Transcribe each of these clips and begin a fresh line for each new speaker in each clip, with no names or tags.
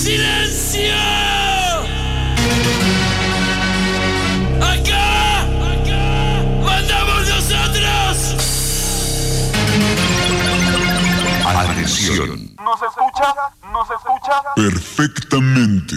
¡Silencio! ¡Acá! ¡Acá! ¡Mandamos nosotros!
Atención.
¿Nos escucha? ¿Nos escucha?
Perfectamente.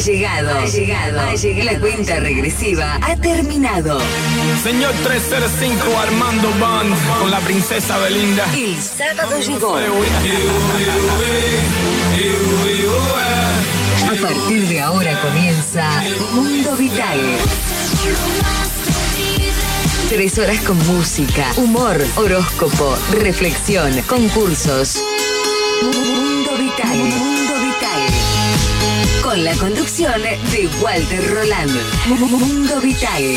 Llegado. Ha llegado. Ha llegado. La cuenta regresiva ha terminado.
Señor 305 Armando Band con la princesa Belinda.
El sábado llegó. A partir de ahora comienza Mundo Vital. Tres horas con música, humor, horóscopo, reflexión, concursos. Mundo Vital. Mundo Vital. Con la conducción de Walter Roland. Mundo Vital.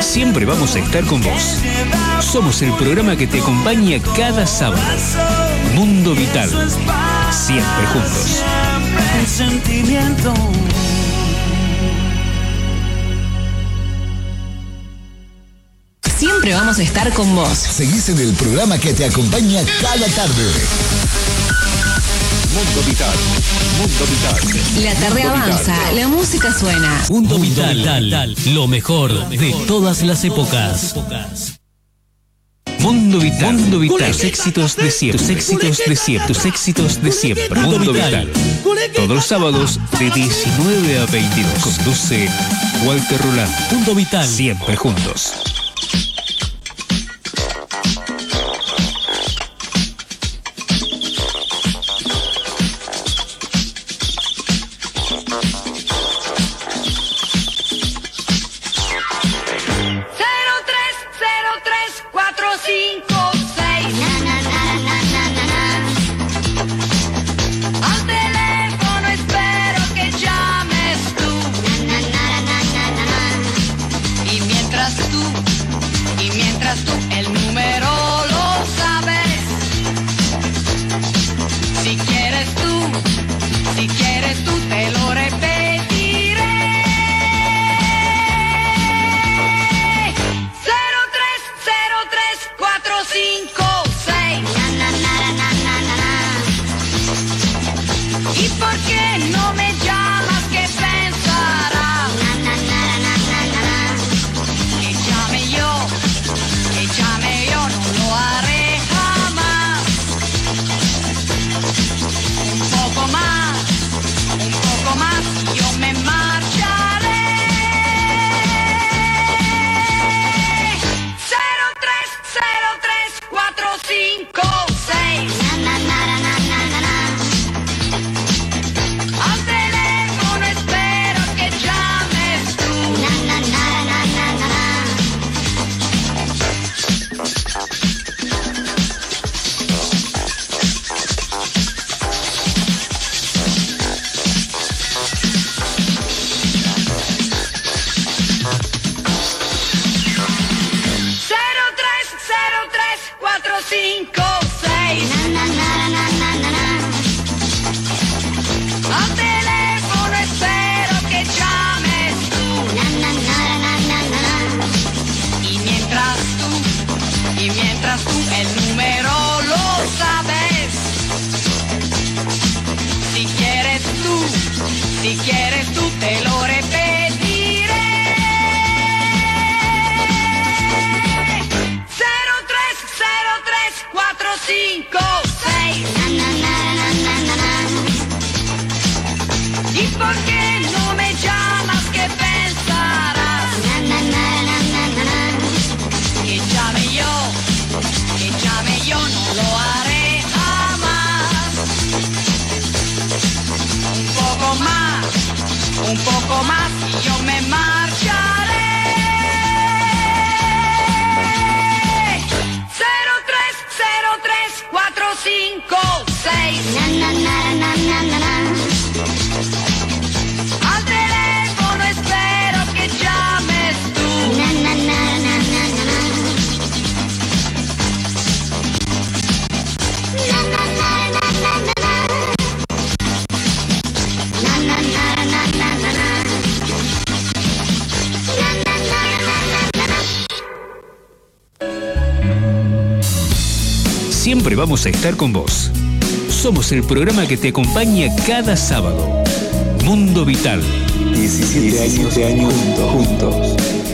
Siempre vamos a estar con vos. Somos el programa que te acompaña cada sábado. Mundo Vital. Siempre juntos.
Un sentimiento.
Siempre vamos a estar con vos.
Seguís en el programa que te acompaña cada tarde.
Mundo Vital. Mundo Vital.
La tarde
Mundo
avanza,
Vital.
la música suena.
Mundo Vital. Lo mejor de todas las épocas. Mundo Vital. Mundo Vital. Tus éxitos de siempre. Tus éxitos de siempre. Tus éxitos de siempre. Mundo Vital. Todos los sábados de 19 a 22. Conduce Walter Roland. Mundo Vital. Siempre juntos.
Siempre vamos a estar con vos. Somos el programa que te acompaña cada sábado. Mundo Vital.
17 años de años juntos.
Por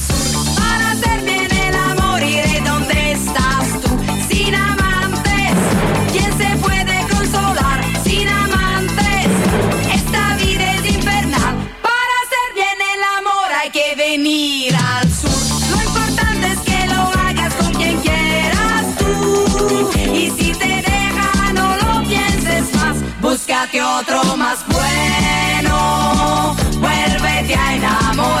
Búscate otro más bueno. Vuélvete a enamorar.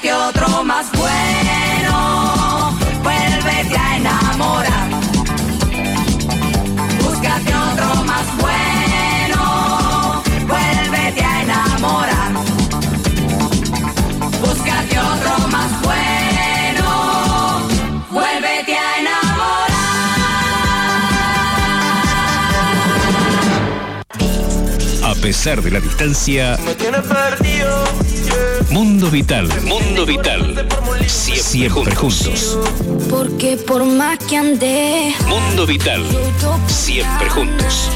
Búscate otro más bueno. Vuélvete a enamorar. Búscate otro más bueno. Vuélvete a enamorar. Búscate otro más bueno. Vuélvete a enamorar. A
pesar de la distancia, Mundo Vital. Mundo Vital. Siempre, siempre juntos.
Porque por más que andé,
Mundo Vital. Siempre juntos.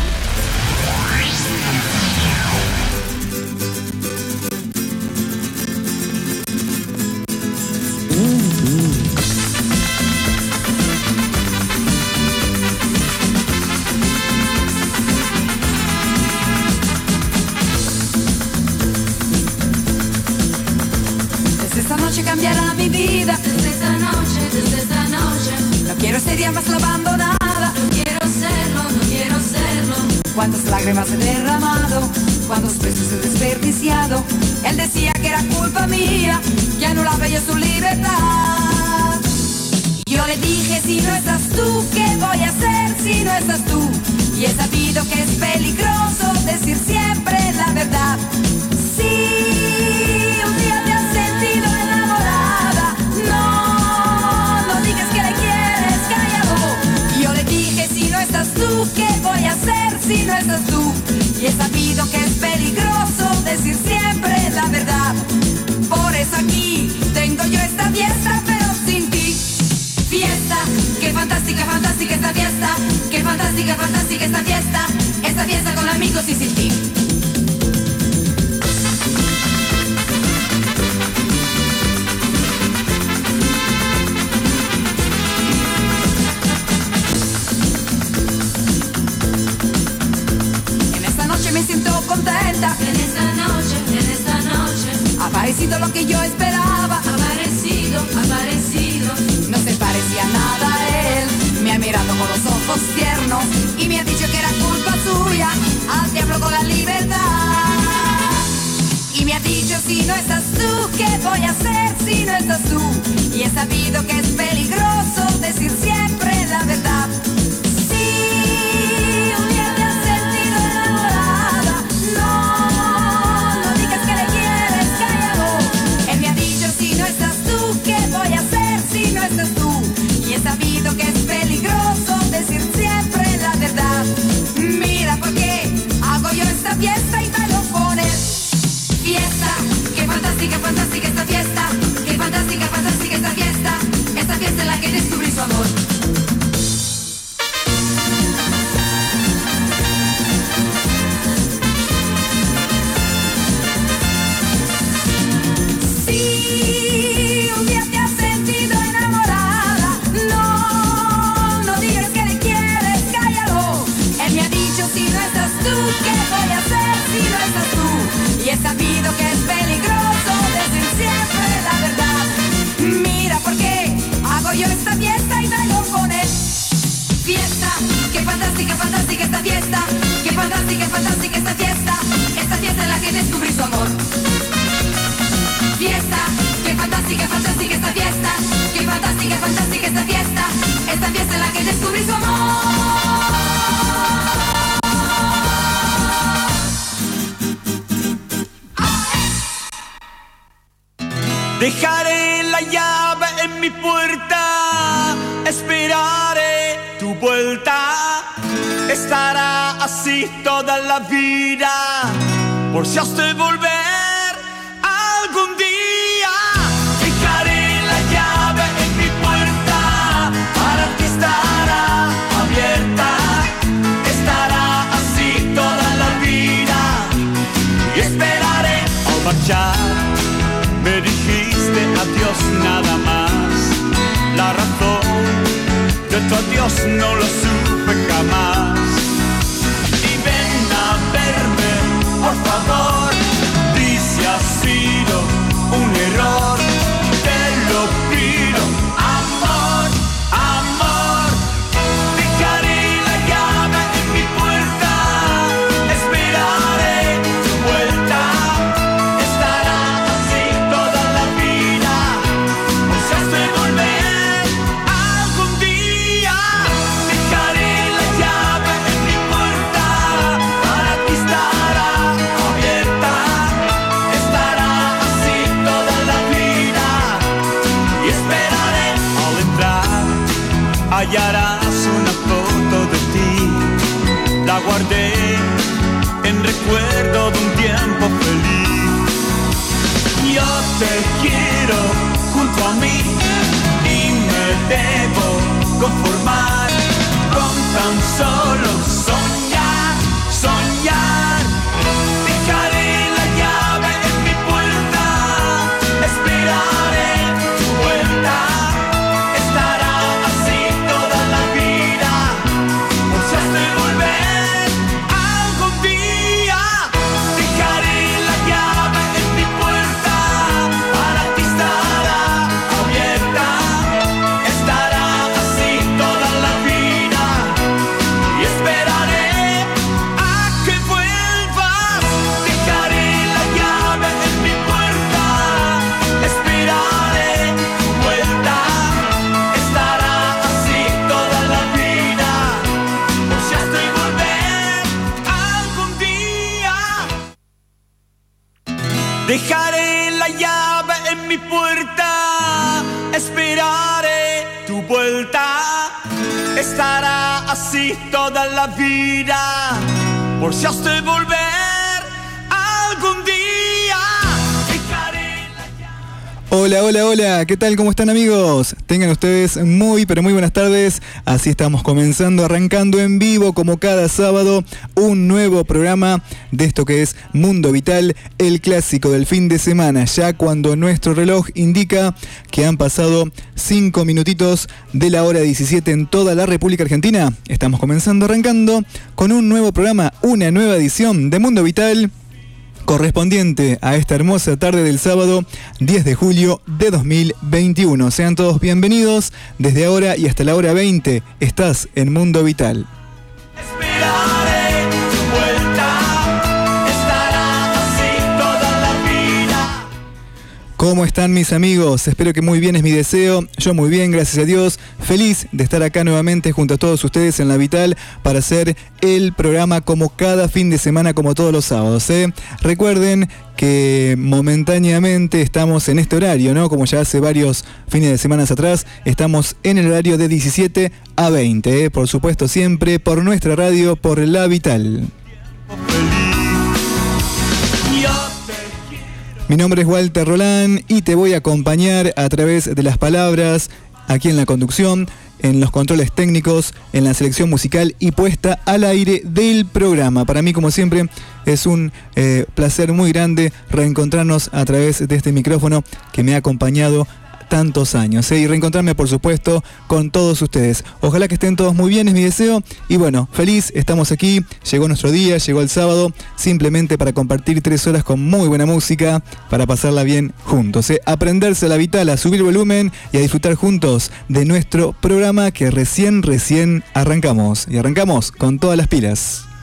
fantástica, fantástica esta fiesta, esta fiesta con amigos y sin ti. En esta noche me siento contenta. En esta noche, en esta noche. Ha aparecido lo que yo esperaba. Ha aparecido, ha aparecido y me ha dicho que era culpa suya, al diablo con la libertad. Y me ha dicho si no estás tú, ¿qué voy a hacer si no estás tú? Y he sabido que es peligroso decir siempre
Dejaré la llave en mi puerta, esperaré tu vuelta. Estará así toda la vida, por si has de volver. ya me dijiste adiós nada más. La razón de tu adiós no lo supe jamás. debo conformar con tan solo Toda la vida, por si has de volver
Hola, hola, hola, ¿qué tal? ¿Cómo están amigos? Tengan ustedes muy, pero muy buenas tardes. Así estamos comenzando, arrancando en vivo como cada sábado un nuevo programa de esto que es Mundo Vital, el clásico del fin de semana, ya cuando nuestro reloj indica que han pasado 5 minutitos de la hora 17 en toda la República Argentina. Estamos comenzando, arrancando con un nuevo programa, una nueva edición de Mundo Vital correspondiente a esta hermosa tarde del sábado 10 de julio de 2021. Sean todos bienvenidos desde ahora y hasta la hora 20. Estás en Mundo Vital. ¿Cómo están mis amigos? Espero que muy bien es mi deseo. Yo muy bien, gracias a Dios. Feliz de estar acá nuevamente junto a todos ustedes en La Vital para hacer el programa como cada fin de semana, como todos los sábados. ¿eh? Recuerden que momentáneamente estamos en este horario, ¿no? Como ya hace varios fines de semana atrás, estamos en el horario de 17 a 20. ¿eh? Por supuesto, siempre por nuestra radio, por La Vital. Mi nombre es Walter Rolán y te voy a acompañar a través de las palabras aquí en la conducción, en los controles técnicos, en la selección musical y puesta al aire del programa. Para mí, como siempre, es un eh, placer muy grande reencontrarnos a través de este micrófono que me ha acompañado tantos años ¿eh? y reencontrarme por supuesto con todos ustedes. Ojalá que estén todos muy bien, es mi deseo. Y bueno, feliz, estamos aquí, llegó nuestro día, llegó el sábado, simplemente para compartir tres horas con muy buena música, para pasarla bien juntos. ¿eh? Aprenderse la vital, a subir volumen y a disfrutar juntos de nuestro programa que recién, recién arrancamos. Y arrancamos con todas las pilas.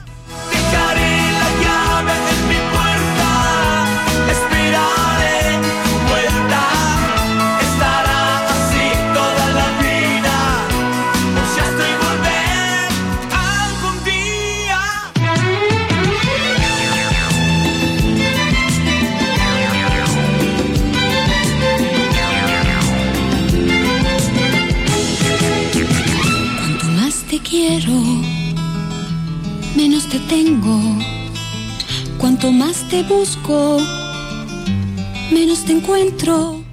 Cuanto más te busco, menos te encuentro.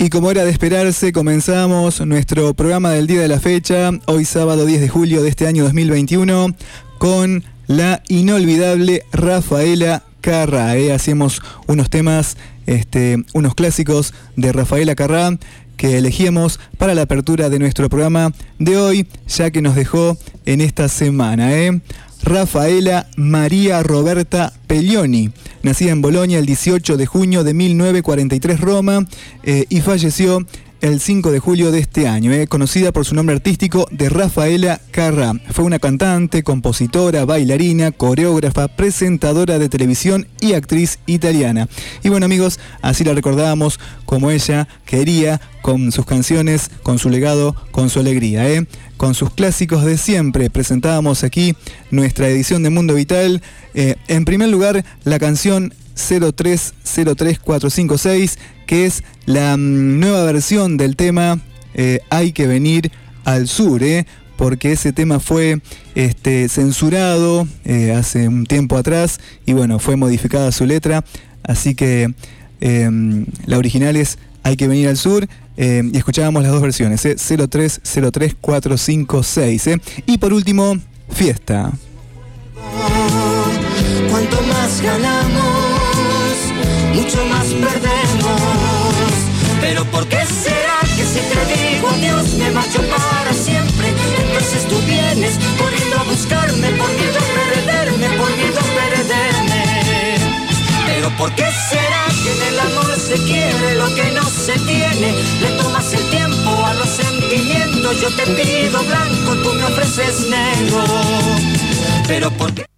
Y como era de esperarse, comenzamos nuestro programa del día de la fecha, hoy sábado 10 de julio de este año 2021, con la inolvidable Rafaela Carrá. ¿eh? Hacemos unos temas, este, unos clásicos de Rafaela Carrá que elegíamos para la apertura de nuestro programa de hoy, ya que nos dejó en esta semana. ¿eh? Rafaela María Roberta Pellioni, nacida en Bolonia el 18 de junio de 1943 Roma eh, y falleció el 5 de julio de este año, eh, conocida por su nombre artístico de Rafaela Carrá. Fue una cantante, compositora, bailarina, coreógrafa, presentadora de televisión y actriz italiana. Y bueno amigos, así la recordábamos como ella quería con sus canciones, con su legado, con su alegría. ¿eh? Con sus clásicos de siempre presentábamos aquí nuestra edición de Mundo Vital. Eh, en primer lugar, la canción 0303456, que es la mm, nueva versión del tema eh, Hay que venir al sur, ¿eh? porque ese tema fue este, censurado eh, hace un tiempo atrás y bueno, fue modificada su letra, así que em, la original es Hay que venir al sur. eh, y escuchábamos las dos versiones, ¿eh? 0303456. ¿eh? Y por último, Fiesta.
Mucho más perdemos. Pero ¿por qué será que si te digo adiós me marcho para siempre? Entonces tú vienes corriendo a buscarme por miedo a perderme, por miedo a perderme. Pero ¿por qué será que en el amor se quiere lo que no se tiene? Le tomas el tiempo a los sentimientos, yo te pido blanco, tú me ofreces negro. Pero ¿por qué?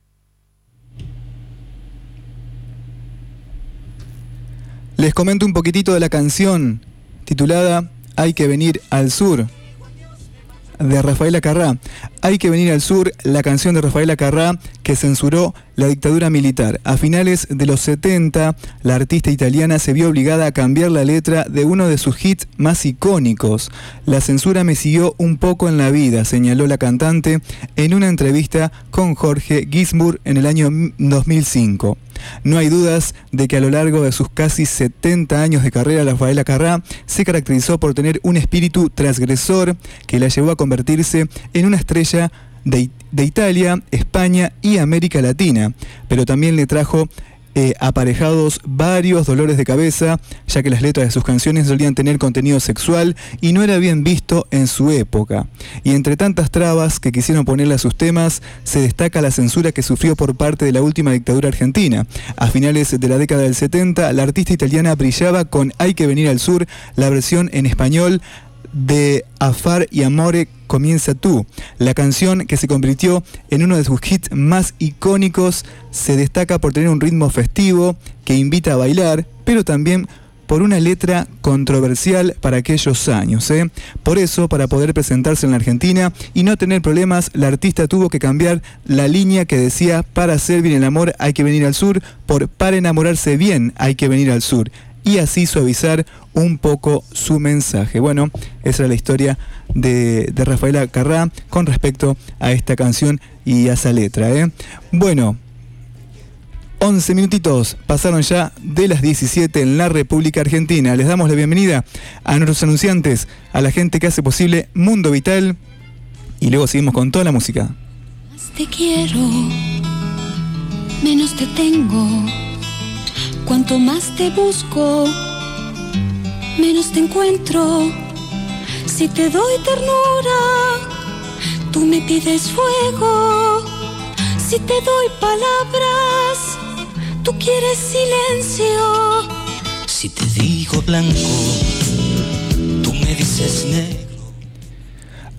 Les comento un poquitito de la canción titulada Hay que venir al sur. de Rafaela Carrá. Hay que venir al sur, la canción de Rafaela Carrá que censuró la dictadura militar. A finales de los 70, la artista italiana se vio obligada a cambiar la letra de uno de sus hits más icónicos. La censura me siguió un poco en la vida, señaló la cantante en una entrevista con Jorge Gisburg en el año 2005. No hay dudas de que a lo largo de sus casi 70 años de carrera, Rafaela Carrá se caracterizó por tener un espíritu transgresor que la llevó a convertirse en una estrella de, de Italia, España y América Latina, pero también le trajo eh, aparejados varios dolores de cabeza, ya que las letras de sus canciones solían tener contenido sexual y no era bien visto en su época. Y entre tantas trabas que quisieron ponerle a sus temas, se destaca la censura que sufrió por parte de la última dictadura argentina. A finales de la década del 70, la artista italiana brillaba con Hay que venir al sur, la versión en español de Afar y Amore Comienza tú. La canción que se convirtió en uno de sus hits más icónicos se destaca por tener un ritmo festivo que invita a bailar, pero también por una letra controversial para aquellos años. ¿eh? Por eso, para poder presentarse en la Argentina y no tener problemas, la artista tuvo que cambiar la línea que decía para hacer bien el amor hay que venir al sur por para enamorarse bien hay que venir al sur y así suavizar un poco su mensaje. Bueno, esa es la historia de, de Rafaela Carrá con respecto a esta canción y a esa letra. ¿eh? Bueno, 11 minutitos pasaron ya de las 17 en la República Argentina. Les damos la bienvenida a nuestros anunciantes, a la gente que hace posible Mundo Vital y luego seguimos con toda la música.
Te quiero, menos te tengo. Cuanto más te busco, menos te encuentro. Si te doy ternura, tú me pides fuego. Si te doy palabras, tú quieres silencio.
Si te digo blanco, tú me dices negro.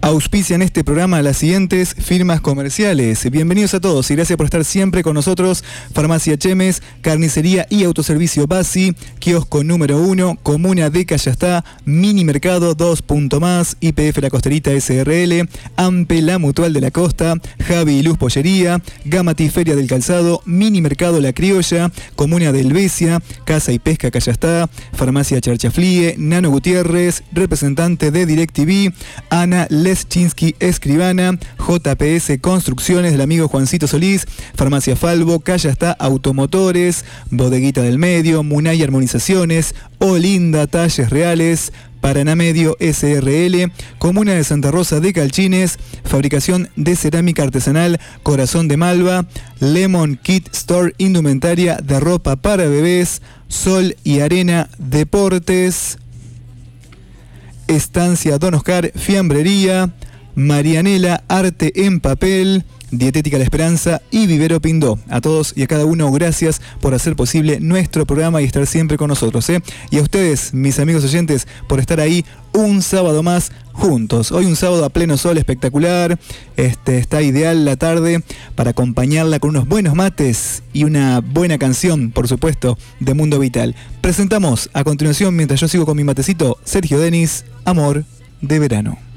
Auspician este programa las siguientes firmas comerciales. Bienvenidos a todos y gracias por estar siempre con nosotros. Farmacia Chemes, Carnicería y Autoservicio Basi, Kiosco número 1, Comuna de Callastá, Mini Mercado 2. más, IPF La Costerita SRL, Ampe La Mutual de la Costa, Javi y Luz Pollería, Gamati Feria del Calzado, Mini Mercado La Criolla, Comuna de Helvecia, Casa y Pesca Callastá, Farmacia Charchaflie, Nano Gutiérrez, representante de DirecTV, Ana Leschinski Escribana, JPS Construcciones del amigo Juancito Solís, Farmacia Falvo, Callastá Automotores, Bodeguita del Medio, Munay Armonizaciones, Olinda Talles Reales, Paraná Medio SRL, Comuna de Santa Rosa de Calchines, Fabricación de Cerámica Artesanal Corazón de Malva, Lemon Kit Store Indumentaria de Ropa para Bebés, Sol y Arena Deportes, Estancia Don Oscar, Fiambrería, Marianela, Arte en Papel, Dietética La Esperanza y Vivero Pindó. A todos y a cada uno, gracias por hacer posible nuestro programa y estar siempre con nosotros. ¿eh? Y a ustedes, mis amigos oyentes, por estar ahí un sábado más juntos. Hoy un sábado a pleno sol espectacular. Este, está ideal la tarde para acompañarla con unos buenos mates y una buena canción, por supuesto, de Mundo Vital. Presentamos a continuación, mientras yo sigo con mi matecito, Sergio Denis, Amor de Verano.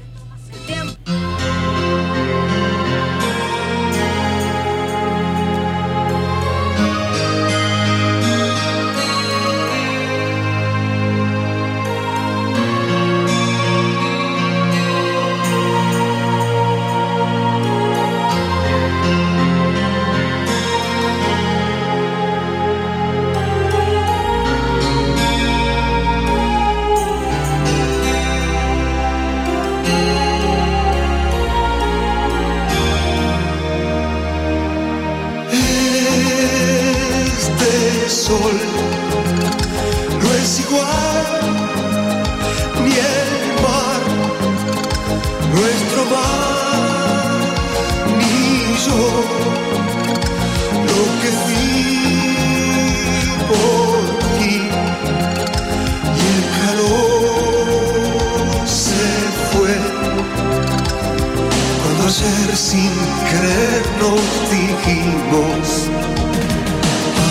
ayer sin creer nos dijimos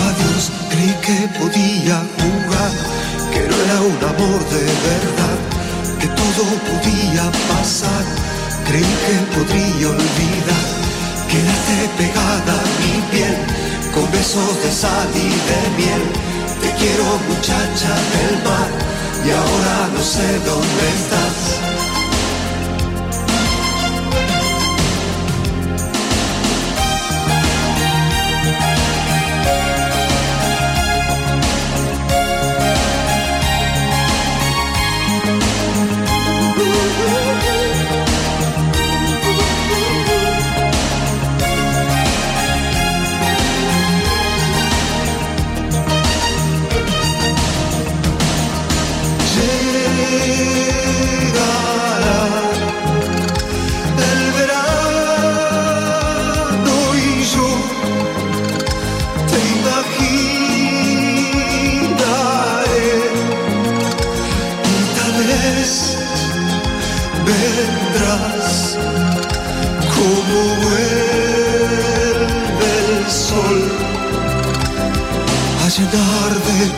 adiós, creí que podía jugar, que no era un amor de verdad, que todo podía pasar, creí que podría olvidar, que quédate pegada a mi piel, con besos de sal y de miel, te quiero muchacha del mar, y ahora no sé dónde estás.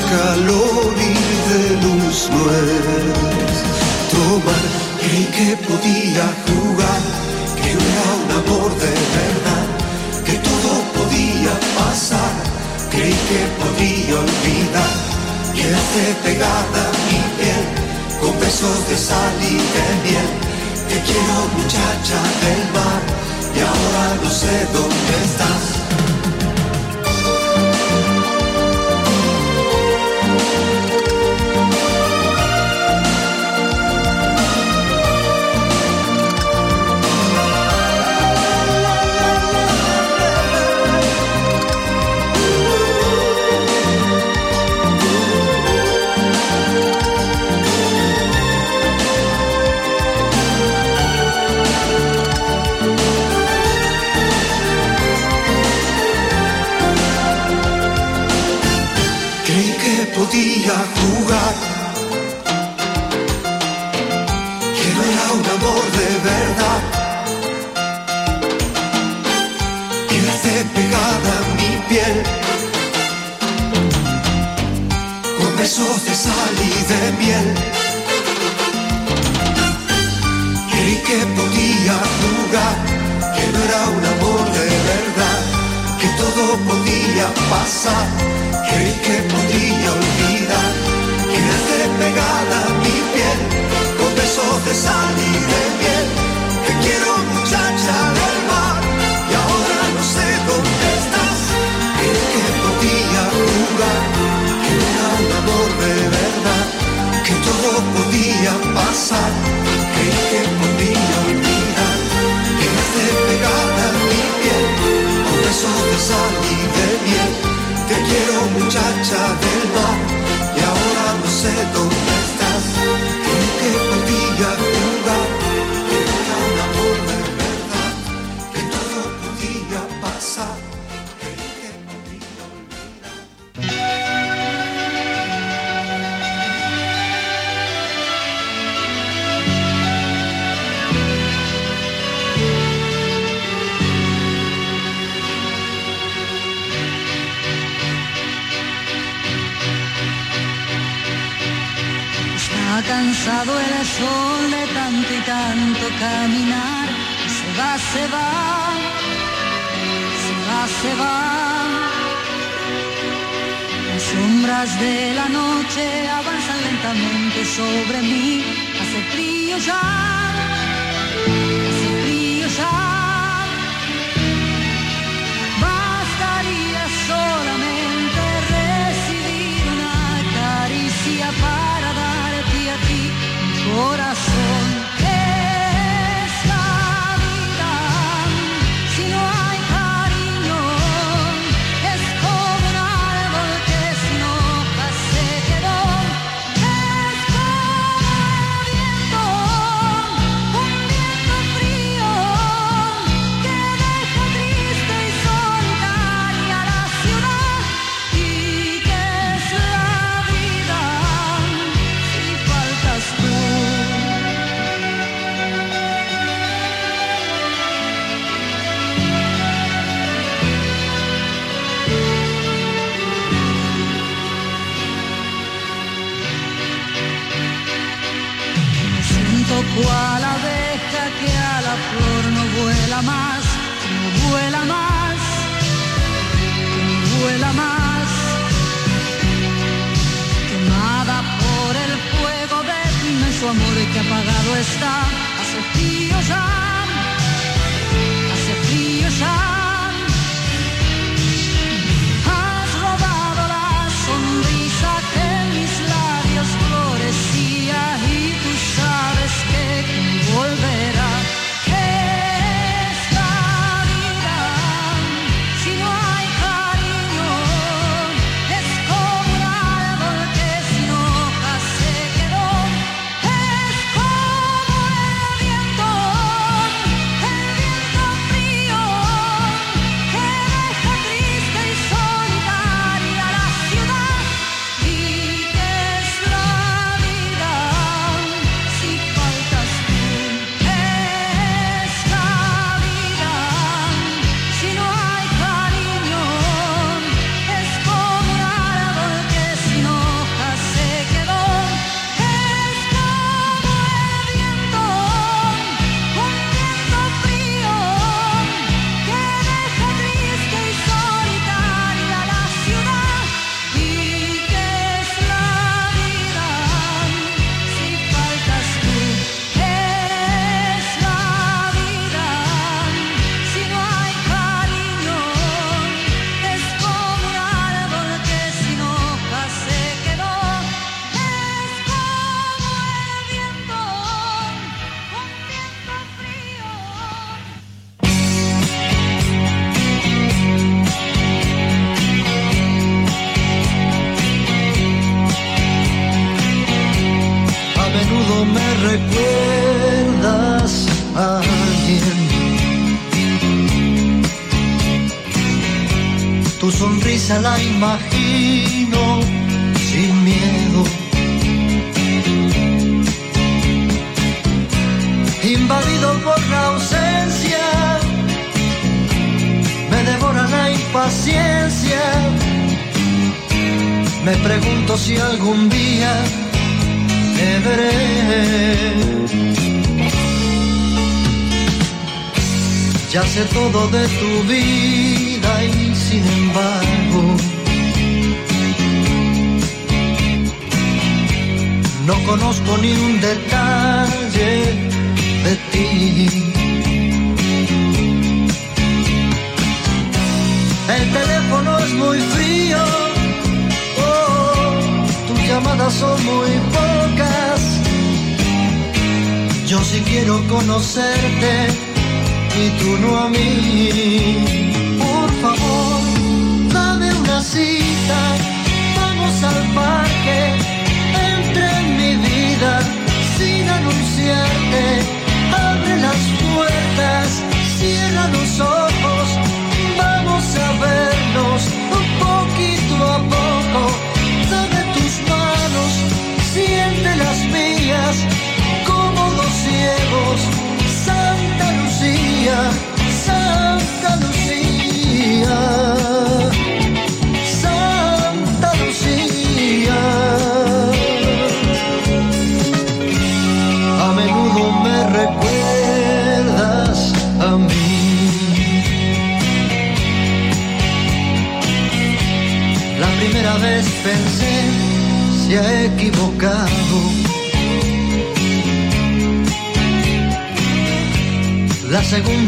calor y de luz no es tomar. Creí que podía jugar, que era un amor de verdad, que todo podía pasar. Creí que podía olvidar, que hace pegada mi piel, con besos de sal y de miel. Te quiero muchacha del mar, y ahora no sé dónde estás. jugar. Que no era un amor de verdad. Quedaste pegada a mi piel. Con besos de sal y de miel. Creí que podía jugar. Que no era un amor de verdad. Que todo podía pasar. Creí que
te saliré bien. Te quiero muchacha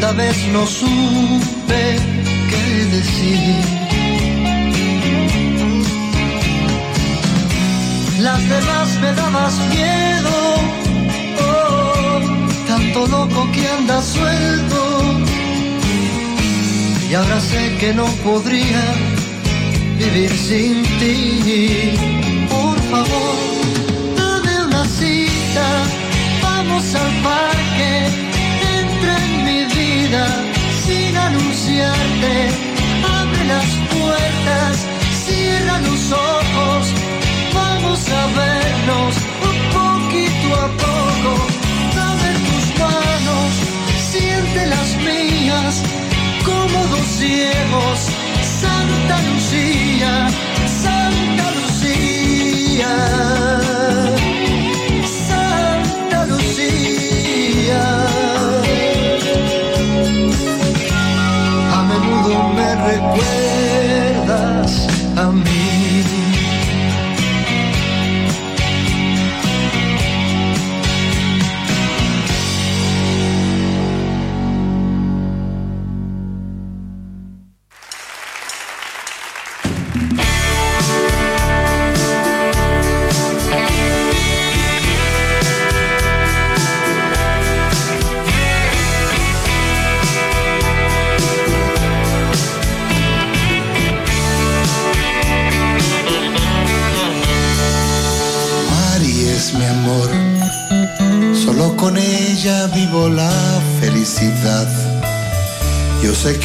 Esta vez no supe qué decir. Las demás me dabas miedo, oh, tanto loco que andas suelto. Y ahora sé que no podría vivir sin ti. erros, Santa
Lucia.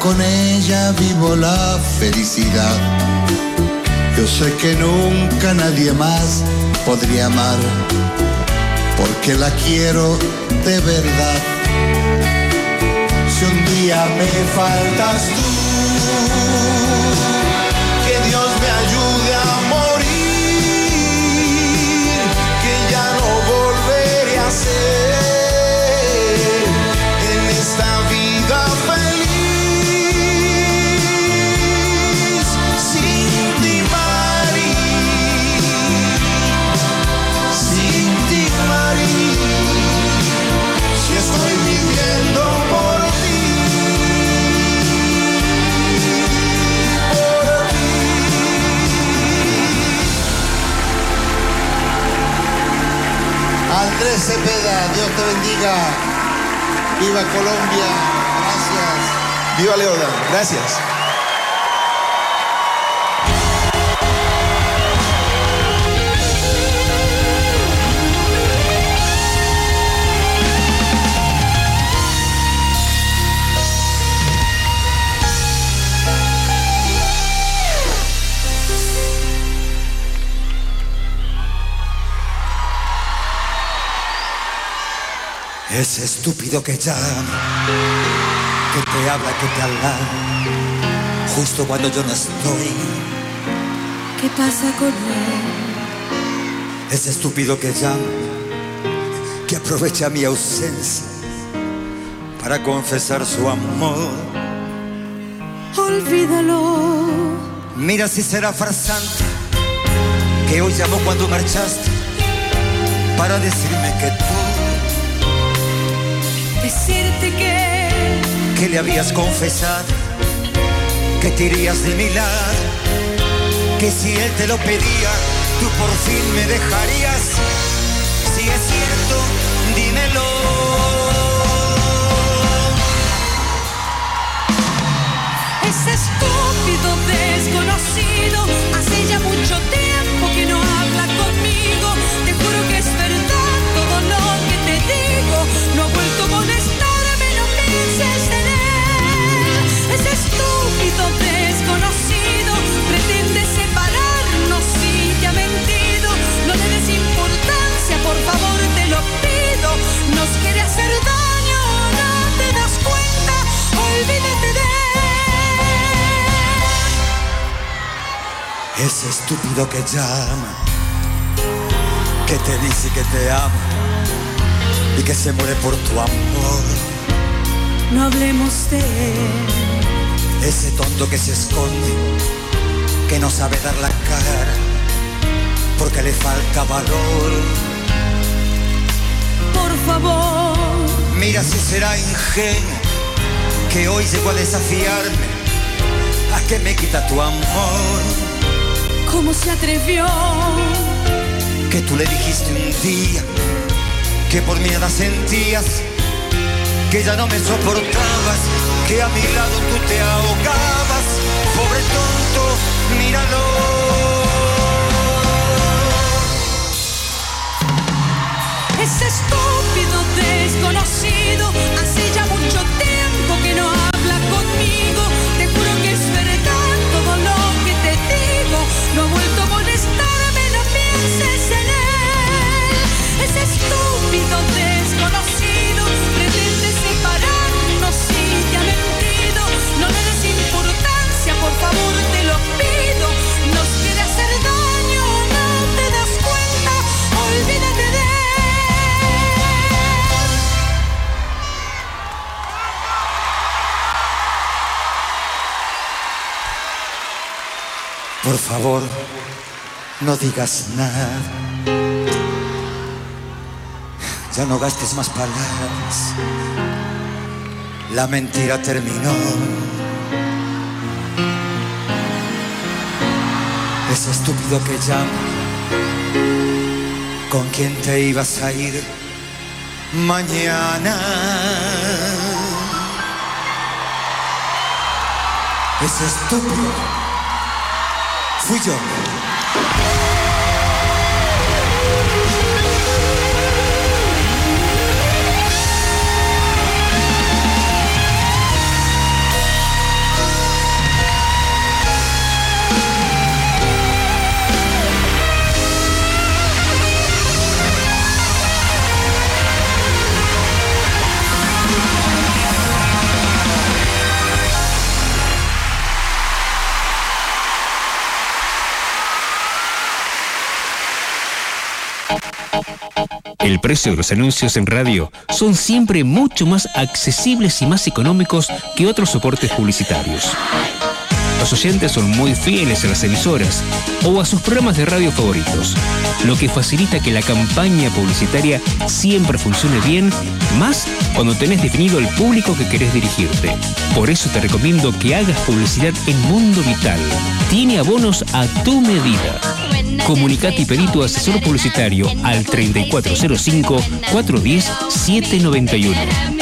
con ella vivo la felicidad. Yo sé que nunca nadie más podría amar, porque la quiero de verdad. Si un día me faltas tú, Andrés Cepeda, Dios te bendiga. Viva Colombia, gracias.
Viva Leoda, gracias.
Ese estúpido que llama, que te habla, que te habla, justo cuando yo no estoy.
¿Qué pasa con él?
Ese estúpido que llama, que aprovecha mi ausencia para confesar su amor.
Olvídalo.
Mira si será farsante, que hoy llamó cuando marchaste para decirme que tú,
Decirte que
que le habías confesado, que te irías de mi lado, que si él te lo pedía, tú por fin me dejarías. Si es cierto, dímelo.
ese estúpido desconocido hace ya mucho tiempo Ese estúpido
que llama, que te dice que te ama y que se muere por tu amor.
No hablemos de él.
Ese tonto que se esconde, que no sabe dar la cara, porque le falta valor.
Por favor,
Mira si será ingenuo, que hoy llegó a desafiarme, a que me quita tu amor.
¿Cómo se atrevió?
Que tú le dijiste un día, que por mi nada sentías, que ya no me soportabas, que a mi lado tú te ahogabas. Pobre tonto, míralo.
Ese estúpido desconocido hace favor, no
digas nada. Ya no gastes más palabras. La mentira terminó. Ese estúpido que llama. ¿Con quién te ibas a ir mañana? Ese estúpido fui yo.
El precio de los anuncios en radio son siempre mucho más accesibles y más económicos que otros soportes publicitarios. Los oyentes son muy fieles a las emisoras o a sus programas de radio favoritos, lo que facilita que la campaña publicitaria siempre funcione bien, más cuando tenés definido el público que querés dirigirte. Por eso te recomiendo que hagas publicidad en Mundo Vital. Tiene abonos a tu medida. Comunicate y pedí tu asesor publicitario al 3405-410-791.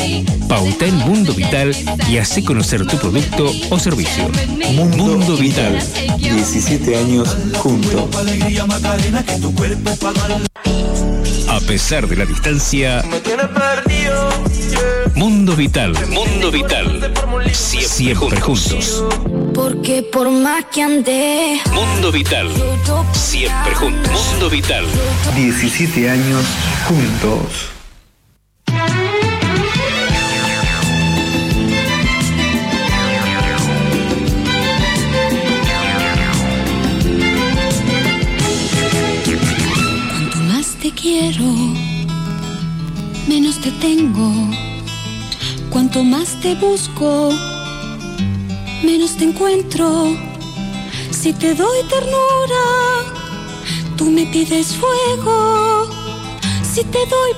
Pauta en Mundo Vital y hace conocer tu producto o servicio. Mundo, Vital.
17 años juntos.
A pesar de la distancia, Mundo Vital. Mundo Vital. Siempre juntos.
Porque por más que andé,
Mundo Vital. Siempre juntos. Mundo Vital.
17 años juntos.
Cuanto más te quiero, menos te tengo. Cuanto más te busco, menos te encuentro. Si te doy ternura, tú me pides fuego. Si te doy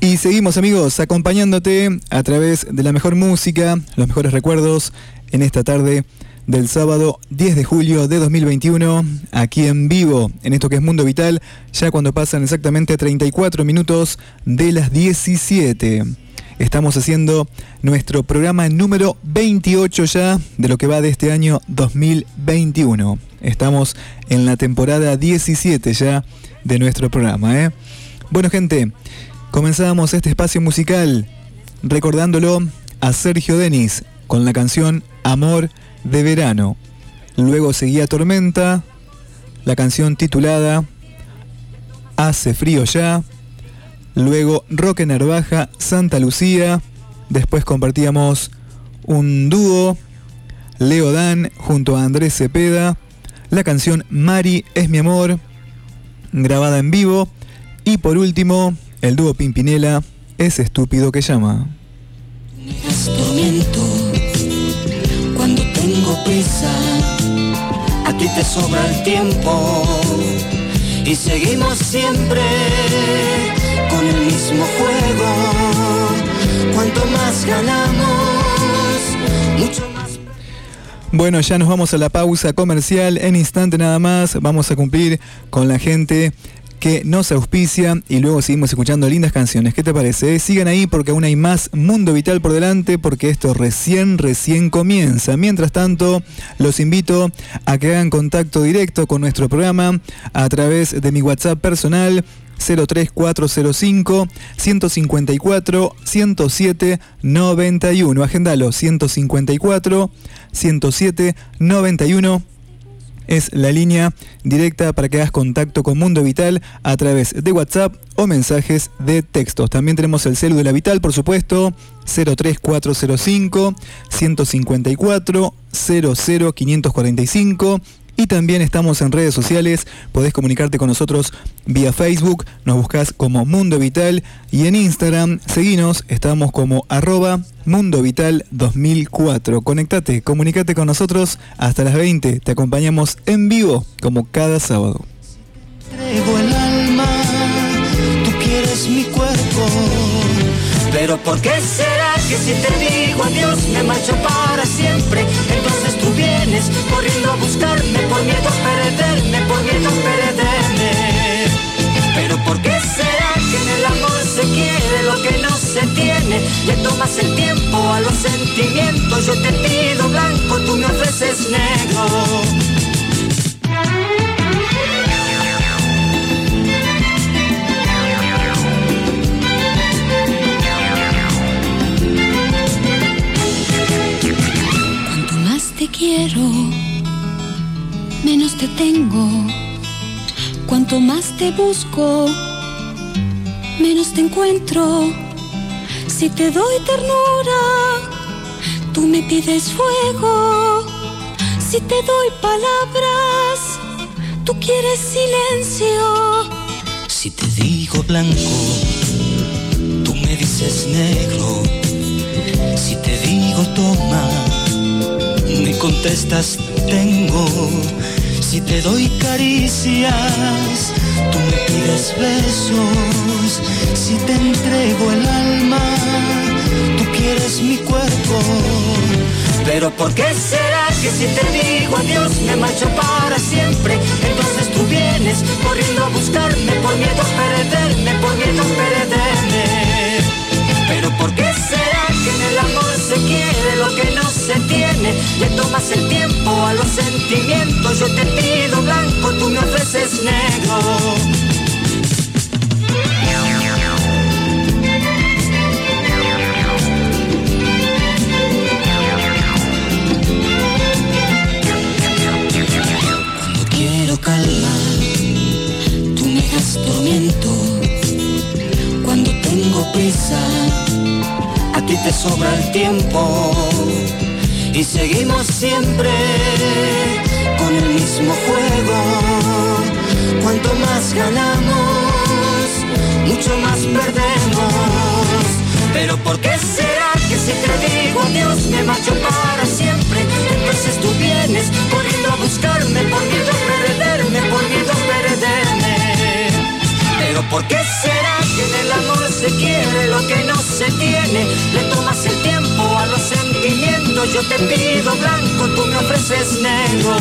Y seguimos amigos acompañándote a través de la mejor música, los mejores recuerdos en esta tarde del sábado 10 de julio de 2021, aquí en vivo, en esto que es Mundo Vital, ya cuando pasan exactamente 34 minutos de las 17. Estamos haciendo nuestro programa número 28 ya de lo que va de este año 2021. Estamos en la temporada 17 ya de nuestro programa. ¿eh? Bueno gente, comenzamos este espacio musical recordándolo a Sergio Denis con la canción Amor de Verano. Luego seguía Tormenta, la canción titulada Hace frío ya. Luego Roque Narvaja, Santa Lucía. Después compartíamos un dúo, Leo Dan junto a Andrés Cepeda. la canción Mari es mi amor, grabada en vivo. Y por último, el dúo Pimpinela, es estúpido que llama.
y seguimos siempre mismo juego. Cuanto más ganamos, mucho más.
Bueno, ya nos vamos a la pausa comercial. En instante nada más vamos a cumplir con la gente que nos auspicia y luego seguimos escuchando lindas canciones. ¿Qué te parece? Sigan ahí porque aún hay más Mundo Vital por delante porque esto recién, recién comienza. Mientras tanto, los invito a que hagan contacto directo con nuestro programa a través de mi WhatsApp personal 03405 154 107 91. Agendalo 154 107 91 es la línea directa para que hagas contacto con Mundo Vital a través de WhatsApp o mensajes de textos. También tenemos el celu de la Vital, por supuesto, 03405 154 00545 y también estamos en redes sociales, podés comunicarte con nosotros vía Facebook, nos buscas como Mundo Vital y en Instagram, seguinos, estamos como arroba Mundo Vital 2004. Conectate, comunicate con nosotros hasta las 20, te acompañamos en vivo como cada sábado.
Pero ¿por qué será que si te digo adiós me marcho para siempre? Entonces tú vienes corriendo a buscarme por miedo a perderme, por miedo a perderme. Pero ¿por qué será que en el amor se quiere lo que no se tiene? Le tomas el tiempo a los sentimientos, yo te pido blanco, tú me ofreces negro.
Cuanto más te quiero, menos te tengo. Cuanto más te busco, menos te encuentro. Si te doy ternura, tú me pides fuego. Si te doy palabras, tú quieres silencio.
Si te digo blanco, tú me dices negro. Si te digo toma, contestas tengo. Si te doy caricias, tú me pides besos. Si te entrego el alma, tú quieres mi cuerpo. Pero ¿por qué será que si te digo adiós me marcho para siempre? Entonces tú vienes corriendo a buscarme por miedo a perderme, por miedo a perderme. Pero ¿por qué será que en el amor se quiere lo que se tiene? Le tomas el tiempo a los sentimientos, yo te pido blanco, tú me ofreces negro. Cuando quiero calma, tú me das tormento. Cuando tengo prisa, a ti te sobra el tiempo. Y seguimos siempre con el mismo juego. Cuanto más ganamos, mucho más perdemos. Pero ¿por qué será que si te digo adiós me marcho para siempre? Entonces tú vienes corriendo a buscarme por miedo a perderme, por miedo a perderme. Pero ¿por qué será que en el amor se quiere lo que no se tiene? Le tomas el yo te pido blanco, tú me ofreces negro.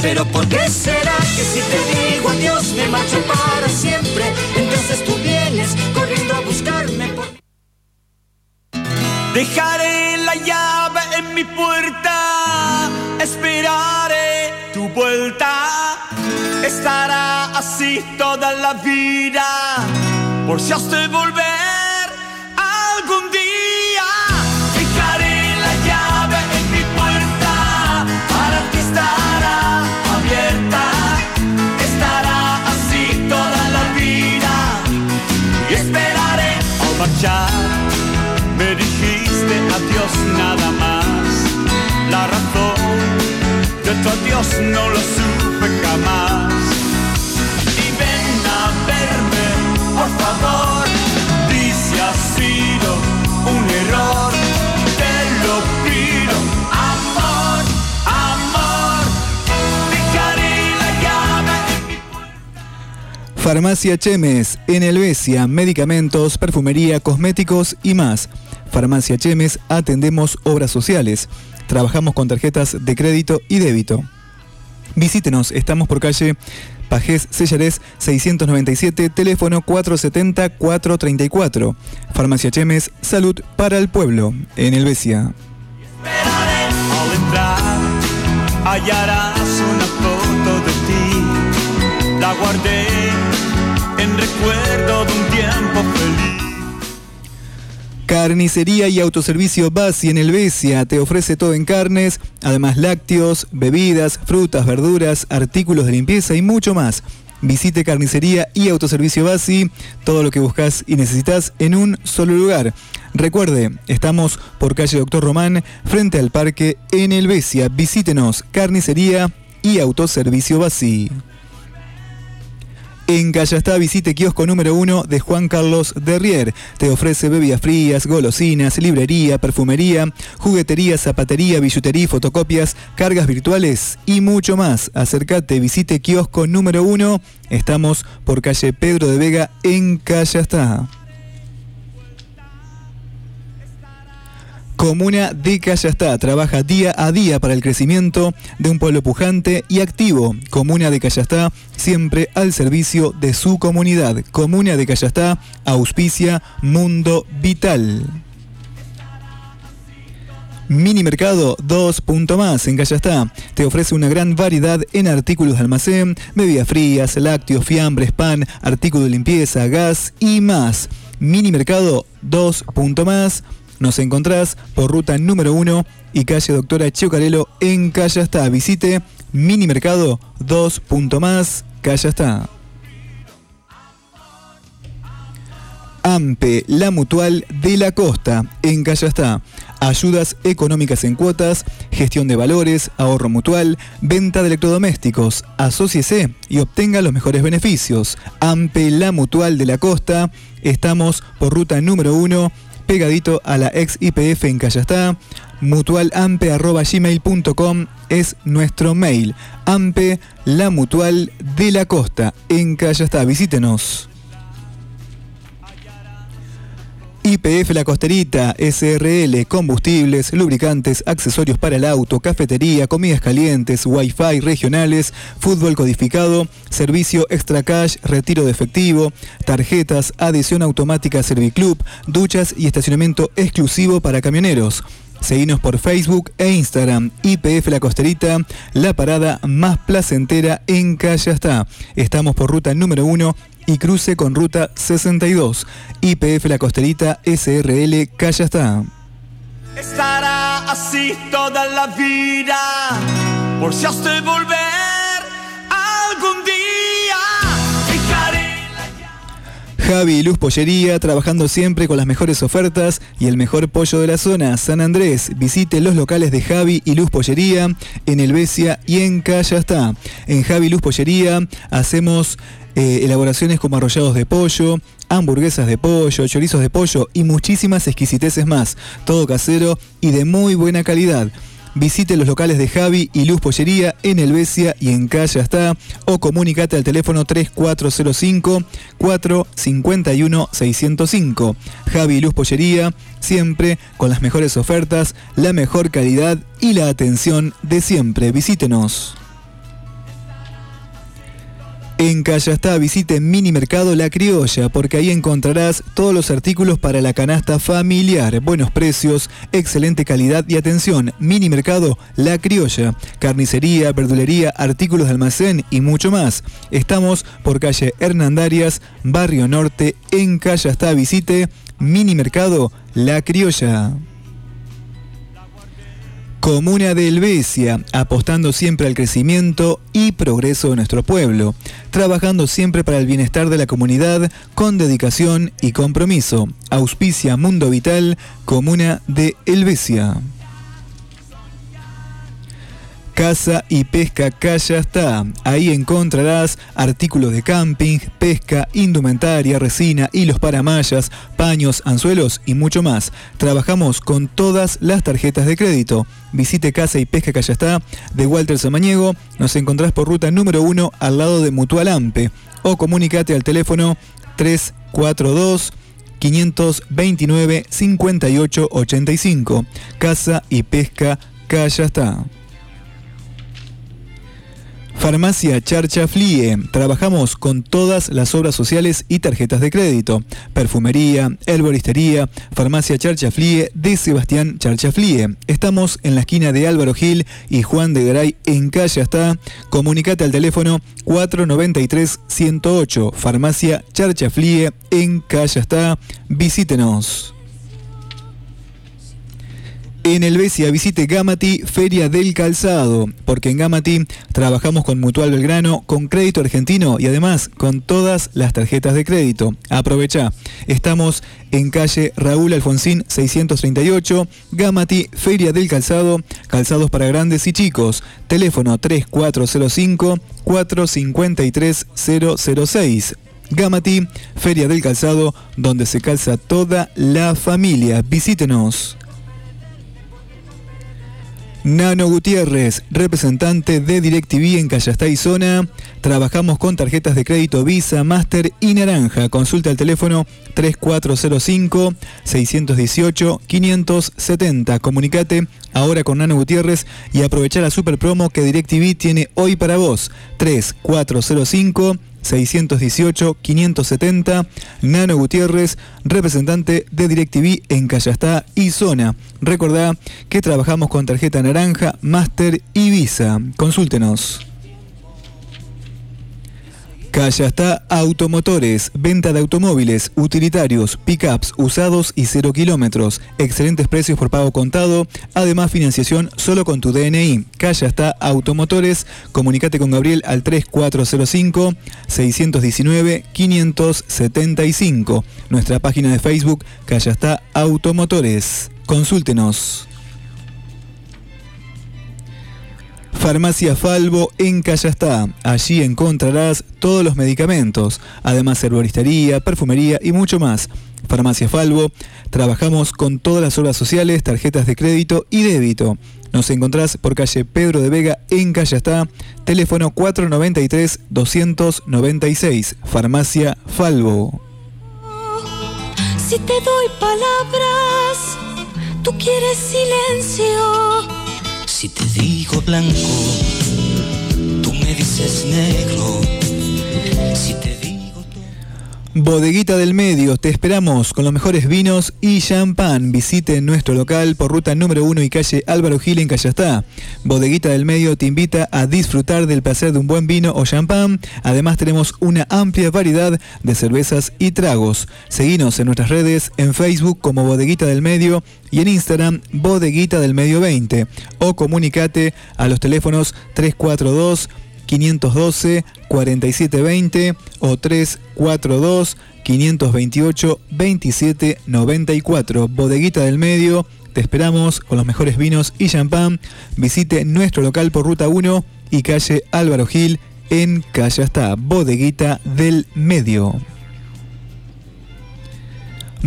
Pero ¿por qué será que si te digo adiós me marcho para siempre? Entonces tú vienes corriendo a buscarme por...
Dejaré la llave en mi puerta, esperaré tu vuelta. Estará así toda la vida, por si has de volver marchar. Me dijiste adiós nada más. La razón de tu adiós no lo supe jamás. Y ven a verme, por favor,
Farmacia Chemes, en Helvecia, medicamentos, perfumería, cosméticos y más. Farmacia Chemes, atendemos obras sociales. Trabajamos con tarjetas de crédito y débito. Visítenos, estamos por calle Pajés Sellarés 697, teléfono 470-434. Farmacia Chemes, salud para el pueblo, en Helvecia.
Recuerdo de un tiempo feliz.
Carnicería y autoservicio Basi en Helvecia te ofrece todo en carnes, además lácteos, bebidas, frutas, verduras, artículos de limpieza y mucho más. Visite Carnicería y Autoservicio Basi, todo lo que buscas y necesitas en un solo lugar. Recuerde, estamos por calle Doctor Román, frente al parque en Helvecia. Visítenos, Carnicería y Autoservicio Basi. En Callastá visite kiosco número 1 de Juan Carlos Derrier. Te ofrece bebidas frías, golosinas, librería, perfumería, juguetería, zapatería, billutería, fotocopias, cargas virtuales y mucho más. Acércate, visite kiosco número 1. Estamos por calle Pedro de Vega en Callastá. Comuna de Callastá trabaja día a día para el crecimiento de un pueblo pujante y activo. Comuna de Callastá siempre al servicio de su comunidad. Comuna de Callastá auspicia Mundo Vital. Mini Mercado 2. Más en Callastá te ofrece una gran variedad en artículos de almacén, bebidas frías, lácteos, fiambres, pan, artículos de limpieza, gas y más. Mini Mercado 2. Más nos encontrás por ruta número 1 y calle Doctora Chocarelo en Callastá. Visite Mini Mercado 2. Más Callastá. AMPE, la mutual de la costa, en Callastá. Ayudas económicas en cuotas, gestión de valores, ahorro mutual, venta de electrodomésticos. Asóciese y obtenga los mejores beneficios. AMPE, la mutual de la costa. Estamos por ruta número 1 pegadito a la ex IPF en Callastá. Mutualampe.gmail.com es nuestro mail. Ampe, la mutual de la costa en Callastá. Visítenos. IPF La Costerita, SRL, combustibles, lubricantes, accesorios para el auto, cafetería, comidas calientes, wifi regionales, fútbol codificado, servicio extra cash, retiro de efectivo, tarjetas, adhesión automática Serviclub, duchas y estacionamiento exclusivo para camioneros. Seguinos por Facebook e Instagram. IPF La Costerita, la parada más placentera en Callastá. Estamos por ruta número 1 y cruce con ruta 62. IPF La Costerita SRL Callastá.
Estará así toda la vida, por si has de volver
Javi y Luz Pollería, trabajando siempre con las mejores ofertas y el mejor pollo de la zona, San Andrés. Visite los locales de Javi y Luz Pollería en Helvecia y en Callastá. En Javi y Luz Pollería hacemos eh, elaboraciones como arrollados de pollo, hamburguesas de pollo, chorizos de pollo y muchísimas exquisiteces más. Todo casero y de muy buena calidad. Visite los locales de Javi y Luz Pollería en Helvecia y en Callastá o comunicate al teléfono 3405 451 605. Javi y Luz Pollería, siempre con las mejores ofertas, la mejor calidad y la atención de siempre. Visítenos. En Callastá visite Mini Mercado La Criolla porque ahí encontrarás todos los artículos para la canasta familiar, buenos precios, excelente calidad y atención. Mini Mercado La Criolla, carnicería, verdulería, artículos de almacén y mucho más. Estamos por calle Hernandarias, Barrio Norte, en Callastá. Visite Mini Mercado La Criolla. Comuna de Helvecia, apostando siempre al crecimiento y progreso de nuestro pueblo, trabajando siempre para el bienestar de la comunidad con dedicación y compromiso. Auspicia Mundo Vital, Comuna de Helvecia. Casa y Pesca Calla está. Ahí encontrarás artículos de camping, pesca, indumentaria, resina, hilos para mallas, paños, anzuelos y mucho más. Trabajamos con todas las tarjetas de crédito. Visite Casa y Pesca Calla está de Walter Samaniego. Nos encontrás por ruta número 1 al lado de Mutual Ampe o comunicate al teléfono 342 529 5885. Casa y Pesca Calla está. Farmacia Charcha Flie. Trabajamos con todas las obras sociales y tarjetas de crédito. Perfumería, herboristería, Farmacia Charcha Flie de Sebastián Charcha Flie. Estamos en la esquina de Álvaro Gil y Juan de Garay en Calle Hasta. Comunicate al teléfono 493-108. Farmacia Charcha Flie en Calle Hasta. Visítenos. En el Besia visite Gamati Feria del Calzado, porque en Gamati trabajamos con Mutual Belgrano, con crédito argentino y además con todas las tarjetas de crédito. Aprovecha, estamos en calle Raúl Alfonsín 638, Gamati Feria del Calzado, calzados para grandes y chicos. Teléfono 3405 453 006. Gamati, Feria del Calzado, donde se calza toda la familia. Visítenos. Nano Gutiérrez, representante de DirecTV en Callastá y Zona. Trabajamos con tarjetas de crédito Visa, Master y Naranja. Consulta el teléfono 3405-618-570. Comunicate ahora con Nano Gutiérrez y aprovecha la super promo que DirecTV tiene hoy para vos. 3405 618-570, Nano Gutiérrez, representante de DirecTV en Callastá y Zona. Recordá que trabajamos con tarjeta naranja, Master y Visa. Consúltenos. Callastá Automotores, venta de automóviles, utilitarios, pickups, usados y cero kilómetros. Excelentes precios por pago contado, además financiación solo con tu DNI. Callastá Automotores, comunicate con Gabriel al 3405-619-575. Nuestra página de Facebook, Callastá Automotores. Consúltenos. Farmacia Falvo en Callastá. Allí encontrarás todos los medicamentos, además herboristería, perfumería y mucho más. Farmacia Falvo, trabajamos con todas las obras sociales, tarjetas de crédito y débito. Nos encontrás por calle Pedro de Vega en Callastá, teléfono 493-296, Farmacia Falvo.
Si te doy palabras, tú quieres silencio.
Si te digo blanco, tú me dices negro. Si te
Bodeguita del Medio, te esperamos con los mejores vinos y champán. Visite nuestro local por ruta número 1 y calle Álvaro Gil en Callastá. Bodeguita del Medio te invita a disfrutar del placer de un buen vino o champán. Además tenemos una amplia variedad de cervezas y tragos. Seguinos en nuestras redes, en Facebook como Bodeguita del Medio y en Instagram Bodeguita del Medio 20. O comunicate a los teléfonos 342 512 4720 o 342 528 2794. Bodeguita del Medio, te esperamos con los mejores vinos y champán. Visite nuestro local por ruta 1 y calle Álvaro Gil en Calle Hasta, Bodeguita del Medio.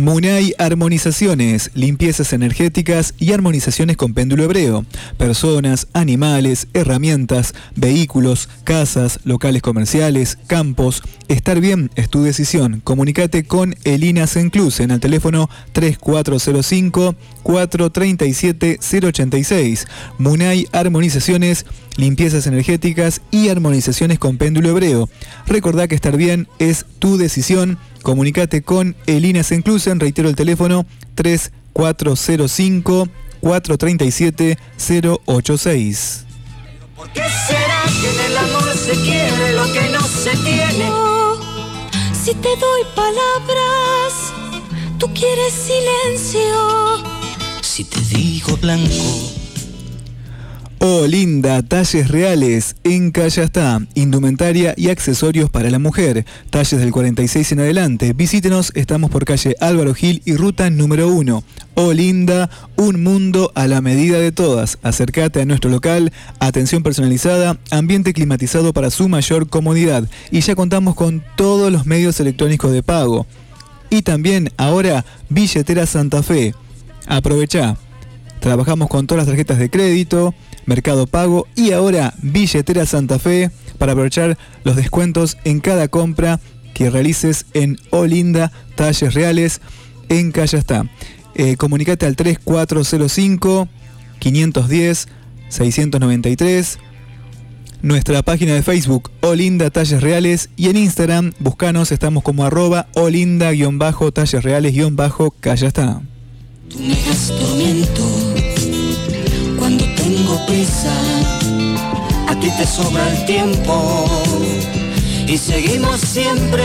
Munay Armonizaciones, limpiezas energéticas y armonizaciones con péndulo hebreo. Personas, animales, herramientas, vehículos, casas, locales comerciales, campos. Estar bien es tu decisión. Comunicate con Elina Senclus en el teléfono 3405 437 086. Munay Armonizaciones, limpiezas energéticas y armonizaciones con péndulo hebreo. Recordá que estar bien es tu decisión. Comunicate con Elina Senclusen, reitero el teléfono 3405 437 086.
¿Por qué será que en el amor se quiere lo que no se tiene?
Oh, si te doy palabras, tú quieres silencio.
Si te digo blanco.
Oh, linda, talles reales. En Calle está. Indumentaria y accesorios para la mujer. Talles del 46 en adelante. Visítenos, estamos por calle Álvaro Gil y ruta número 1. Oh, linda, un mundo a la medida de todas. Acércate a nuestro local. Atención personalizada, ambiente climatizado para su mayor comodidad. Y ya contamos con todos los medios electrónicos de pago. Y también ahora Billetera Santa Fe. Aprovecha. Trabajamos con todas las tarjetas de crédito, Mercado Pago y ahora Billetera Santa Fe para aprovechar los descuentos en cada compra que realices en Olinda Talles Reales en Calle está. Eh, comunicate al 3405 510 693 nuestra página de Facebook Olinda Talles Reales y en Instagram buscanos, estamos como arroba olinda-talles reales-calle está.
Prisa. A ti te sobra el tiempo y seguimos siempre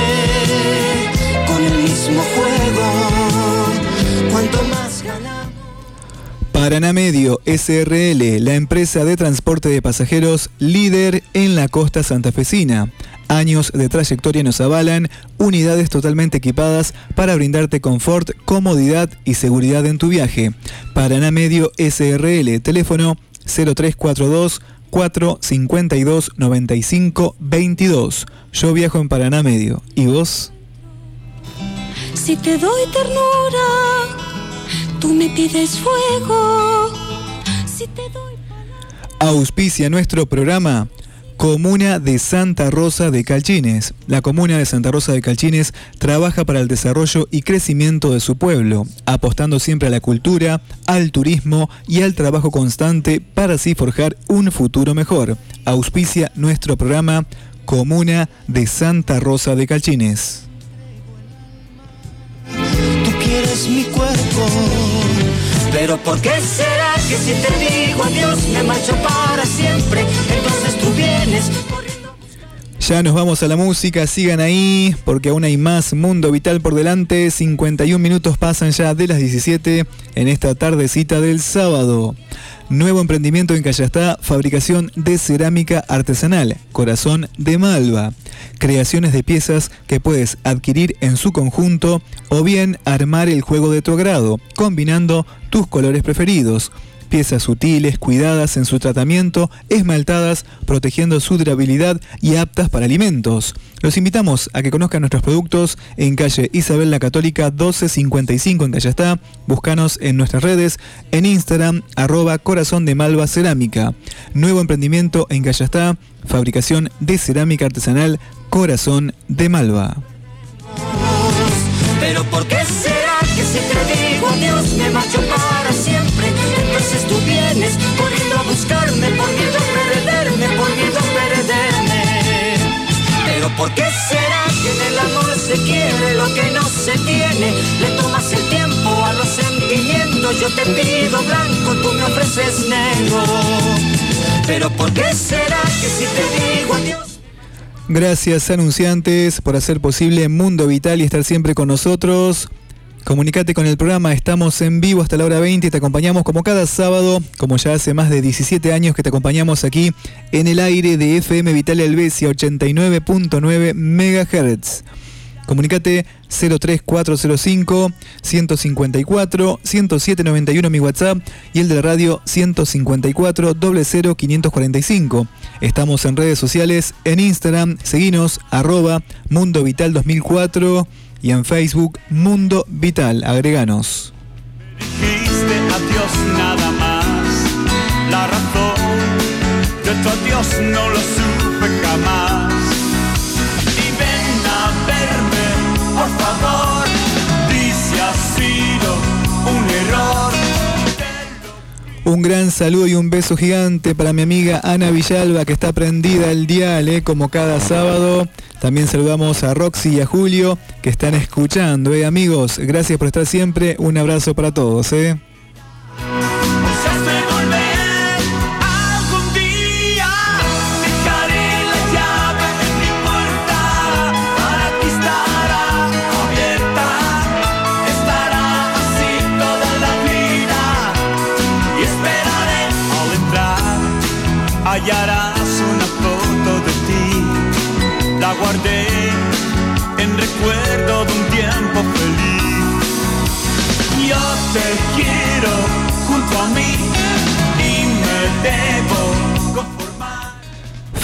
con el mismo juego. Cuanto más ganamos.
Paraná Medio SRL, la empresa de transporte de pasajeros líder en la costa santafesina. Años de trayectoria nos avalan, unidades totalmente equipadas para brindarte confort, comodidad y seguridad en tu viaje. Paraná Medio SRL, teléfono 0342 452 95 22. Yo viajo en Paraná Medio. ¿Y vos?
Si te doy ternura, tú me pides fuego. Si te doy
Auspicia nuestro programa Comuna de Santa Rosa de Calchines. La Comuna de Santa Rosa de Calchines trabaja para el desarrollo y crecimiento de su pueblo, apostando siempre a la cultura, al turismo y al trabajo constante para así forjar un futuro mejor. Auspicia nuestro programa Comuna de Santa Rosa de Calchines.
Tú quieres mi cuerpo, pero ¿por qué que si me
Ya nos vamos a la música, sigan ahí porque aún hay más Mundo Vital por delante. 51 minutos pasan ya de las 17 en esta tardecita del sábado. Nuevo emprendimiento en Callastá, fabricación de cerámica artesanal, corazón de Malva. Creaciones de piezas que puedes adquirir en su conjunto o bien armar el juego de tu agrado, combinando tus colores preferidos. Piezas sutiles, cuidadas en su tratamiento, esmaltadas, protegiendo su durabilidad y aptas para alimentos. Los invitamos a que conozcan nuestros productos en calle Isabel la Católica 1255 en Callastá. Búscanos en nuestras redes, en Instagram, arroba corazón de Malva Cerámica. Nuevo emprendimiento en Callastá, fabricación de cerámica artesanal Corazón de Malva.
Entonces tú vienes corriendo a buscarme por miedo a perderme, por miedo a perderme. Pero ¿por qué será que en el amor se quiere lo que no se tiene? Le tomas el tiempo a los sentimientos, yo te pido blanco, tú me ofreces negro. Pero ¿por qué será que si te digo adiós?
Gracias anunciantes por hacer posible Mundo Vital y estar siempre con nosotros. Comunicate con el programa, estamos en vivo hasta la hora 20 y te acompañamos como cada sábado, como ya hace más de 17 años que te acompañamos aquí en el aire de FM Vital Helvecia 89.9 MHz. Comunicate 03405 154 10791 mi WhatsApp y el de la radio 154 00 545. Estamos en redes sociales, en Instagram, seguinos arroba Mundo Vital 2004 y en Facebook Mundo Vital, agreganos.
dijiste adiós nada más. La razón de tu adiós no lo supe jamás. Un
gran saludo y un beso gigante para mi amiga Ana Villalba que está prendida el dial, eh, como cada sábado. También saludamos a Roxy y a Julio que están escuchando, eh, amigos. Gracias por estar siempre. Un abrazo para todos, eh.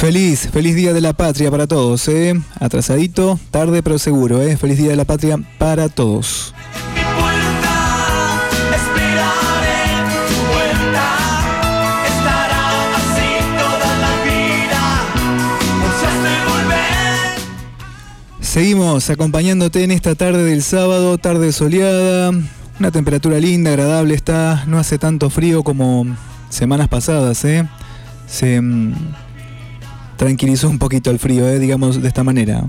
Feliz,
feliz Día de la Patria para todos, ¿eh? Atrasadito, tarde pero seguro, ¿eh? Feliz Día de la Patria para todos.
Volver.
Seguimos acompañándote en esta tarde del sábado, tarde soleada, una temperatura linda, agradable está, no hace tanto frío como semanas pasadas, ¿eh? Se mm, tranquilizó un poquito el frío, ¿eh? digamos de esta manera.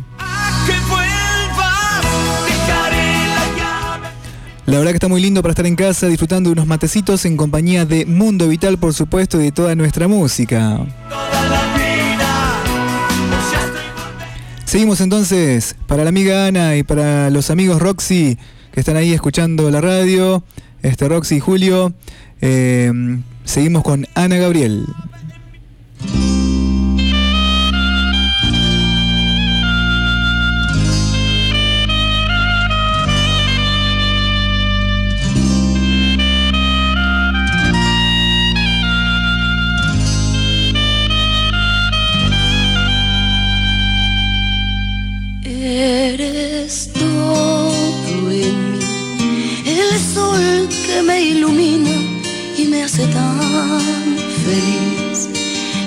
La
verdad que está muy lindo para estar en casa disfrutando de unos matecitos en compañía de Mundo Vital, por supuesto, y de toda nuestra música. Seguimos entonces para la amiga Ana y para los amigos Roxy que están ahí escuchando la radio, este Roxy y Julio. eh, seguimos con Ana Gabriel.
Sol que me ilumina y me hace tan feliz,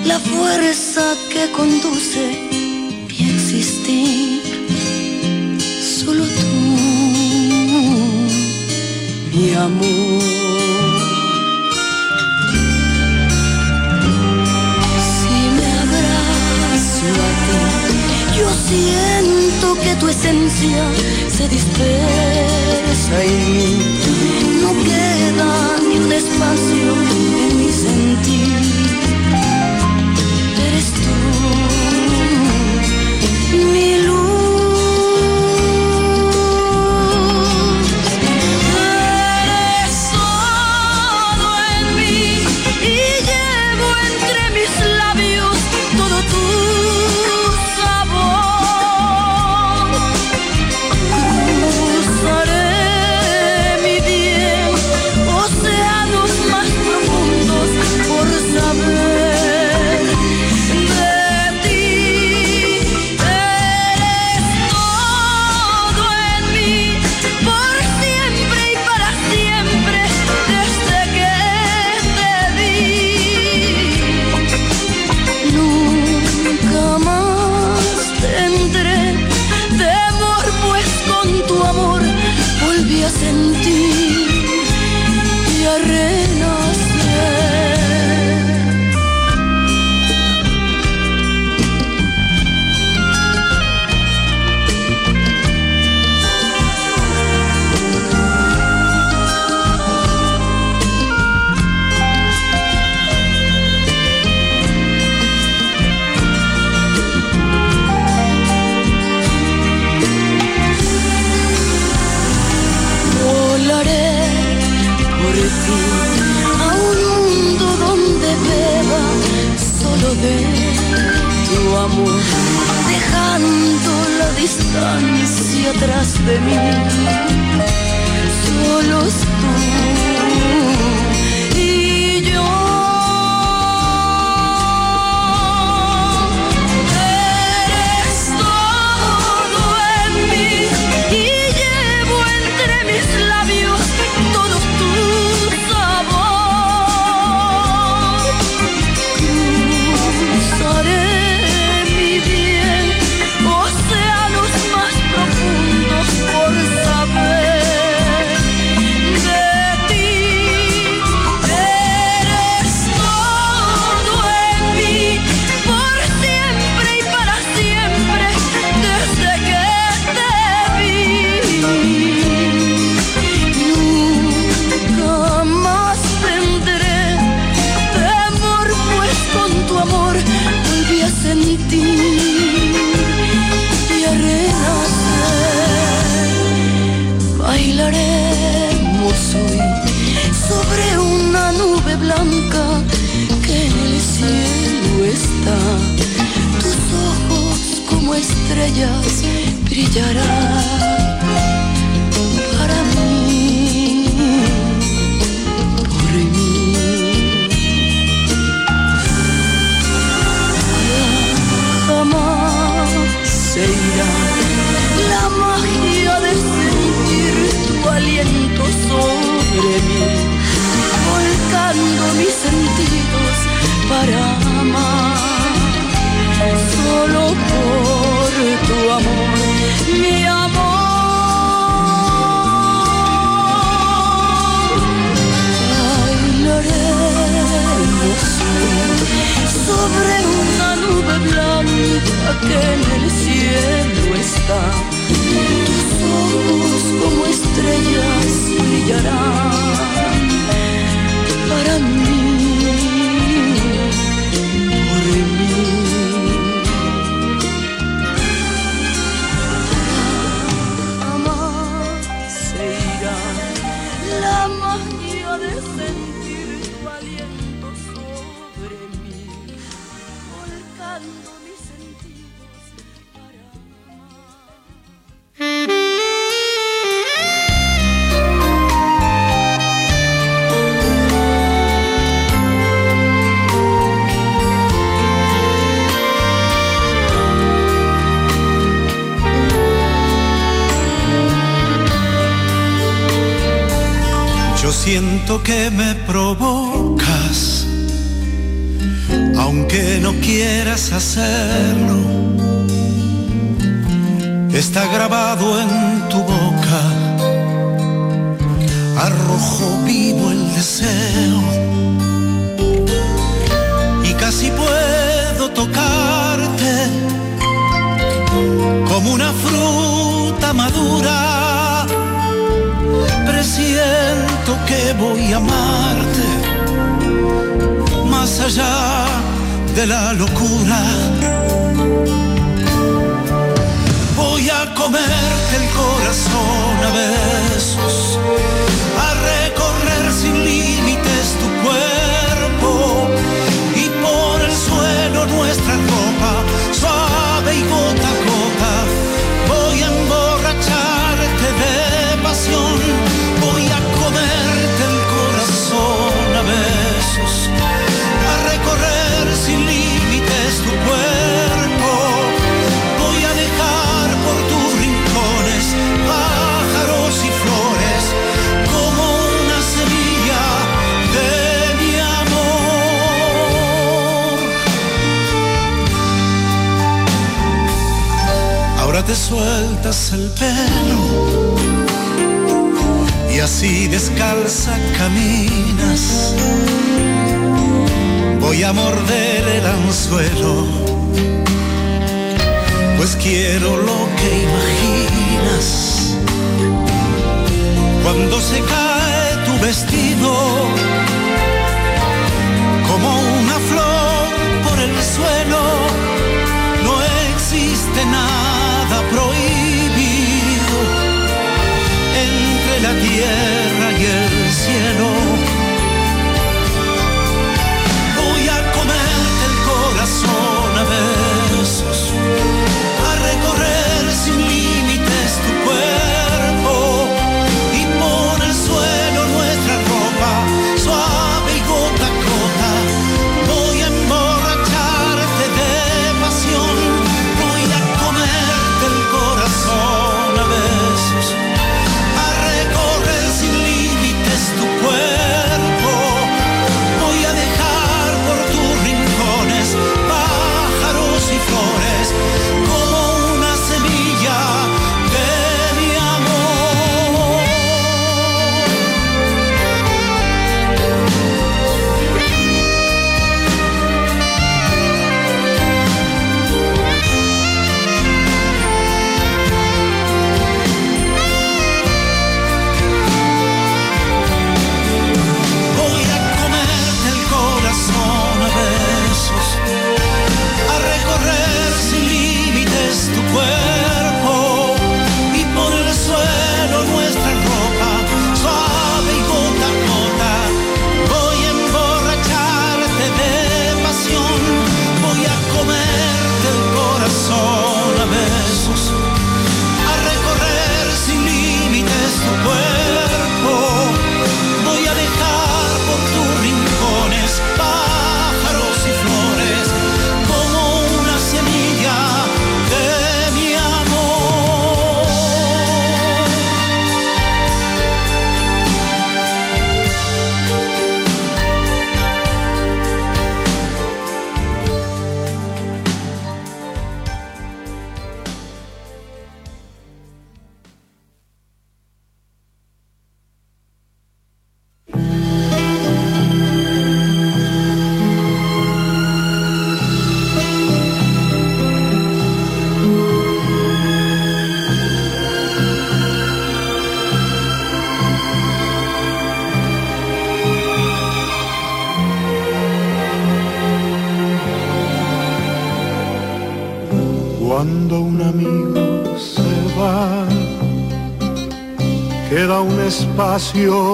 la fuerza que conduce mi existir. Solo tú, mi amor. Si me abrazo a ti, yo siento que tu esencia se dispersa en mí. No queda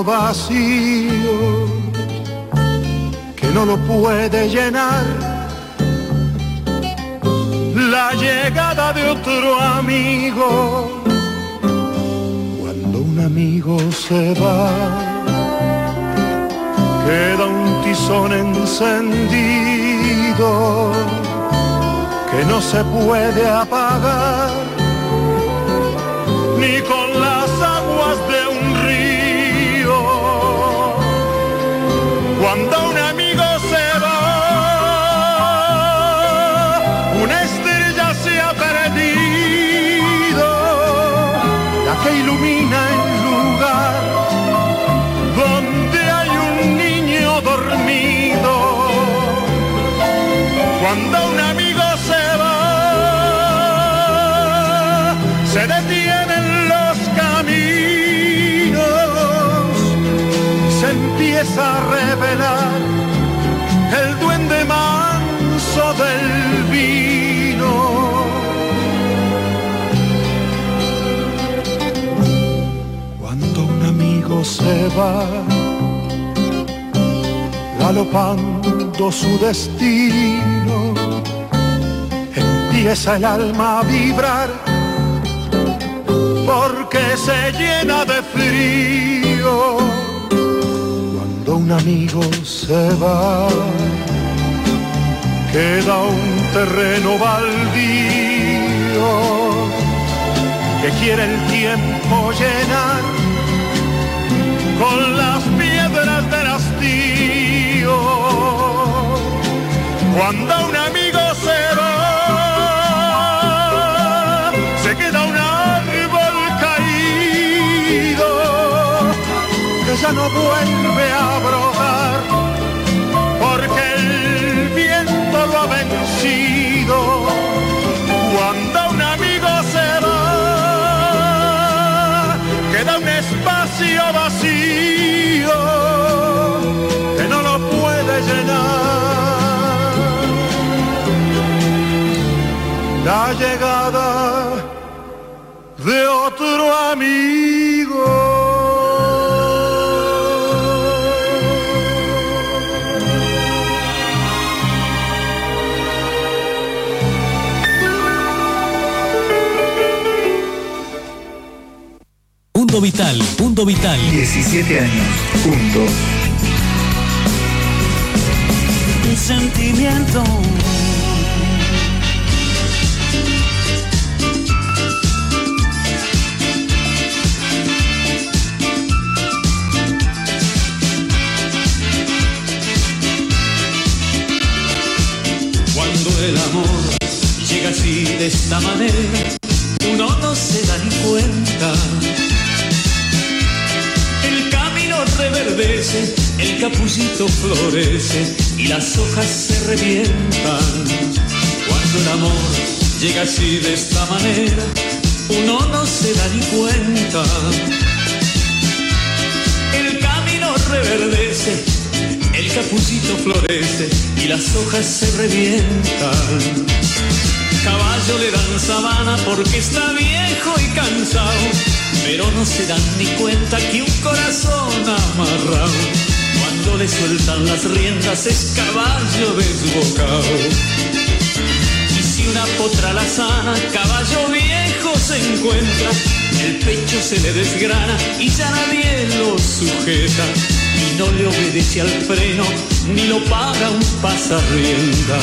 vacío que no lo puede llenar la llegada de otro amigo. Cuando un amigo se va, queda un tizón encendido que no se puede apagar ni con Cuando un amigo se va, se detienen los caminos, se empieza a revelar el duende manso del vino. Cuando un amigo se va, galopando su destino, empieza el alma a vibrar porque se llena de frío. Cuando un amigo se va, queda un terreno baldío que quiere el tiempo llenar con las piedras del hastío. Cuando un amigo ya no vuelve a brotar porque el viento lo ha vencido. Cuando un amigo se va, queda un espacio vacío que no lo puede llenar. La llegada de otro amigo.
Vital, Mundo Vital.
17 años, juntos.
Un sentimiento.
Cuando el amor llega así de esta manera, uno no se da ni cuenta. Reverdece, el capucito florece y las hojas se revientan. Cuando el amor llega así de esta manera, uno no se da ni cuenta. El camino reverdece, el capucito florece y las hojas se revientan. Caballo le dan sabana porque está viejo y cansado, pero no se dan ni cuenta que un corazón amarrado, cuando le sueltan las riendas es caballo desbocado. Y si una potra la sana, caballo viejo se encuentra, el pecho se le desgrana y ya nadie lo sujeta. Y no le obedece al freno, ni lo paga un pasarriendas.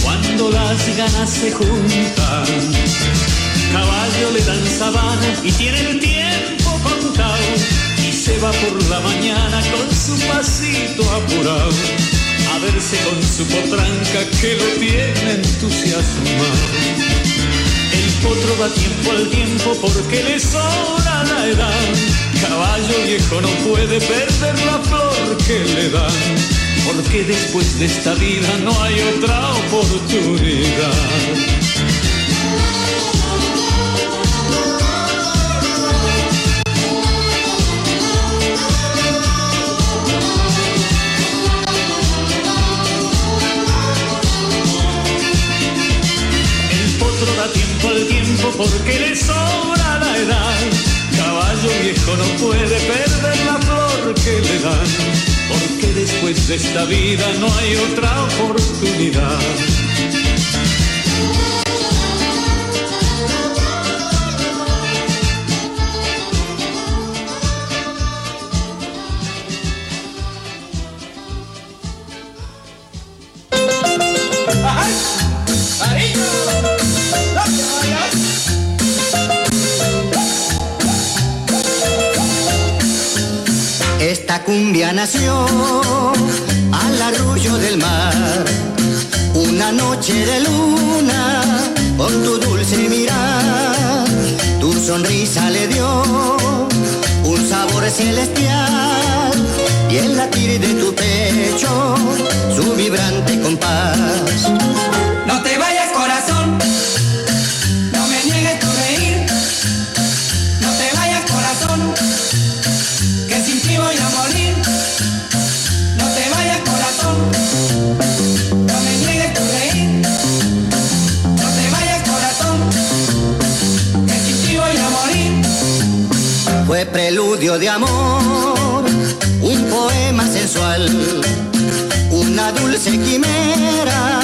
las ganas se juntan. Caballo le dan sabana y tiene el tiempo contado. Y se va por la mañana con su pasito apurado. A verse con su potranca que lo tiene entusiasmado. El potro da tiempo al tiempo porque le sobra la edad. Caballo viejo no puede perder la flor que le dan. Porque después de esta vida no hay otra oportunidad. De esta vida no hay otra oportunidad.
Cumbia nació al arrullo del mar, una noche de luna con tu dulce mirar, tu sonrisa le dio un sabor celestial y el latir de tu pecho su vibrante compás. De amor, un poema sensual, una dulce quimera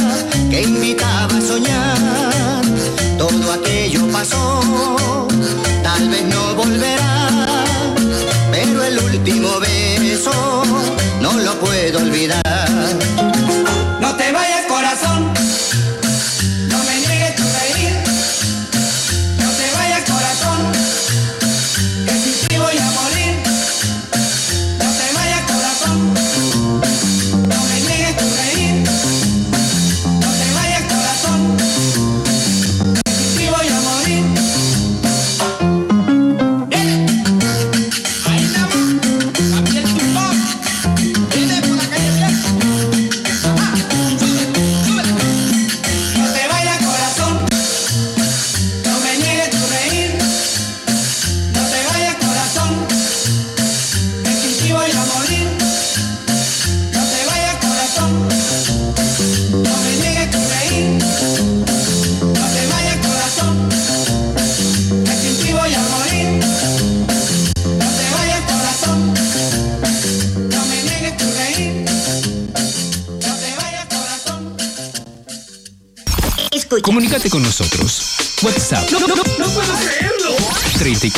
que invitaba a soñar. Todo aquello pasó, tal vez no volverá, pero el último beso no lo puedo olvidar.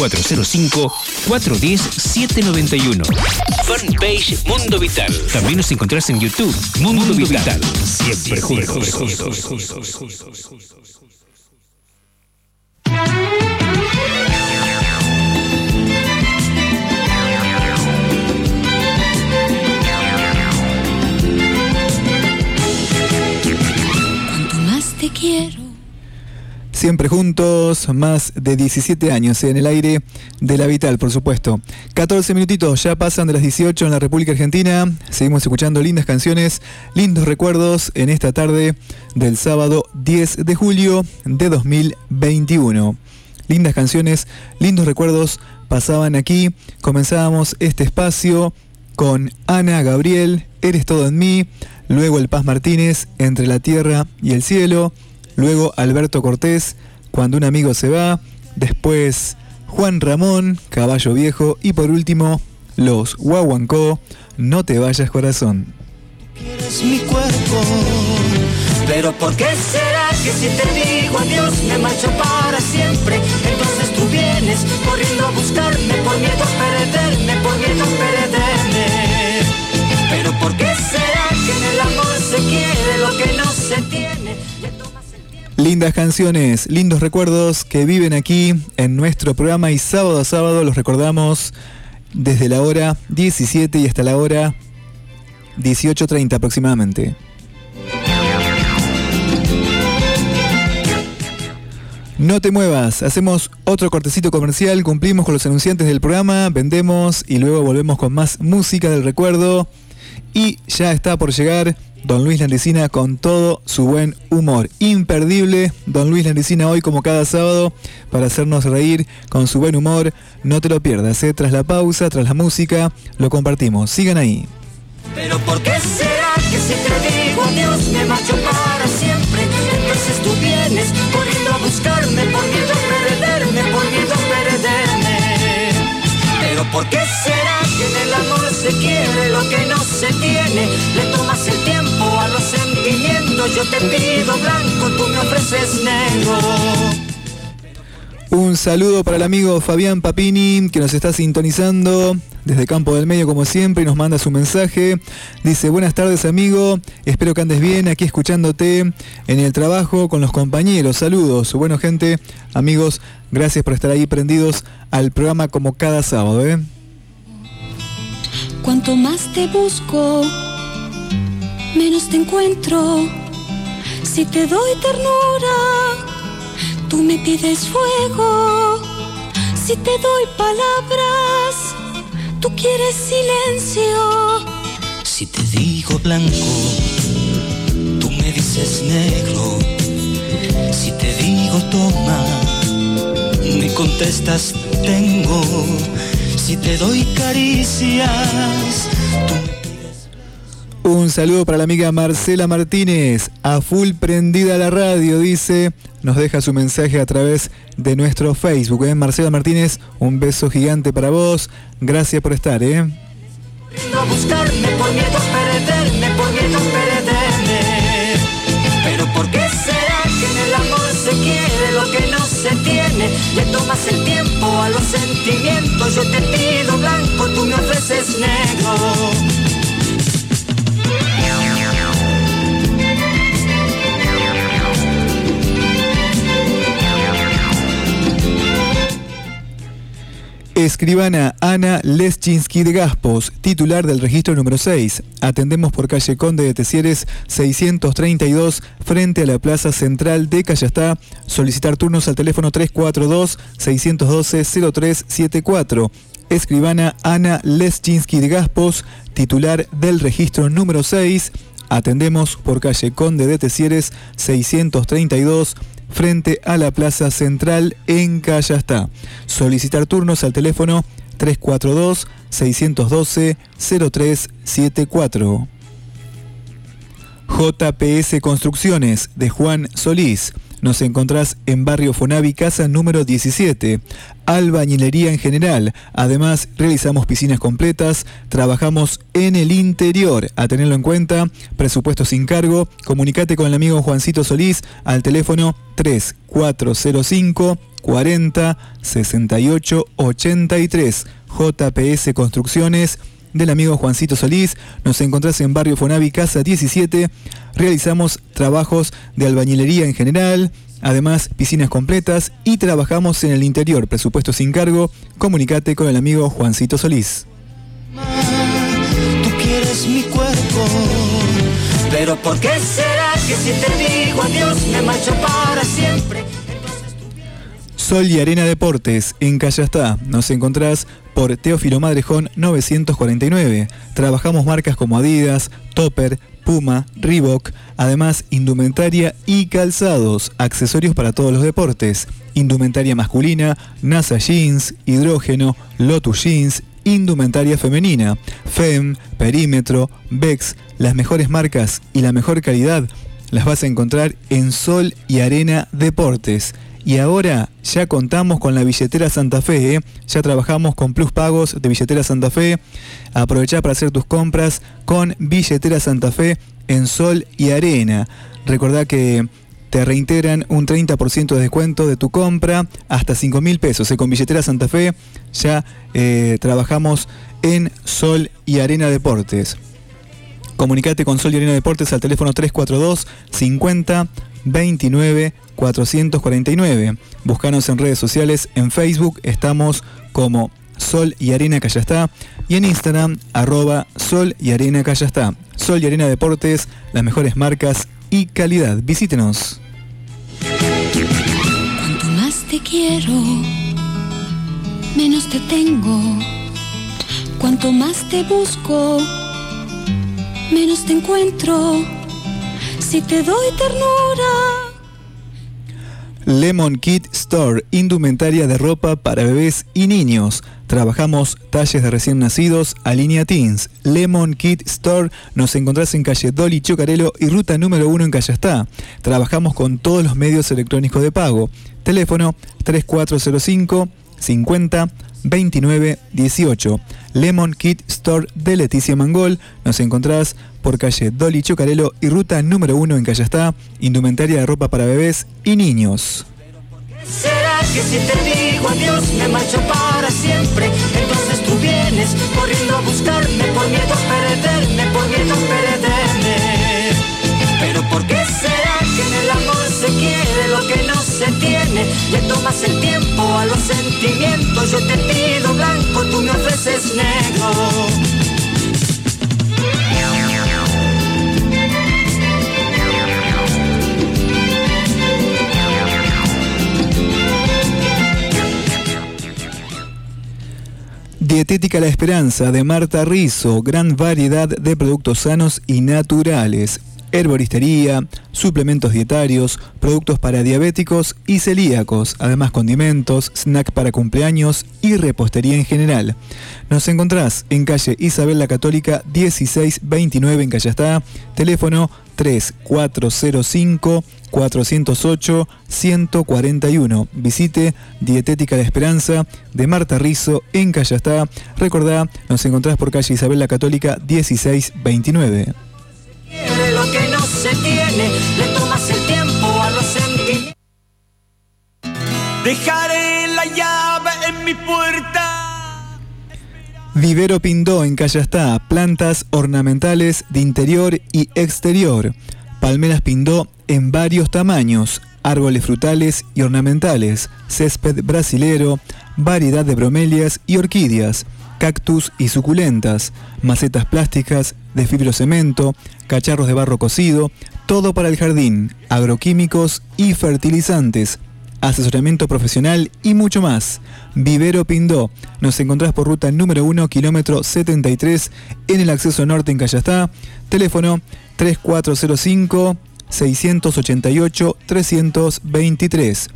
3405-410-791. Fanpage Mundo Vital. También nos encontrás en YouTube. Mundo, Vital. Siempre juntos.
Cuanto
Siempre juntos, más de 17 años en el aire de la Vital, por supuesto. 14 minutitos, ya pasan de las 18 en la República Argentina. Seguimos escuchando lindas canciones, lindos recuerdos en esta tarde del sábado 10 de julio de 2021. Lindas canciones, lindos recuerdos pasaban aquí. Comenzábamos este espacio con Ana Gabriel, Eres todo en mí. Luego el Paz Martínez, Entre la Tierra y el Cielo. Luego Alberto Cortés, Cuando un amigo se va. Después Juan Ramón, Caballo Viejo. Y por último, Los Guaguancó, No te vayas corazón.
es mi cuerpo. Pero ¿por qué será que si te digo adiós me marcho para siempre? Entonces tú vienes corriendo a buscarme por miedo a perderme, por miedo a perderme. Pero ¿por qué será que en el amor se quiere lo que no se tiene?
Lindas canciones, lindos recuerdos que viven aquí en nuestro programa y sábado a sábado los recordamos desde la hora 17 y hasta la hora 18.30 aproximadamente. No te muevas, hacemos otro cortecito comercial, cumplimos con los anunciantes del programa, vendemos y luego volvemos con más música del recuerdo. Y ya está por llegar Don Luis Landicina con todo su buen humor. Imperdible, Don Luis Landicina hoy como cada sábado para hacernos reír con su buen humor. No te lo pierdas, ¿eh? tras la pausa, tras la música, lo compartimos. Sigan ahí.
Pero ¿por qué será que si te digo adiós me marcho para siempre? Entonces tú vienes corriendo a buscarme por miedo a perderme, por miedo a perderme. Pero ¿por qué será que en el amor se quiere lo que no se tiene? Yo te pido blanco, tú me ofreces negro.
Un saludo para el amigo Fabián Papini que nos está sintonizando desde Campo del Medio como siempre y nos manda su mensaje. Dice, buenas tardes amigo, espero que andes bien aquí escuchándote en el trabajo con los compañeros. Saludos. Bueno gente, amigos, gracias por estar ahí prendidos al programa como cada sábado. ¿eh?
Cuanto más te busco, menos te encuentro. Si te doy ternura, tú me pides fuego. Si te doy palabras, tú quieres silencio.
Si te digo blanco, tú me dices negro. Si te digo toma, me contestas tengo. Si te doy caricias, tú
Un saludo para la amiga Marcela Martínez, a full prendida la radio, dice, nos deja su mensaje a través de nuestro Facebook. ¿eh? Marcela Martínez, un beso gigante para vos, gracias por estar. ¿eh?
Le tomas el tiempo a los sentimientos, yo te pido blanco, tú me ofreces negro.
Escribana Ana Leschinski de Gaspos, titular del registro número 6. Atendemos por calle Conde de Tesieres 632 frente a la Plaza Central de Callastá. Solicitar turnos al teléfono 342-612-0374. Escribana Ana Leschinski de Gaspos, titular del registro número 6. Atendemos por calle Conde de Tesieres 632 frente a la Plaza Central en Callastá. Solicitar turnos al teléfono 342-612-0374. JPS Construcciones de Juan Solís. Nos encontrás en Barrio Fonavi, casa número 17. Albañilería en general. Además, realizamos piscinas completas. Trabajamos en el interior. A tenerlo en cuenta. Presupuesto sin cargo. Comunicate con el amigo Juancito Solís al teléfono 3405 40 68 83. JPS Construcciones del amigo Juancito Solís. Nos encontrás en Barrio Fonavi, Casa 17. Realizamos trabajos de albañilería en general, además piscinas completas y trabajamos en el interior, presupuesto sin cargo. Comunicate con el amigo Juancito Solís. Sol y Arena Deportes, en Callastá. Nos encontrás por Teófilo Madrejón 949. Trabajamos marcas como Adidas, Topper, Puma, Reebok, además indumentaria y calzados, accesorios para todos los deportes, indumentaria masculina, NASA Jeans, Hidrógeno, Lotus Jeans, indumentaria femenina, FEM, Perímetro, Vex, las mejores marcas y la mejor calidad las vas a encontrar en Sol y Arena Deportes. Y ahora ya contamos con la billetera Santa Fe, ¿eh? ya trabajamos con plus pagos de billetera Santa Fe. Aprovecha para hacer tus compras con billetera Santa Fe en Sol y Arena. Recordá que te reintegran un 30% de descuento de tu compra hasta 5 mil pesos. ¿eh? Con billetera Santa Fe ya eh, trabajamos en Sol y Arena Deportes. Comunicate con Sol y Arena Deportes al teléfono 342 50 29 449. Búscanos en redes sociales, en Facebook estamos como Sol y Arena Callastá y en Instagram arroba Sol y Arena Callastá. Sol y Arena Deportes, las mejores marcas y calidad. Visítenos.
Cuanto más te quiero, menos te tengo. Cuanto más te busco, menos te encuentro. Si te doy ternura,
Lemon Kit Store, indumentaria de ropa para bebés y niños. Trabajamos talles de recién nacidos a línea Teens. Lemon Kit Store nos encontrás en calle Dolly Chocarelo y ruta número 1 en Callastá. Trabajamos con todos los medios electrónicos de pago. Teléfono 3405 50 29 18. Lemon Kit Store de Leticia Mangol. Nos encontrás por calle Dolly Chocarelo y ruta número 1 en Callastá. Indumentaria de ropa para bebés y niños.
¿Será que si te digo adiós me marcho para siempre? Entonces tú vienes corriendo a buscarme por miedo a perderme, por miedo a perderme. Pero ¿por qué será que en el amor se quiere lo que no se tiene? Le tomas el tiempo a los sentimientos, yo te pido blanco, tú me ofreces negro.
Dietética La Esperanza de Marta Rizo, gran variedad de productos sanos y naturales. Herboristería, suplementos dietarios, productos para diabéticos y celíacos, además condimentos, snack para cumpleaños y repostería en general. Nos encontrás en calle Isabel la Católica 1629 en Callastá, teléfono 3405 408 141. Visite Dietética La Esperanza de Marta Rizo en Callastá. Recordá, nos encontrás por calle Isabel la Católica 1629.
Quiere lo que no se tiene, le tomas el tiempo a los sentimientos.
Dejaré.
Vivero Pindó en Callastá, plantas ornamentales de interior y exterior. Palmeras Pindó en varios tamaños, árboles frutales y ornamentales, césped brasilero, variedad de bromelias y orquídeas, cactus y suculentas, macetas plásticas de fibrocemento, cacharros de barro cocido, todo para el jardín, agroquímicos y fertilizantes, asesoramiento profesional y mucho más. Vivero Pindó. Nos encontrás por ruta número 1, kilómetro 73, en el acceso norte en Callastá. Teléfono 3405 688 323.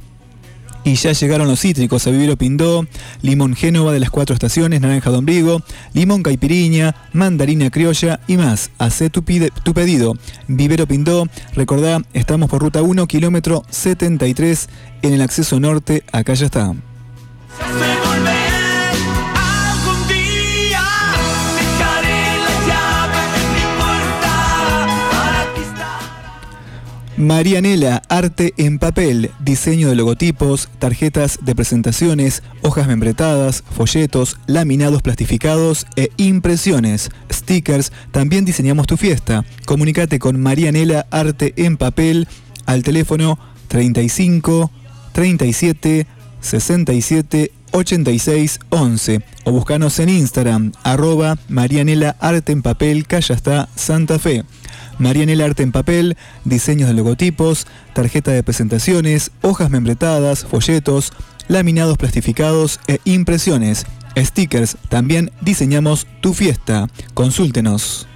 Y ya llegaron los cítricos a Vivero Pindó, limón Génova de las cuatro estaciones, naranja de ombligo, limón caipiriña, mandarina criolla y más. Hacé tu, tu pedido. Vivero Pindó, recordá, estamos por ruta 1, kilómetro 73, en el acceso norte, acá ya está. Marianela, arte en papel, diseño de logotipos, tarjetas de presentaciones, hojas membretadas, folletos, laminados plastificados e impresiones, stickers. También diseñamos tu fiesta. Comunicate con Marianela Arte en Papel al teléfono 35 37 67 86 11 o buscanos en Instagram arroba Marianela Arte en Papel Callastá Santa Fe. Marianela Arte en Papel, diseños de logotipos, tarjeta de presentaciones, hojas membretadas, folletos, laminados plastificados e impresiones. Stickers, también diseñamos tu fiesta. Consúltenos.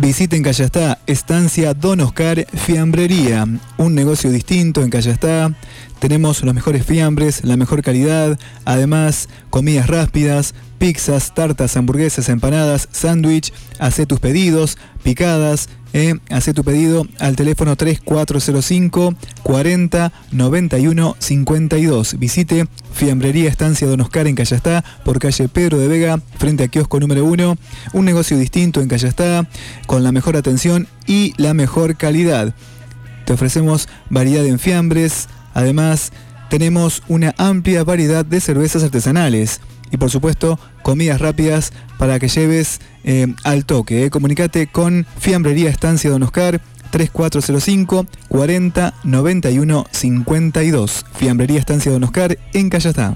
Visiten Callastá, Estancia Don Oscar Fiambrería, un negocio distinto en Callastá. Tenemos los mejores fiambres, la mejor calidad, además comidas rápidas,
pizzas, tartas, hamburguesas, empanadas, sándwich. Hacé tus pedidos, picadas. Eh, hacé tu pedido al teléfono 3405 40 91 52. Visite Fiambrería Estancia Don Oscar en Callastá, por calle Pedro de Vega, frente a kiosco número 1. Un negocio distinto en Callastá, con la mejor atención y la mejor calidad. Te ofrecemos variedad en fiambres, además tenemos una amplia variedad de cervezas artesanales y por supuesto comidas rápidas para que lleves eh, al toque. eh. Comunicate con Fiambrería Estancia Don Oscar 3405 40 91 52. Fiambrería Estancia Don Oscar en Callastá.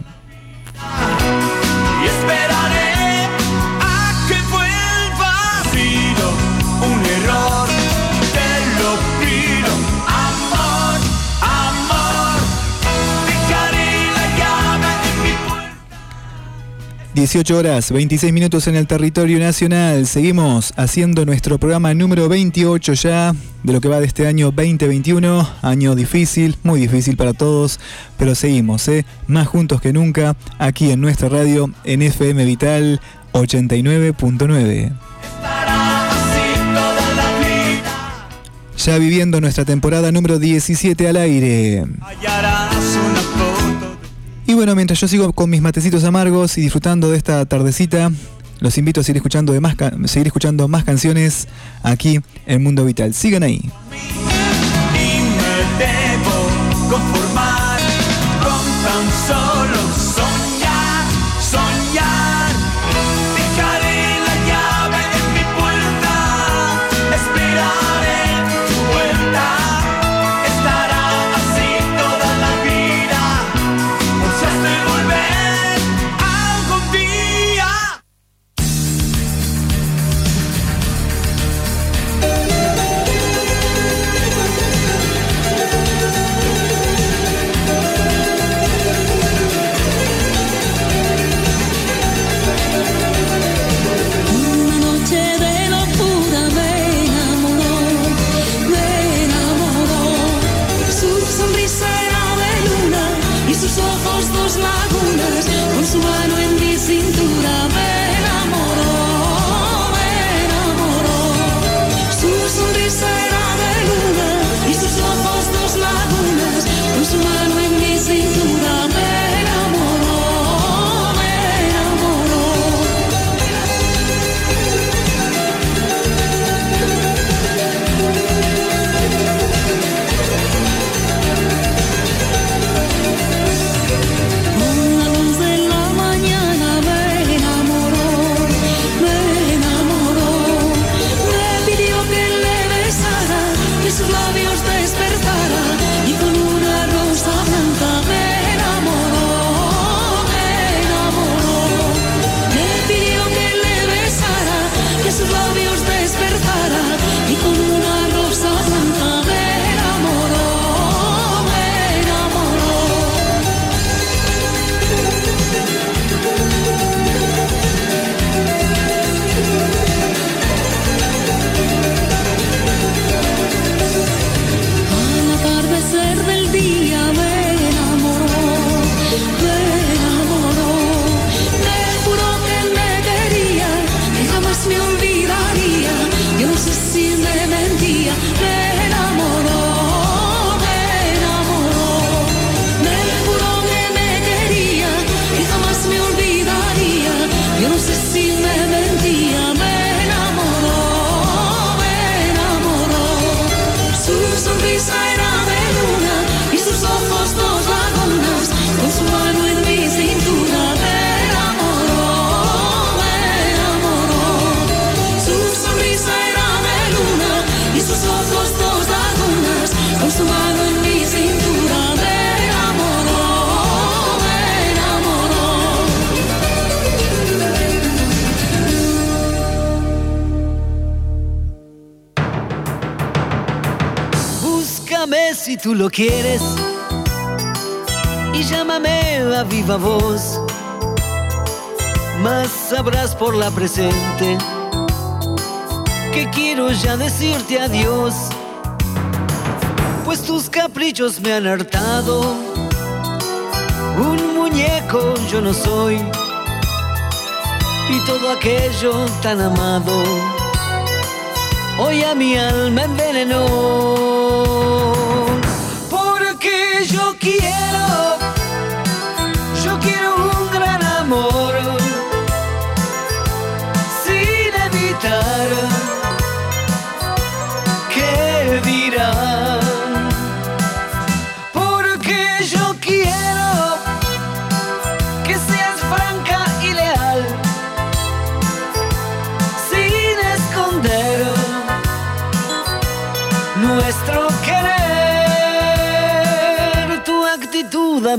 18 horas 26 minutos en el territorio nacional. Seguimos haciendo nuestro programa número 28 ya de lo que va de este año 2021. Año difícil, muy difícil para todos, pero seguimos, ¿eh? más juntos que nunca aquí en nuestra radio en FM Vital 89.9. Ya viviendo nuestra temporada número 17 al aire. Y bueno, mientras yo sigo con mis matecitos amargos y disfrutando de esta tardecita, los invito a seguir escuchando, más, seguir escuchando más canciones aquí en Mundo Vital. Sigan ahí.
Si
tú lo quieres y llámame a viva voz. Más sabrás por la presente que quiero ya decirte adiós. Pues tus caprichos me han hartado. Un muñeco yo no soy. y todo aquello tan amado. Hoy a mi alma envenenó.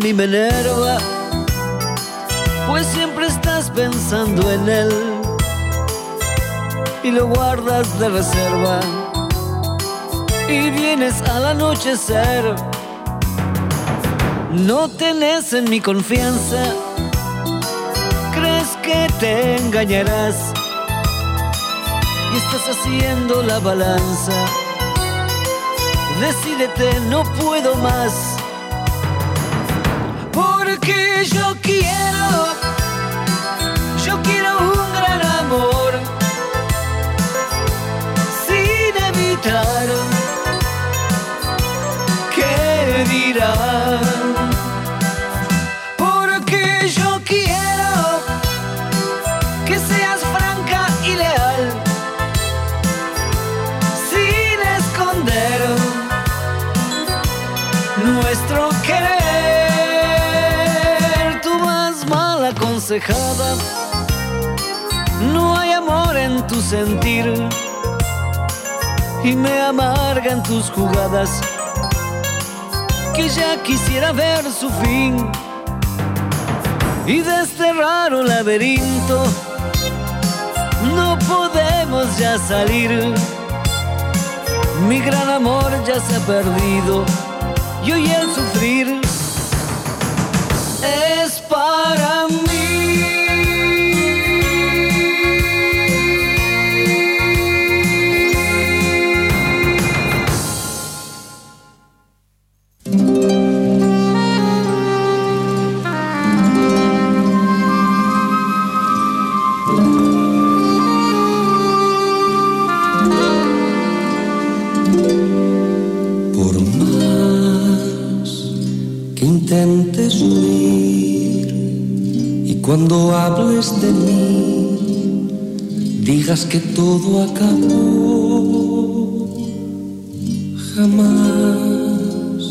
Actitud a mí me enerva, pues siempre estás pensando en él y lo guardas de reserva. Y vienes al anochecer. No tenés en mi confianza, crees que te engañarás y estás haciendo la balanza. Decídete, no puedo más. Yo quiero, yo quiero un gran amor. Sin evitar qué dirán. Porque yo quiero que seas franca y leal. Sin esconder nuestro querer. No hay amor en tu sentir. Y me amargan tus jugadas. Que ya quisiera ver su fin. Y de este raro laberinto. No podemos ya salir. Mi gran amor ya se ha perdido y hoy el sufrir es para mí.
De mí digas que todo acabó, jamás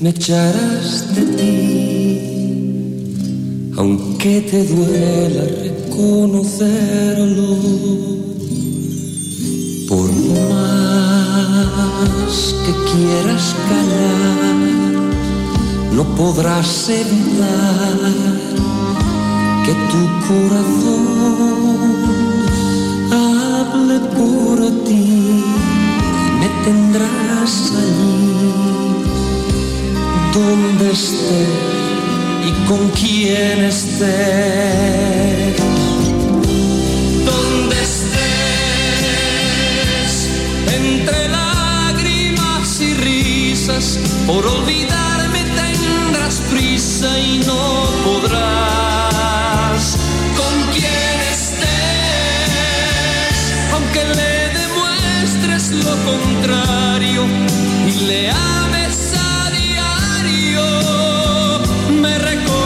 me echarás de ti, aunque te duela reconocerlo. Por más que quieras callar, no podrás evitar que tu corazón hable por ti. Me tendrás allí donde estés y con quien estés. Donde estés, entre lágrimas y risas, por olvidarme tendrás prisa y no podrás. Y le ames a diario, me recordarás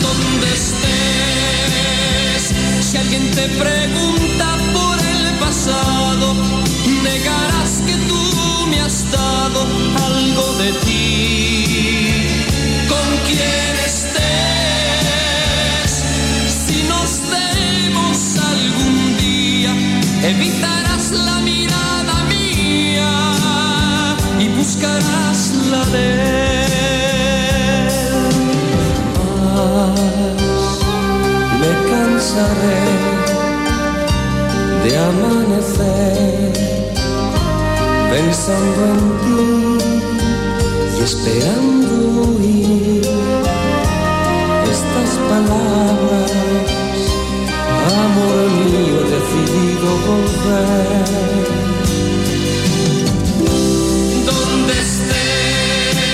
donde estés. Si alguien te pregunta evitarás la mirada mía y buscarás la de él. Mas me cansaré de amanecer pensando en ti y esperando oír estas palabras amor mío, decidido volver. Donde estés,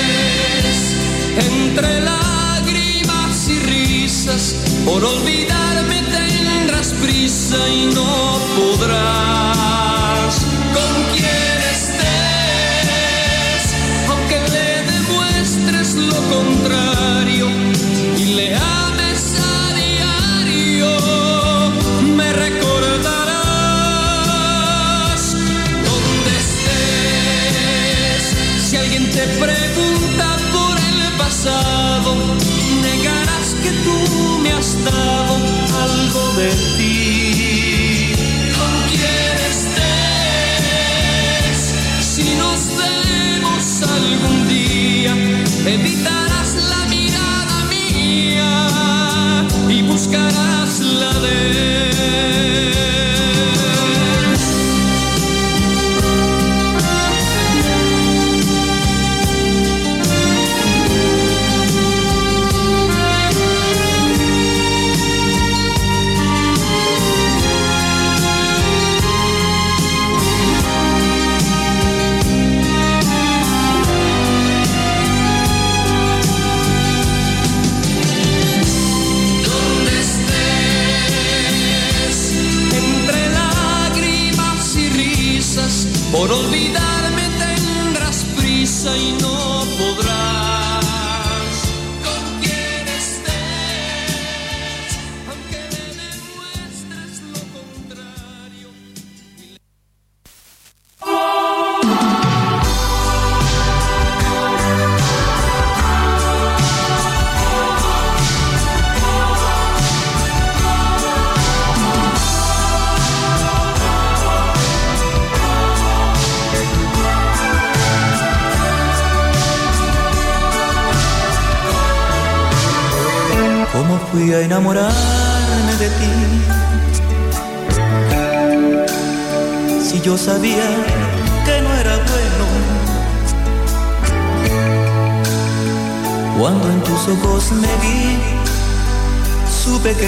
entre lágrimas y risas, por olvidarme tendrás prisa y no podrás. Con quien estés, aunque le demuestres lo contrario y le te pregunta por el pasado, negarás que tú me has dado algo de ti. Con quien estés, si nos vemos algún día, evitarás la mirada mía y buscarás la de él.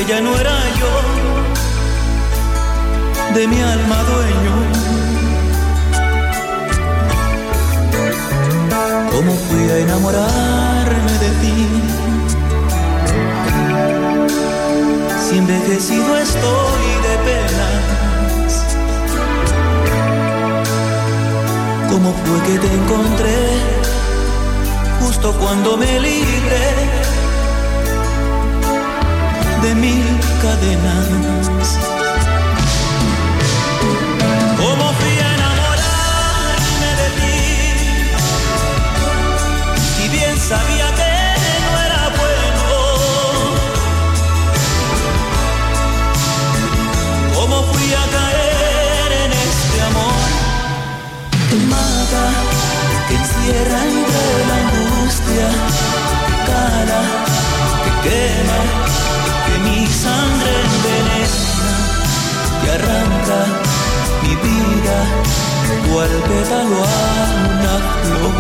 Ya no era yo de mi alma dueño. ¿Cómo fui a enamorarme de ti? Si envejecido estoy de penas, ¿cómo fue que te encontré justo cuando me libré de mil cadenas? ¿Cómo fui a enamorarme de ti? Si bien sabía que no era bueno. ¿Cómo fui a caer en este amor que mata, que encierra entre la angustia, que cala, que quema, mi sangre envenena, que arranca mi vida cual pétalo a una flor?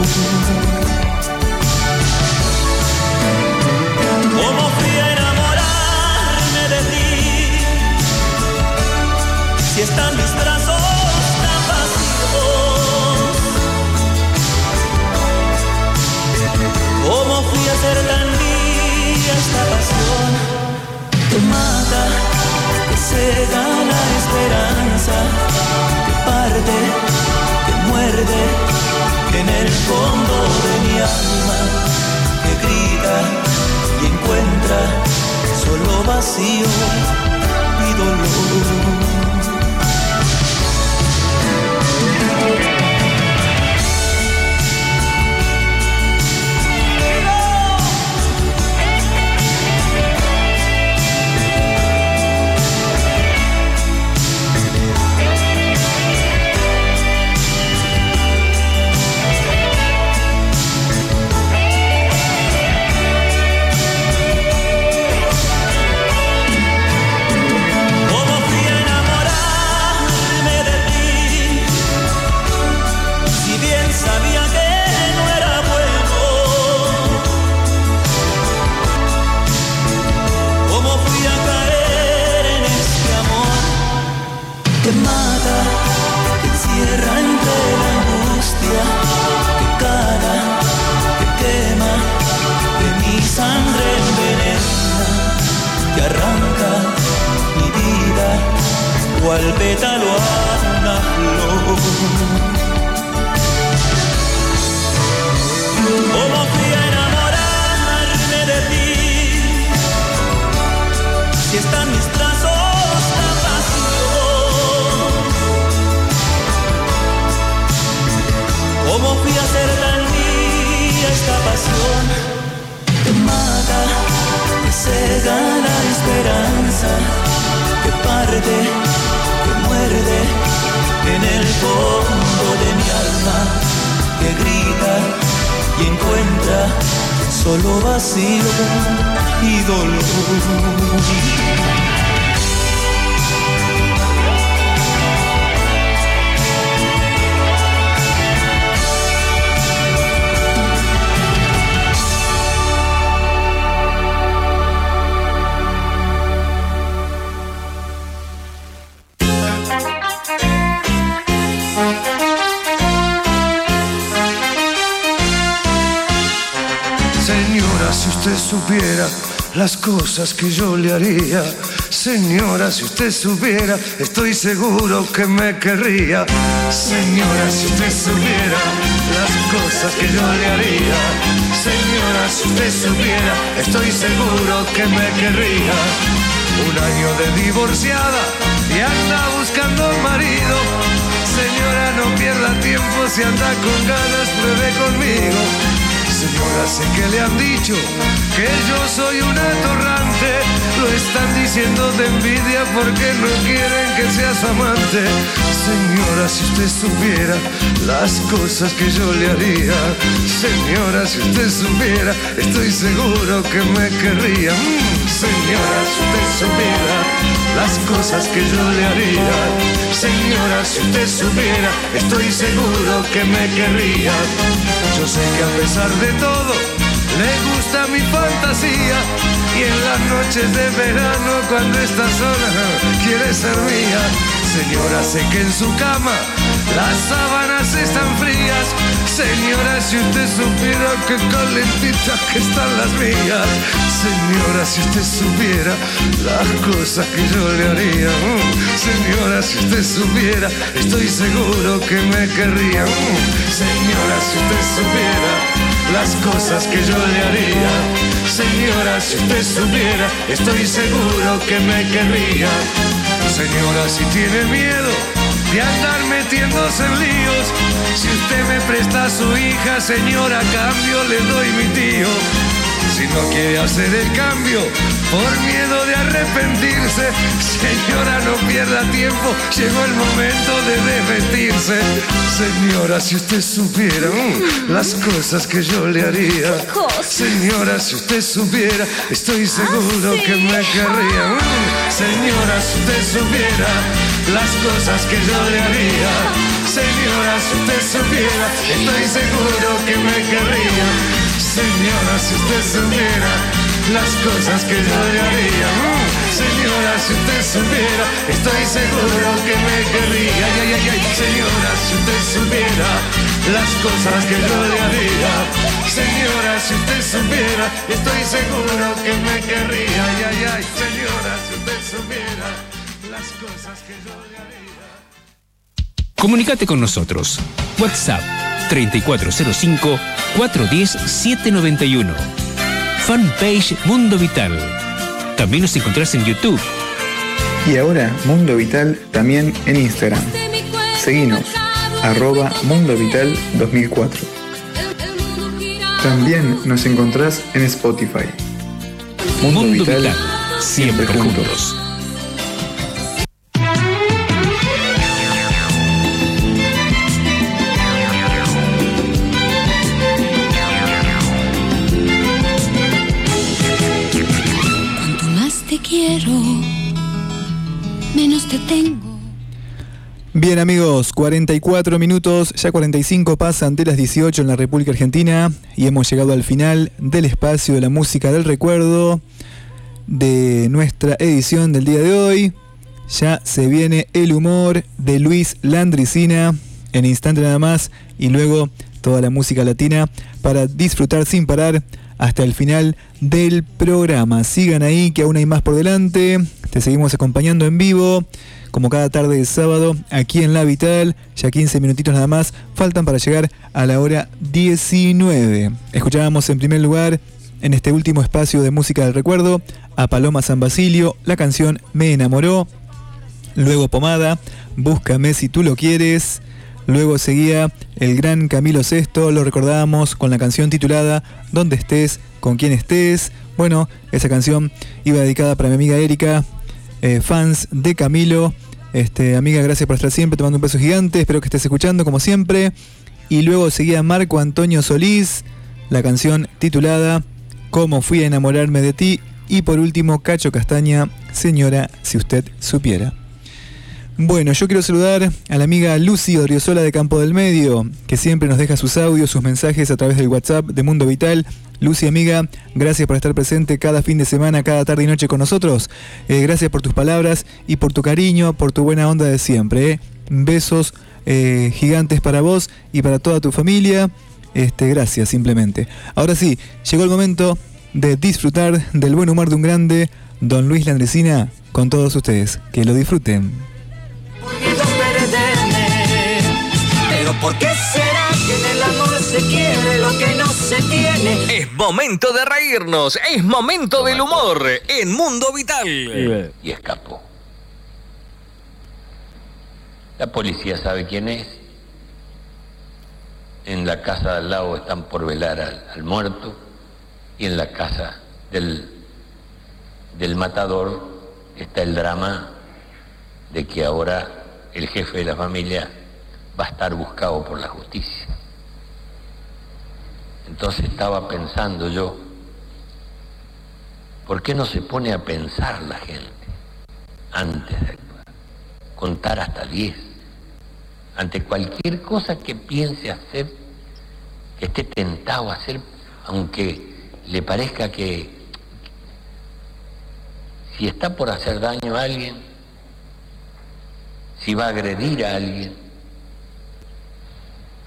¿Cómo fui a enamorarme de ti? Si están mis brazos que mata, que cega la esperanza, que parte, que muerde en el fondo de mi alma, que grita y encuentra solo vacío y dolor?
Cosas que yo le haría. Señora, si usted supiera, estoy seguro que me querría. Señora, si usted supiera las cosas que yo le haría. Señora, si usted supiera, estoy seguro que me querría. Un año de divorciada y anda buscando marido. Señora, no pierda tiempo si anda con ganas, pruebe conmigo. Señora, sé que le han dicho que yo soy un atorrante. Lo están diciendo de envidia porque no quieren que sea su amante. Señora, si usted supiera las cosas que yo le haría. Señora, si usted supiera, estoy seguro que me querría. Mm, Señora, si usted supiera las cosas que yo le haría. Señora, si usted supiera, estoy seguro que me querría. Yo sé que a pesar de todo, le gusta mi fantasía. Y en las noches de verano, cuando está sola, quiere ser mía. Señora, sé que en su cama las sábanas están frías. Señora, si usted supiera que calentitas que están las mías. Señora, si usted supiera las cosas que yo le haría. Señora, si usted supiera, estoy seguro que me querría. Señora, si usted supiera las cosas que yo le haría. Señora, si usted supiera, estoy seguro que me querría. Señora, si tiene miedo de andar metiéndose en líos, si usted me presta a su hija, señora, a cambio le doy mi tío. Si no quiere hacer el cambio por miedo de arrepentirse, señora, no pierda tiempo, llegó el momento de desvestirse. Señora, si usted supiera mm, las cosas que yo le haría. Señora, si usted supiera, estoy seguro que me querría. Mm, Señora, si usted supiera las cosas que yo le haría. Señora, si usted supiera, estoy seguro que me querría. Señora, si usted supiera las cosas que yo le haría. Señora, si usted supiera, estoy seguro que me querría. Ay, ay, ay. Señora, si usted supiera las cosas que yo le haría. Señora, si usted supiera, estoy seguro que me querría. Ay, ay. Señora, si usted supiera las cosas que yo le haría.
Comunicate con nosotros. WhatsApp 3405-410-791. Fanpage Mundo Vital. También nos encontrás en YouTube.
Y ahora Mundo Vital también en Instagram. Seguinos, arroba Mundo Vital 2004. También nos encontrás en Spotify. Mundo,
Mundo
Vital,
Vital, siempre juntos.
Cuanto
Bien amigos, 44 minutos, ya 45 pasan de las 18 en la República Argentina y hemos llegado al final del espacio de la música del recuerdo de nuestra edición del día de hoy. Ya se viene el humor de Luis Landricina en instante nada más y luego toda la música latina para disfrutar sin parar hasta el final del programa. Sigan ahí que aún hay más por delante. Te seguimos acompañando en vivo, como cada tarde de sábado, aquí en La Vital. Ya 15 minutitos nada más faltan para llegar a la hora 19. Escuchábamos en primer lugar, en este último espacio de música del recuerdo, a Paloma San Basilio, la canción Me enamoró. Luego Pomada, Búscame si tú lo quieres. Luego seguía el gran Camilo Sesto, lo recordábamos con la canción titulada Donde estés, con quién estés. Bueno, esa canción iba dedicada para mi amiga Erika, eh, fans de Camilo. Este, amiga, gracias por estar siempre, te mando un beso gigante, espero que estés escuchando como siempre. Y luego seguía Marco Antonio Solís, la canción titulada Cómo fui a enamorarme de ti. Y por último, Cacho Castaña, señora, si usted supiera. Bueno, yo quiero saludar a la amiga Lucy Odriozola de Campo del Medio, que siempre nos deja sus audios, sus mensajes a través del WhatsApp de Mundo Vital. Lucy, amiga, gracias por estar presente cada fin de semana, cada tarde y noche con nosotros. Eh, gracias por tus palabras y por tu cariño, por tu buena onda de siempre. eh. Besos eh, gigantes para vos y para toda tu familia. Este, gracias, simplemente. Ahora sí, llegó el momento de disfrutar del buen humor de un grande, don Luis Landresina, con todos ustedes. Que lo disfruten.
¿Por qué será que en el amor se quiere lo que no se tiene?
Es momento de reírnos, es momento del humor en Mundo Vital.
Y escapó. La policía sabe quién es. En la casa de al lado están por velar al, al muerto y en la casa del, del matador está el drama de que ahora el jefe de la familia va a estar buscado por la justicia. Entonces estaba pensando yo, ¿por qué no se pone a pensar la gente antes de actuar? Contar hasta 10. Ante cualquier cosa que piense hacer, que esté tentado a hacer, aunque le parezca que si está por hacer daño a alguien, si va a agredir a alguien,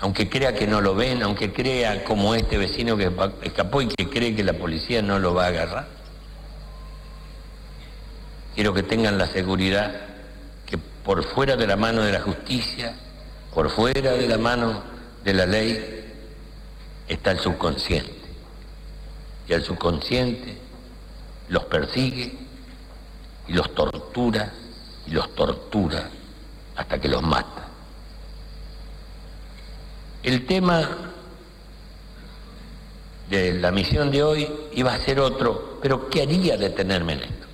aunque crea que no lo ven, aunque crea como este vecino que escapó y que cree que la policía no lo va a agarrar. Quiero que tengan la seguridad que por fuera de la mano de la justicia, por fuera de la mano de la ley, está el subconsciente. Y el subconsciente los persigue y los tortura y los tortura hasta que los mata. El tema de la misión de hoy iba a ser otro, pero ¿qué haría detenerme en esto?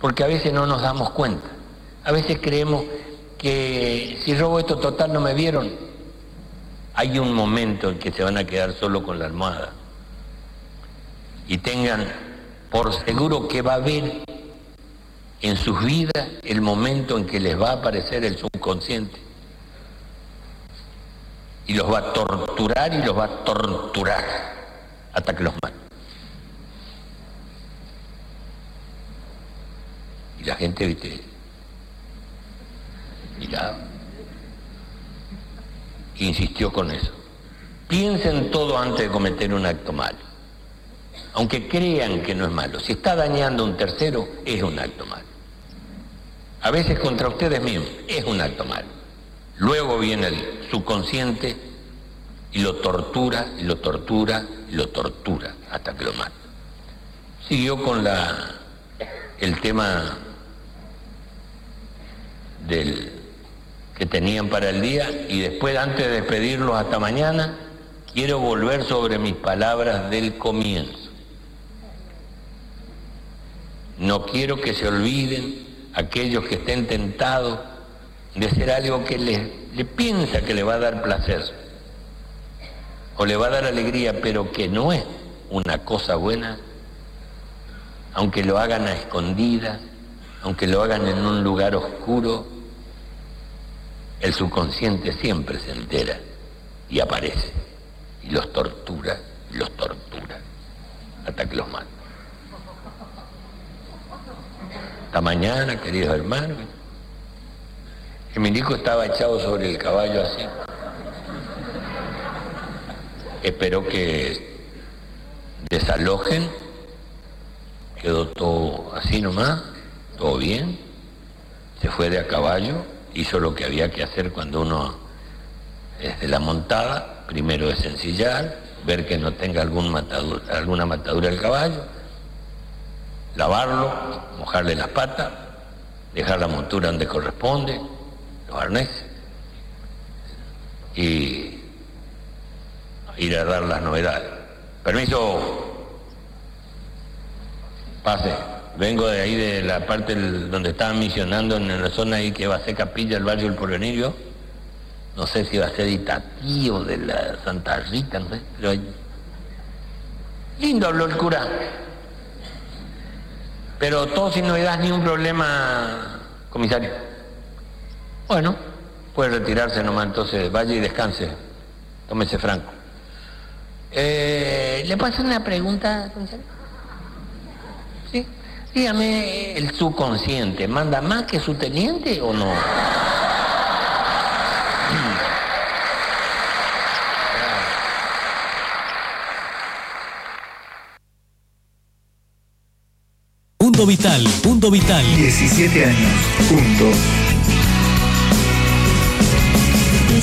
Porque a veces no nos damos cuenta. A veces creemos que si robo esto total no me vieron. Hay un momento en que se van a quedar solo con la almohada. Y tengan por seguro que va a haber en sus vidas el momento en que les va a aparecer el subconsciente. Y los va a torturar y los va a torturar hasta que los mate. Y la gente, viste, miraba. Insistió con eso. Piensen todo antes de cometer un acto malo. Aunque crean que no es malo. Si está dañando a un tercero, es un acto malo. A veces contra ustedes mismos, es un acto malo. Luego viene el subconsciente y lo tortura, y lo tortura, y lo tortura hasta que lo mata. Siguió con el tema del que tenían para el día y después, antes de despedirlos hasta mañana, quiero volver sobre mis palabras del comienzo. No quiero que se olviden aquellos que estén tentados de hacer algo que le, le piensa que le va a dar placer o le va a dar alegría, pero que no es una cosa buena, aunque lo hagan a escondidas, aunque lo hagan en un lugar oscuro, el subconsciente siempre se entera y aparece y los tortura, y los tortura, hasta que los mata. Hasta mañana, queridos hermanos. Emilico estaba echado sobre el caballo así. Espero que desalojen, quedó todo así nomás, todo bien, se fue de a caballo, hizo lo que había que hacer cuando uno es de la montada, primero es ensillar, ver que no tenga alguna matadura el caballo, lavarlo, mojarle las patas, dejar la montura donde corresponde, arneses, y ir a dar las novedades. Permiso, pase. Vengo de ahí de la parte donde estaban misionando en la zona ahí que va a ser capilla, el barrio del Porvenir. No sé si va a ser Itatí de la Santa Rita, no sé, pero lindo habló el cura. Pero todo sin novedad, ni un problema, comisario. Bueno, puede retirarse nomás, entonces vaya y descanse. Tómese franco. Eh, ¿Le puedo hacer una pregunta? Sí. Dígame, ¿el subconsciente manda más que su teniente o no?
Mundo Vital, Mundo Vital.
17 años, juntos.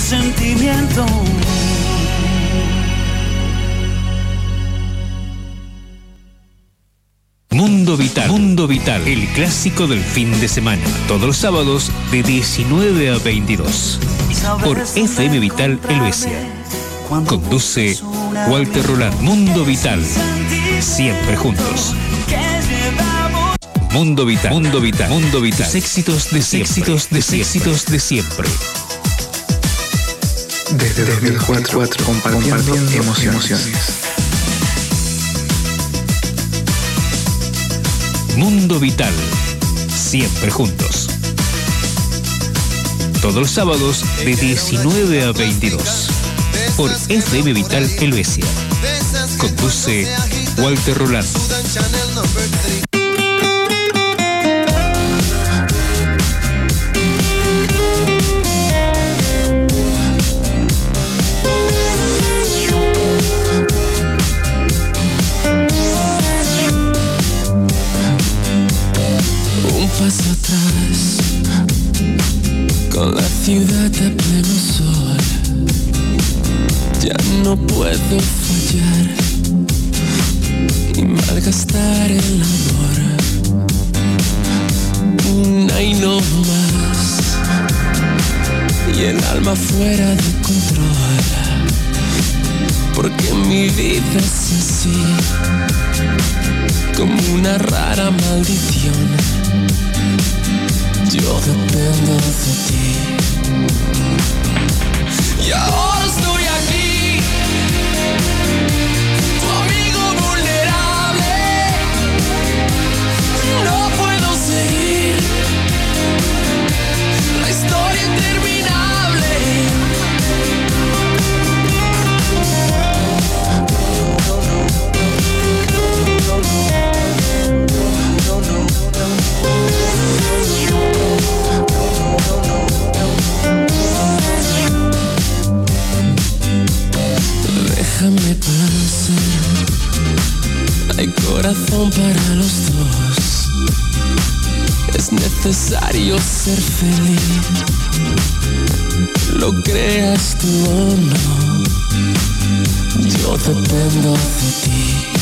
Sentimiento.
Mundo Vital, Mundo Vital, el clásico del fin de semana. Todos los sábados de 19 a 22. Por FM Vital Helvecia. Conduce Walter Roland. Mundo Vital. Siempre juntos. Mundo Vital, Mundo Vital, Mundo Vital. Éxitos de siempre. Éxitos de siempre. éxitos de siempre.
Desde 2004, compartiendo, emociones.
Mundo Vital. Siempre juntos. Todos los sábados de 19 a 22. Por FM Vital Helvecia. Conduce Walter Roland.
Ciudad a pleno sol. Ya no puedo fallar y malgastar el amor. Una y no más, y el alma fuera de control. Porque mi vida es así como una rara maldición. Yo dependo de ti. No puedo seguir la historia interminable. Corazón para los dos. Es necesario ser feliz. Lo creas tú o no. Yo dependo de ti.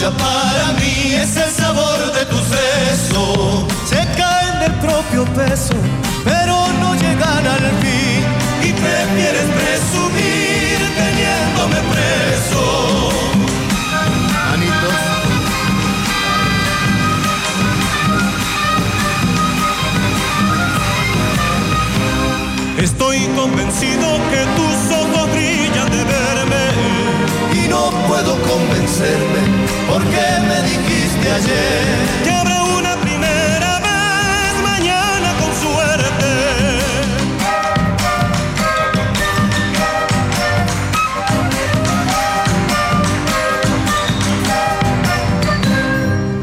tuya para
mí
es el sabor de tus besos. Se caen del propio peso, pero no llegan al fin. Y prefieres presumir teniéndome preso. Manitos.
Estoy convencido que tus
convencerme, porque me dijiste ayer
que habrá una primera vez mañana con suerte.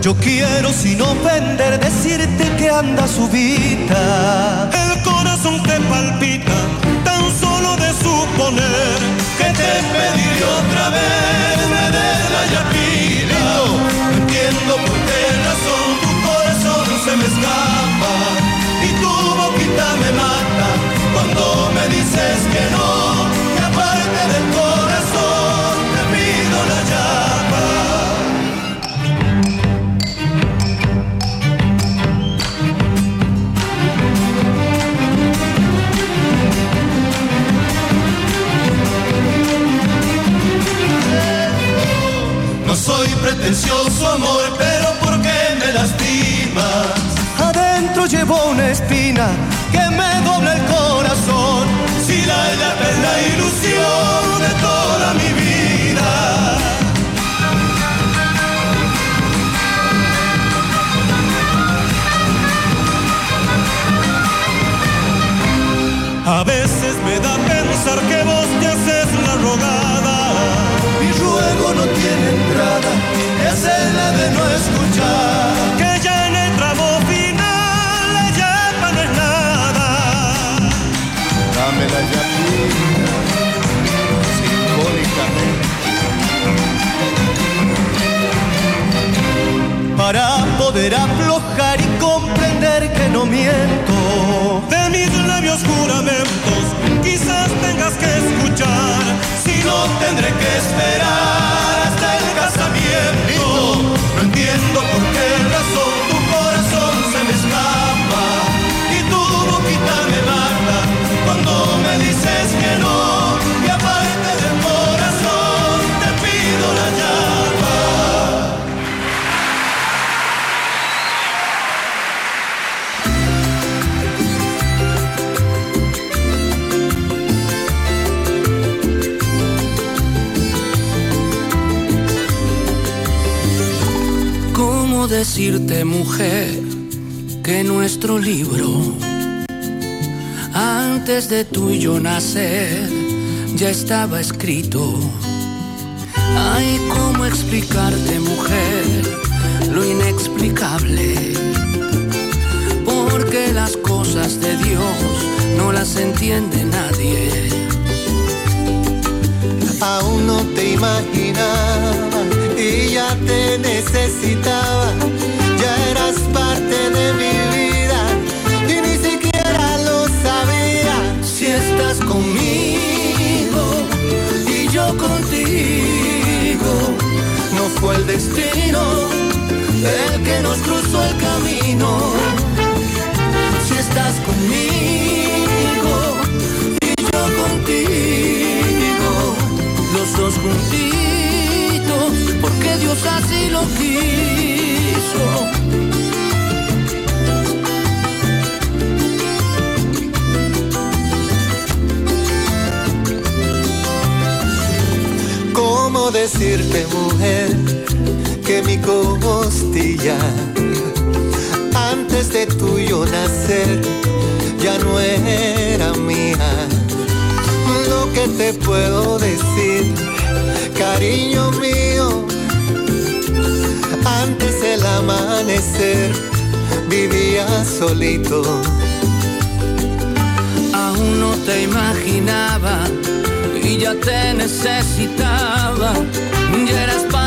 Yo quiero sin ofender decirte que anda subida.
El corazón te palpita tan solo de suponer
que te pediré otra vez me escapa y tu boquita me mata cuando me dices que no, que aparte del corazón te pido la llama. No soy pretencioso amor, pero porque me lastima Adentro llevo una espina que me dobla el corazón. Si la llave es la ilusión de toda mi vida. A veces me da pensar que vos te haces la rogada. Mi ruego no tiene entrada, es la de no escuchar. Dame la llamita, simbólicamente. Para poder aflojar y comprender que no miento. De mis labios juramentos, quizás tengas que escuchar. Si no, tendré que esperar hasta el casamiento. No entiendo por qué me dices que no. Y aparte del corazón, te pido la llama.
¿Cómo decirte, mujer, que nuestro libro, antes de tú y yo nacer, ya estaba escrito? Ay, ¿cómo explicarte, mujer, lo inexplicable? Porque las cosas de Dios no las entiende nadie.
Aún no te imaginaba y ya te necesitaba.
El destino el que nos cruzó el camino. Si estás conmigo y yo contigo, los dos juntitos, porque Dios así lo quiso.
¿Cómo decirte, mujer, que mi costilla, antes de tuyo nacer, ya no era mía? Lo que te puedo decir, cariño mío, antes del amanecer, vivía solito.
Aún no te imaginaba y ya te necesitaba. Ya eras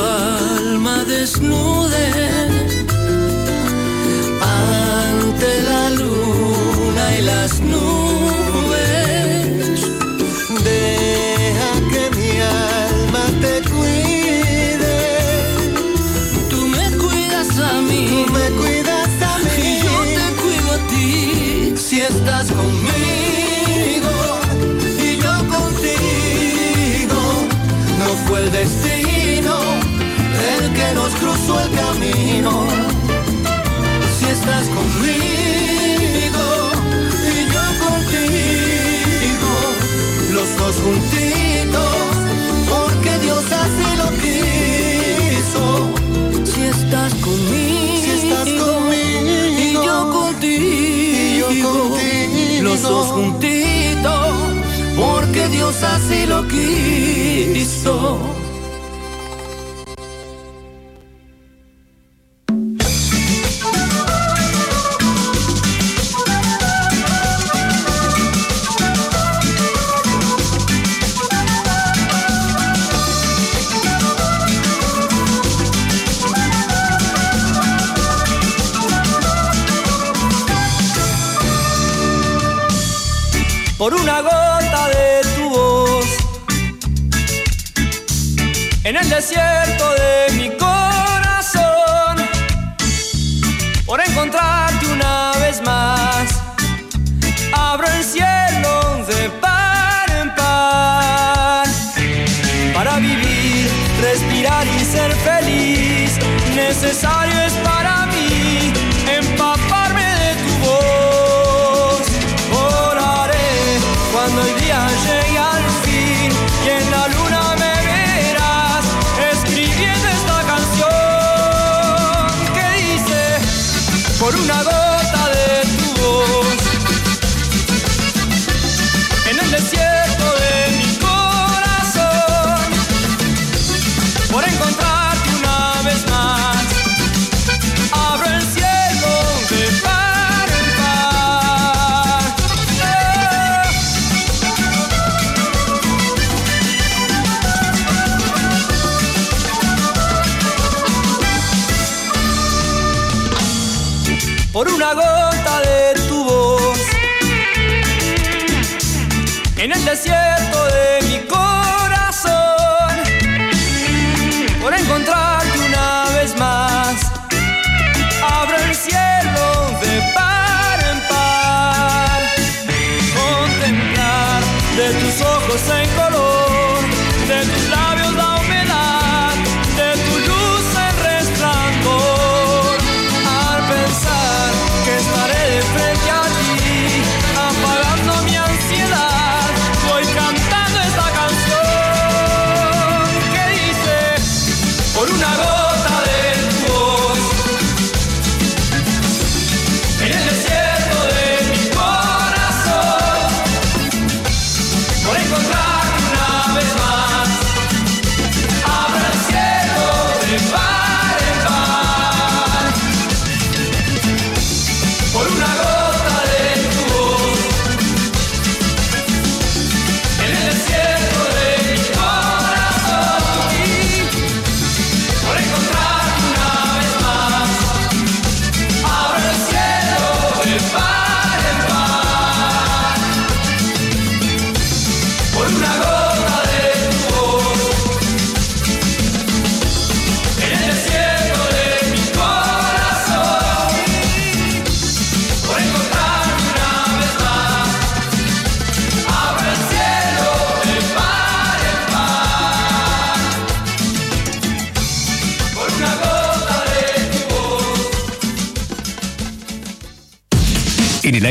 alma desnude ante la luna y las nubes. Cruzó el camino. Si estás conmigo y yo contigo, los dos juntitos, porque Dios así lo quiso. Si estás conmigo,
Si estás conmigo
y yo contigo,
y yo contigo.
los dos juntitos, porque Dios así lo quiso.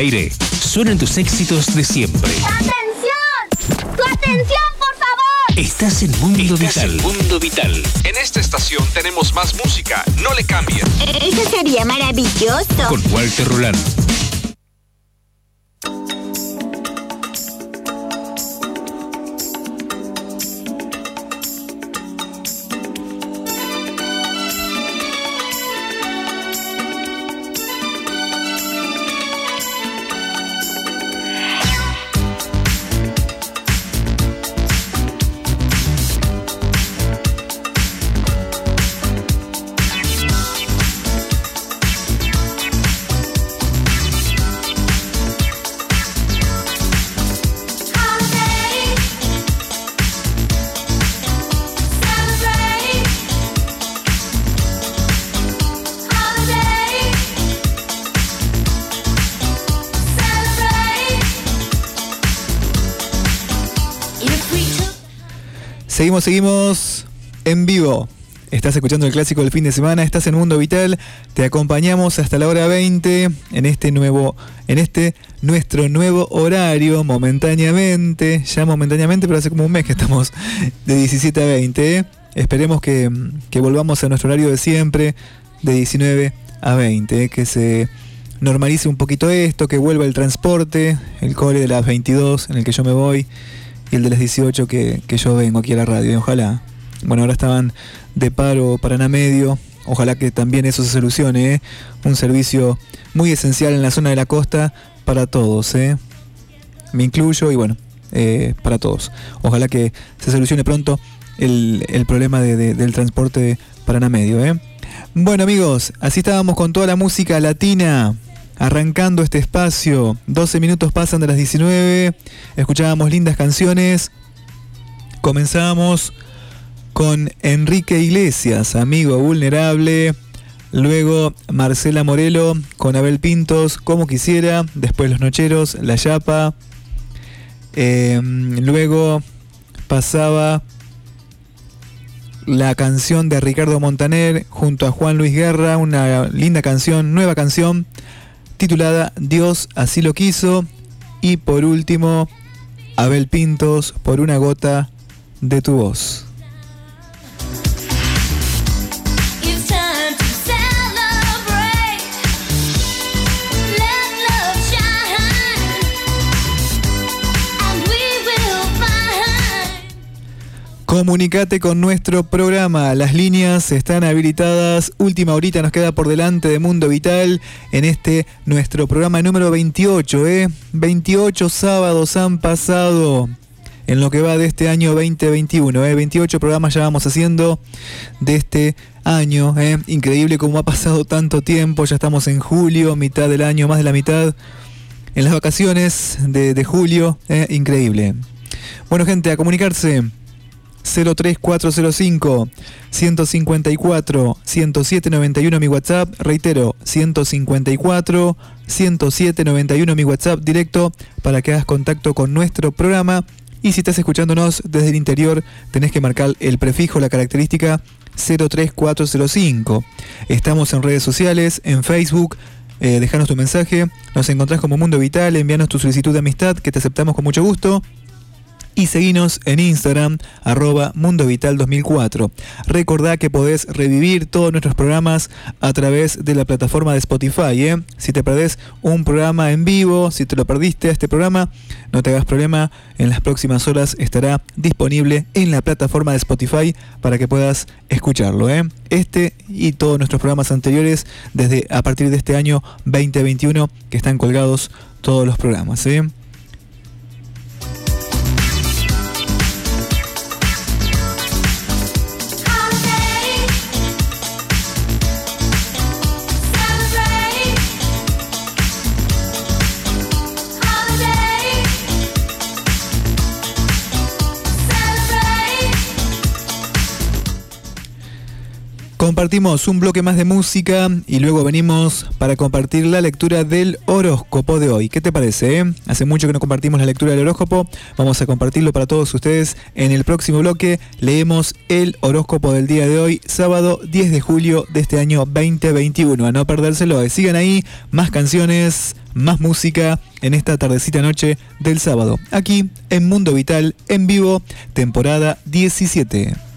Aire suenan tus éxitos de siempre.
¡Atención! ¡Tu atención, por favor!
Estás en Mundo Vital. Mundo Vital.
En esta estación tenemos más música. No le cambien.
Eso sería maravilloso.
Con Walter Roland.
Seguimos, en vivo. Estás escuchando el clásico del fin de semana, estás en Mundo Vital, te acompañamos hasta la hora 20 en este nuevo, en este nuestro nuevo horario, momentáneamente, ya momentáneamente, pero hace como un mes que estamos de 17 a 20. ¿eh? Esperemos que, que volvamos a nuestro horario de siempre, de 19 a 20, ¿eh? que se normalice un poquito esto, que vuelva el transporte, el cole de las 22 en el que yo me voy y el de las 18 que, que yo vengo aquí a la radio. Y ojalá. Bueno, ahora estaban de paro Paraná Medio. Ojalá que también eso se solucione. ¿eh? Un servicio muy esencial en la zona de la costa para todos. ¿eh? Me incluyo y bueno, eh, para todos. Ojalá que se solucione pronto el, el problema de- de- del transporte Paraná Medio. Bueno amigos, así estábamos con toda la música latina arrancando este espacio. 12 minutos pasan de las 19. Escuchábamos lindas canciones. Comenzamos con Enrique Iglesias, amigo vulnerable. Luego Marcela Morelo con Abel Pintos, como quisiera. Después Los Nocheros, La Yapa. Eh, luego pasaba la canción de Ricardo Montaner junto a Juan Luis Guerra, una linda canción, nueva canción titulada Dios así lo quiso. Y por último, Abel Pintos por una gota de tu voz. Comunicate con nuestro programa. Las líneas están habilitadas. Última horita nos queda por delante de Mundo Vital en este nuestro programa número 28. ¿eh? 28 sábados han pasado en lo que va de este año 2021. ¿eh? 28 programas ya vamos haciendo de este año. ¿eh? Increíble cómo ha pasado tanto tiempo. Ya estamos en julio, mitad del año, más de la mitad. En las vacaciones de, de julio. ¿eh? Increíble. Bueno gente, a comunicarse. 03405 154 10791 mi WhatsApp, reitero, 154 10791 mi WhatsApp directo para que hagas contacto con nuestro programa. Y si estás escuchándonos desde el interior tenés que marcar el prefijo, la característica 03405. Estamos en redes sociales, en Facebook, eh, dejanos tu mensaje, nos encontrás como Mundo Vital, envíanos tu solicitud de amistad que te aceptamos con mucho gusto y seguinos en Instagram, arroba Mundo Vital 2004. Recordá que podés revivir todos nuestros programas a través de la plataforma de Spotify. ¿eh? Si te perdés un programa en vivo, si te lo perdiste a este programa, no te hagas problema. En las próximas horas estará disponible en la plataforma de Spotify para que puedas escucharlo. ¿eh? Este y todos nuestros programas anteriores desde a partir de este año 2021 que están colgados todos los programas. ¿eh? Compartimos un bloque más de música y luego venimos para compartir la lectura del horóscopo de hoy. ¿Qué te parece? eh? Hace mucho que no compartimos la lectura del horóscopo. Vamos a compartirlo para todos ustedes. En el próximo bloque leemos el horóscopo del día de hoy, sábado 10 de julio de este año 2021. A no perdérselo. eh. Sigan ahí, más canciones, más música en esta tardecita noche del sábado. Aquí en Mundo Vital en vivo, temporada 17.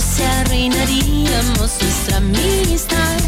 Si arruinaríamos nuestra amistad.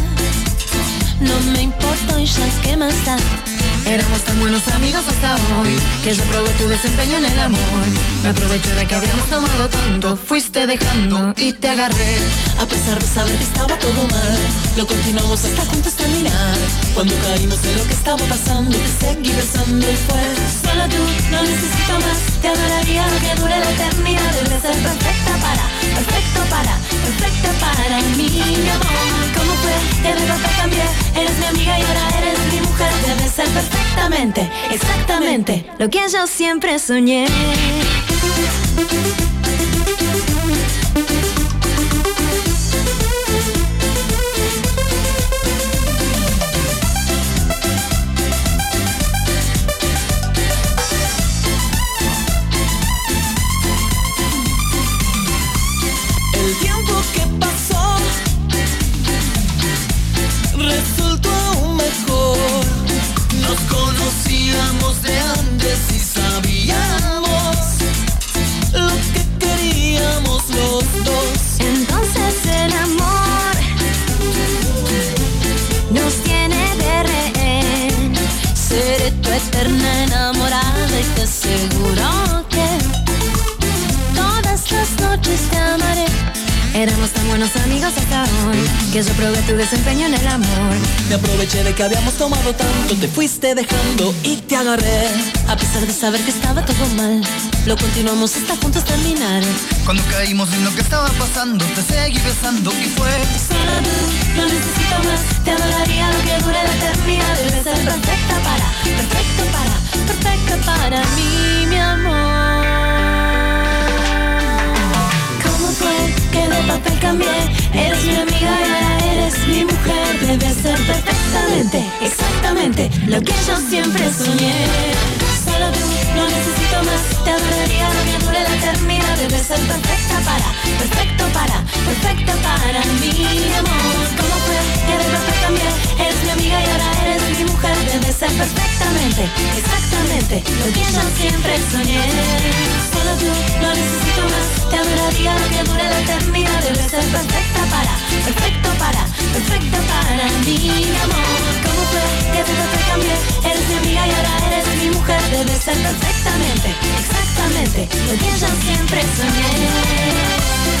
No me importa ya que más da.
Éramos tan buenos amigos hasta hoy que yo probé tu desempeño en el amor. Me aproveché de que habíamos tomado tanto, fuiste dejando y te agarré. A pesar de saber que estaba todo mal, lo continuamos hasta juntos terminar. Cuando caímos en lo que estaba pasando, te seguí besando y fue
Solo tú, no necesito más. Te adoraría que dure la eternidad. Debes ser perfecta para, perfecto para, perfecta para mí, mi amor. ¿Cómo fue que de golpe cambié? Eres mi amiga y ahora eres mi mujer. Debes ser perfectamente, exactamente
lo que yo siempre soñé.
De antes y sabíamos lo que queríamos los dos.
Entonces el amor nos tiene de rehén.
Seré tu eterna enamorada y te aseguro
Éramos tan buenos amigos hasta hoy que yo probé tu desempeño en el amor.
me aproveché de que habíamos tomado tanto, te fuiste dejando y te agarré. A pesar de saber que estaba todo mal, lo continuamos hasta juntos terminar.
Cuando caímos en lo que estaba pasando, te seguí besando y fue.
Solo tú, no necesito más. Te adoraría lo que dure la eternidad. Debes ser perfecta para, perfecto para, perfecta para mí, mi amor. Que de papel cambié? Eres mi amiga y ahora eres mi mujer. Debes ser perfectamente, exactamente lo que yo siempre soñé. Solo no necesito más. Te adoraría lo que dure la eternidad. Debes ser perfecta para, perfecto para, perfecta para mi amor. ¿Cómo fue que de cambié? Eres mi amiga y ahora eres mi mujer. Debes ser perfectamente, exactamente lo que yo siempre soñé. Solo tú, no necesito más. Te adoraría lo que dure la eternidad. Debes ser perfecta para, perfecto para, perfecta para mi amor. ¿Cómo fue que de papel cambié? Eres mi amiga y ahora eres mi mujer. Debes ser perfectamente, exactamente lo que yo siempre soñé.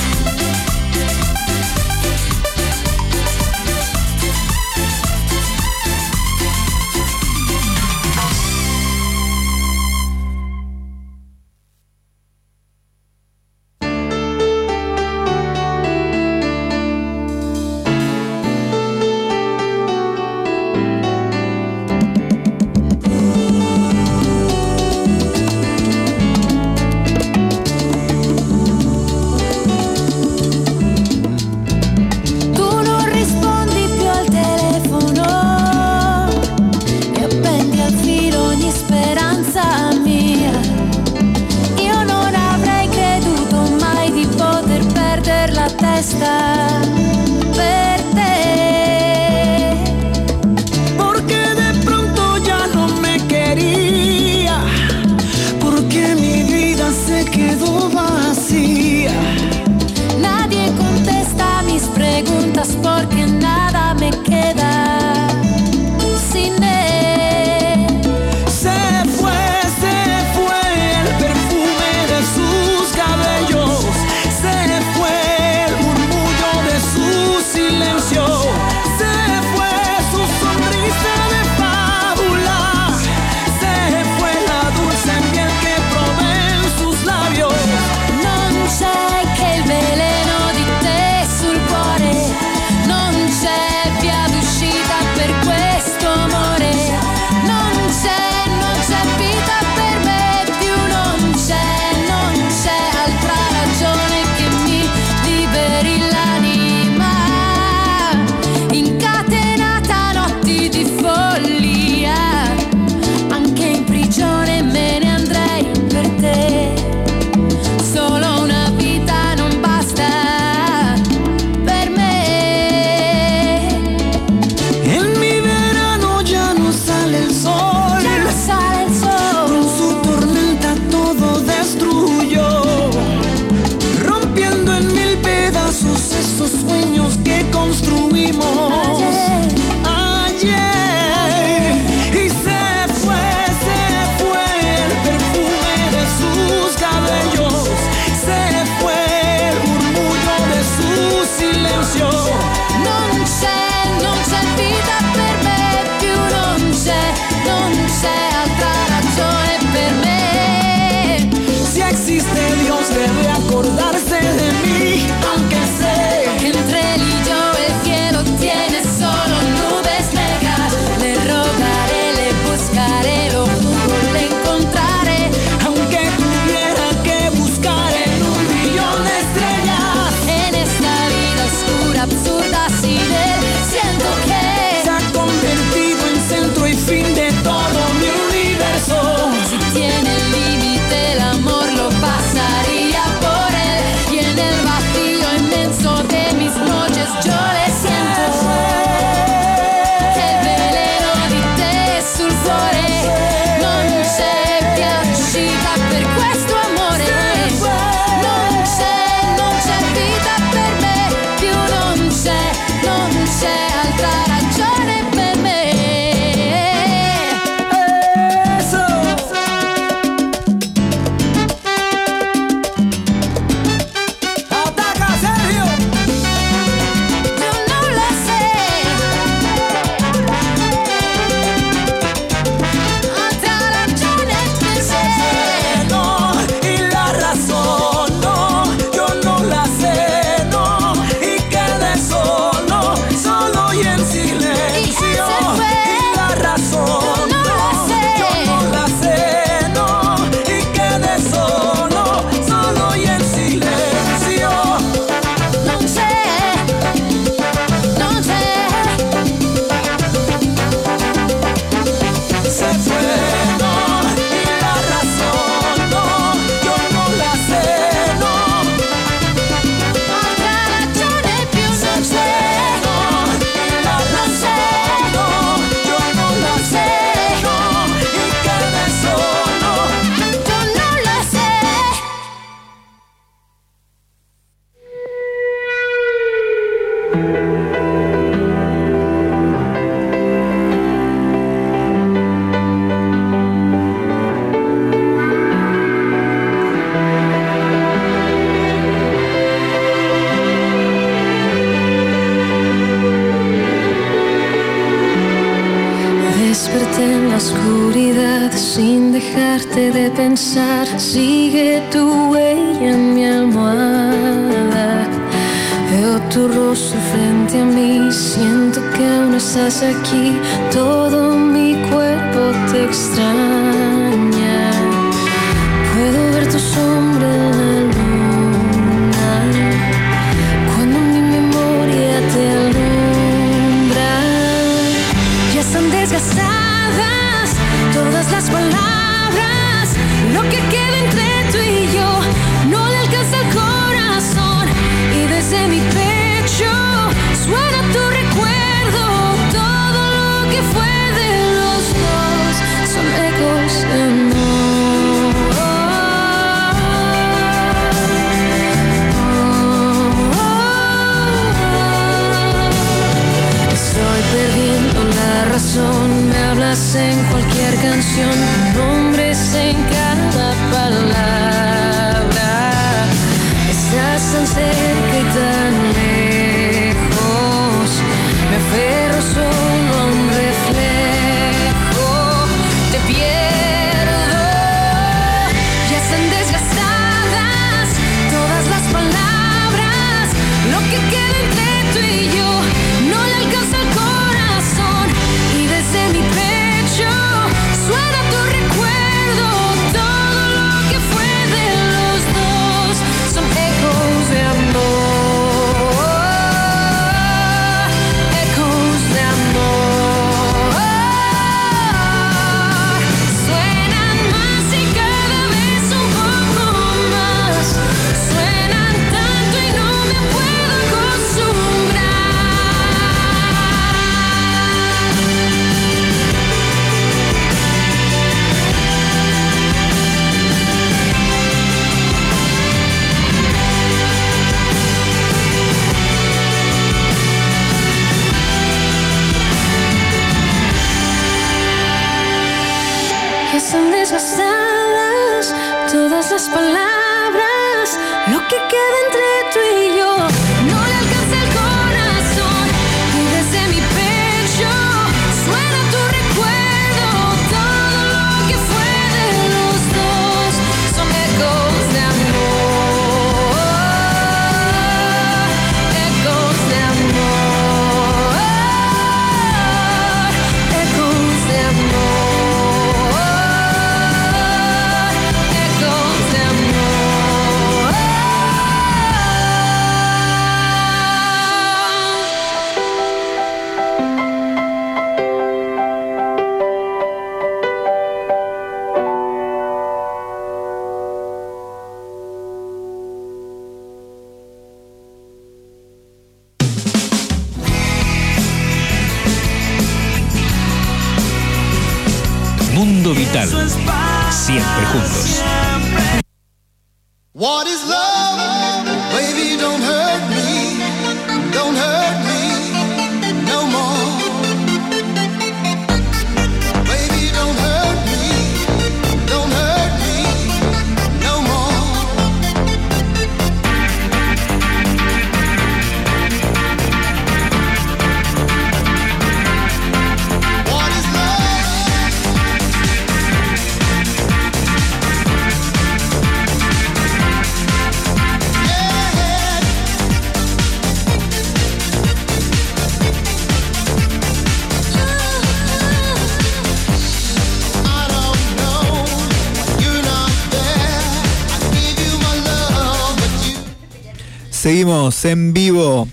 En
vivo.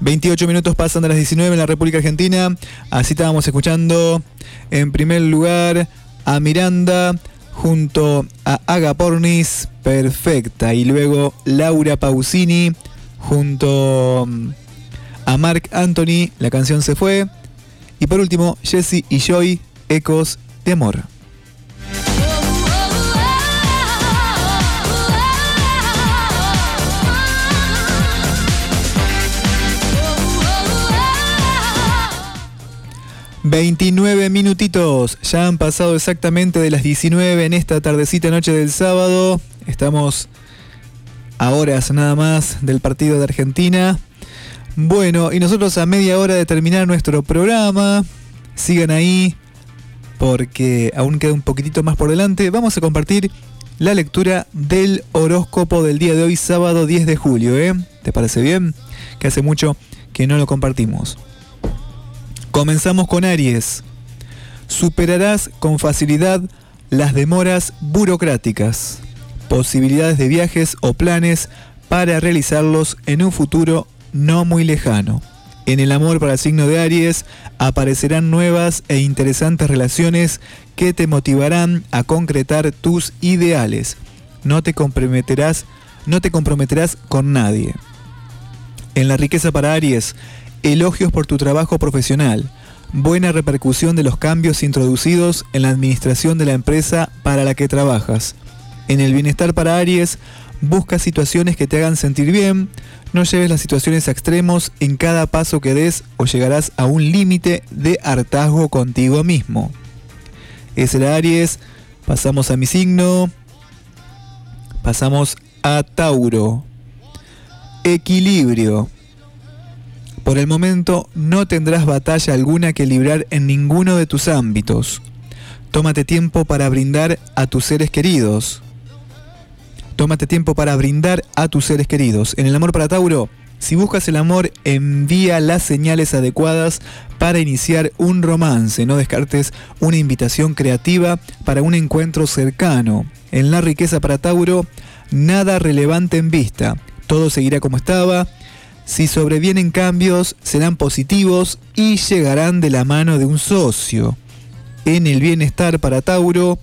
28 minutos pasan de las 19 en la República Argentina. Así estábamos escuchando en primer lugar a Miranda junto a Aga Pornis, perfecta. Y luego Laura Pausini junto mm, a Mark Anthony, la canción se fue. Y por último, Jesse y Joy, Ecos de Amor. ...29 minutitos... ...ya han pasado exactamente de las 19... ...en esta tardecita noche del sábado... ...estamos a horas nada más... ...del partido de Argentina... ...bueno, y nosotros a media hora de terminar nuestro programa... ...sigan ahí... porque aún queda un poquitito más por delante, vamos a compartir la lectura del horóscopo del día de hoy, sábado 10 de julio. ¿eh? ¿Te parece bien? Que hace mucho que no lo compartimos. Comenzamos con Aries. Superarás con facilidad las demoras burocráticas, posibilidades de viajes o planes para realizarlos en un futuro no muy lejano. En el amor para el signo de Aries aparecerán nuevas e interesantes relaciones que te motivarán a concretar tus ideales. No te comprometerás, no te comprometerás con nadie. En la riqueza para Aries, elogios por tu trabajo profesional, buena repercusión de los cambios introducidos en la administración de la empresa para la que trabajas. En el bienestar para Aries, busca situaciones que te hagan sentir bien, no lleves las situaciones a extremos en cada paso que des o llegarás a un límite de hartazgo contigo mismo. Es el Aries, pasamos a mi signo, pasamos a Tauro. Equilibrio. Por el momento no tendrás batalla alguna que librar en ninguno de tus ámbitos. Tómate tiempo para brindar a tus seres queridos. Tómate tiempo para brindar a tus seres queridos. En el amor para Tauro, si buscas el amor, envía las señales adecuadas para iniciar un romance. No descartes una invitación creativa para un encuentro cercano. En la riqueza para Tauro, nada relevante en vista. Todo seguirá como estaba. Si sobrevienen cambios, serán positivos y llegarán de la mano de un socio. En el bienestar para Tauro,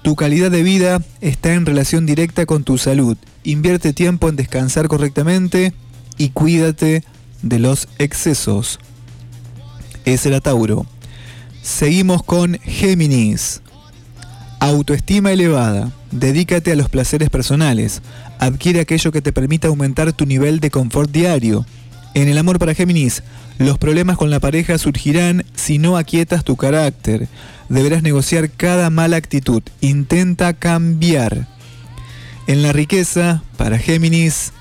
tu calidad de vida está en relación directa con tu salud. Invierte tiempo en descansar correctamente y cuídate de los excesos. Ese era Tauro. Seguimos con Géminis. Autoestima elevada. Dedícate a los placeres personales. Adquiere aquello que te permita aumentar tu nivel de confort diario. En el amor para Géminis, los problemas con la pareja surgirán si no aquietas tu carácter. Deberás negociar cada mala actitud. Intenta cambiar. En la riqueza, para Géminis,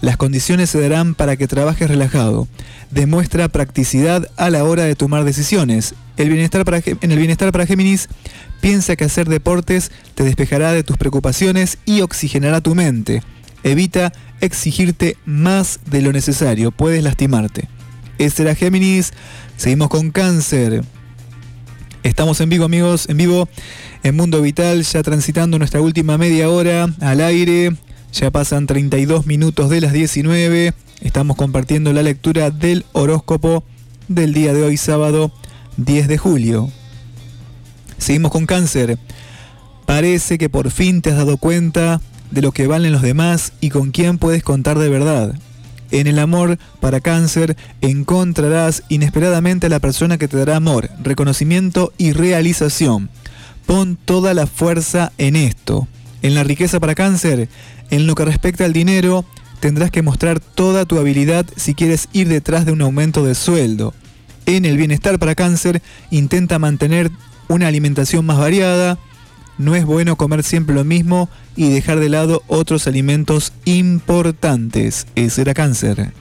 las condiciones se darán para que trabajes relajado. Demuestra practicidad a la hora de tomar decisiones. El bienestar para, en el bienestar para Géminis, piensa que hacer deportes te despejará de tus preocupaciones y oxigenará tu mente. Evita exigirte más de lo necesario, puedes lastimarte. Este era Géminis, seguimos con cáncer. Estamos en vivo amigos, en vivo en Mundo Vital, ya transitando nuestra última media hora al aire. Ya pasan 32 minutos de las 19. Estamos compartiendo la lectura del horóscopo del día de hoy, sábado 10 de julio. Seguimos con cáncer. Parece que por fin te has dado cuenta de lo que valen los demás y con quién puedes contar de verdad. En el amor para cáncer encontrarás inesperadamente a la persona que te dará amor, reconocimiento y realización. Pon toda la fuerza en esto. En la riqueza para cáncer, en lo que respecta al dinero, tendrás que mostrar toda tu habilidad si quieres ir detrás de un aumento de sueldo. En el bienestar para cáncer, intenta mantener una alimentación más variada. No es bueno comer siempre lo mismo y dejar de lado otros alimentos importantes. Ese era cáncer.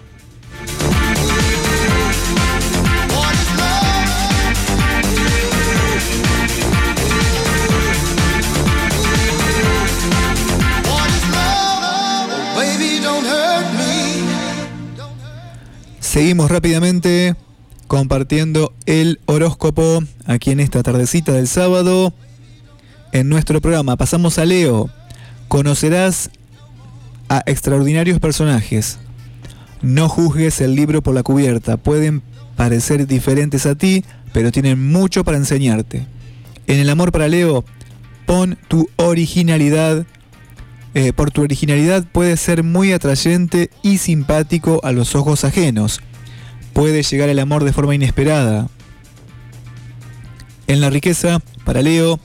Seguimos rápidamente compartiendo el horóscopo aquí en esta tardecita del sábado. En nuestro programa pasamos a Leo. Conocerás a extraordinarios personajes. No juzgues el libro por la cubierta. Pueden parecer diferentes a ti, pero tienen mucho para enseñarte. En el amor para Leo, pon tu originalidad. Eh, por tu originalidad puedes ser muy atrayente y simpático a los ojos ajenos. Puede llegar el amor de forma inesperada. En la riqueza, para Leo,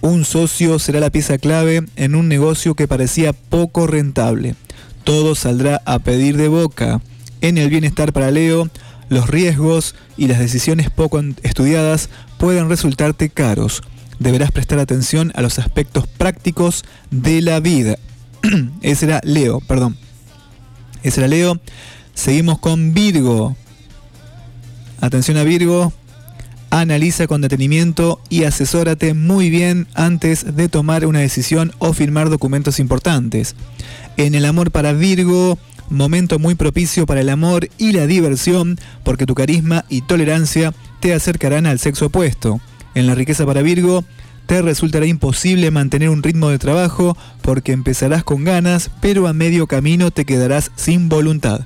un socio será la pieza clave en un negocio que parecía poco rentable. Todo saldrá a pedir de boca. En el bienestar para Leo, los riesgos y las decisiones poco estudiadas pueden resultarte caros. Deberás prestar atención a los aspectos prácticos de la vida. Ese era Leo, perdón. Ese era Leo. Seguimos con Virgo. Atención a Virgo. Analiza con detenimiento y asesórate muy bien antes de tomar una decisión o firmar documentos importantes. En el amor para Virgo, momento muy propicio para el amor y la diversión, porque tu carisma y tolerancia te acercarán al sexo opuesto. En la riqueza para Virgo, te resultará imposible mantener un ritmo de trabajo porque empezarás con ganas, pero a medio camino te quedarás sin voluntad.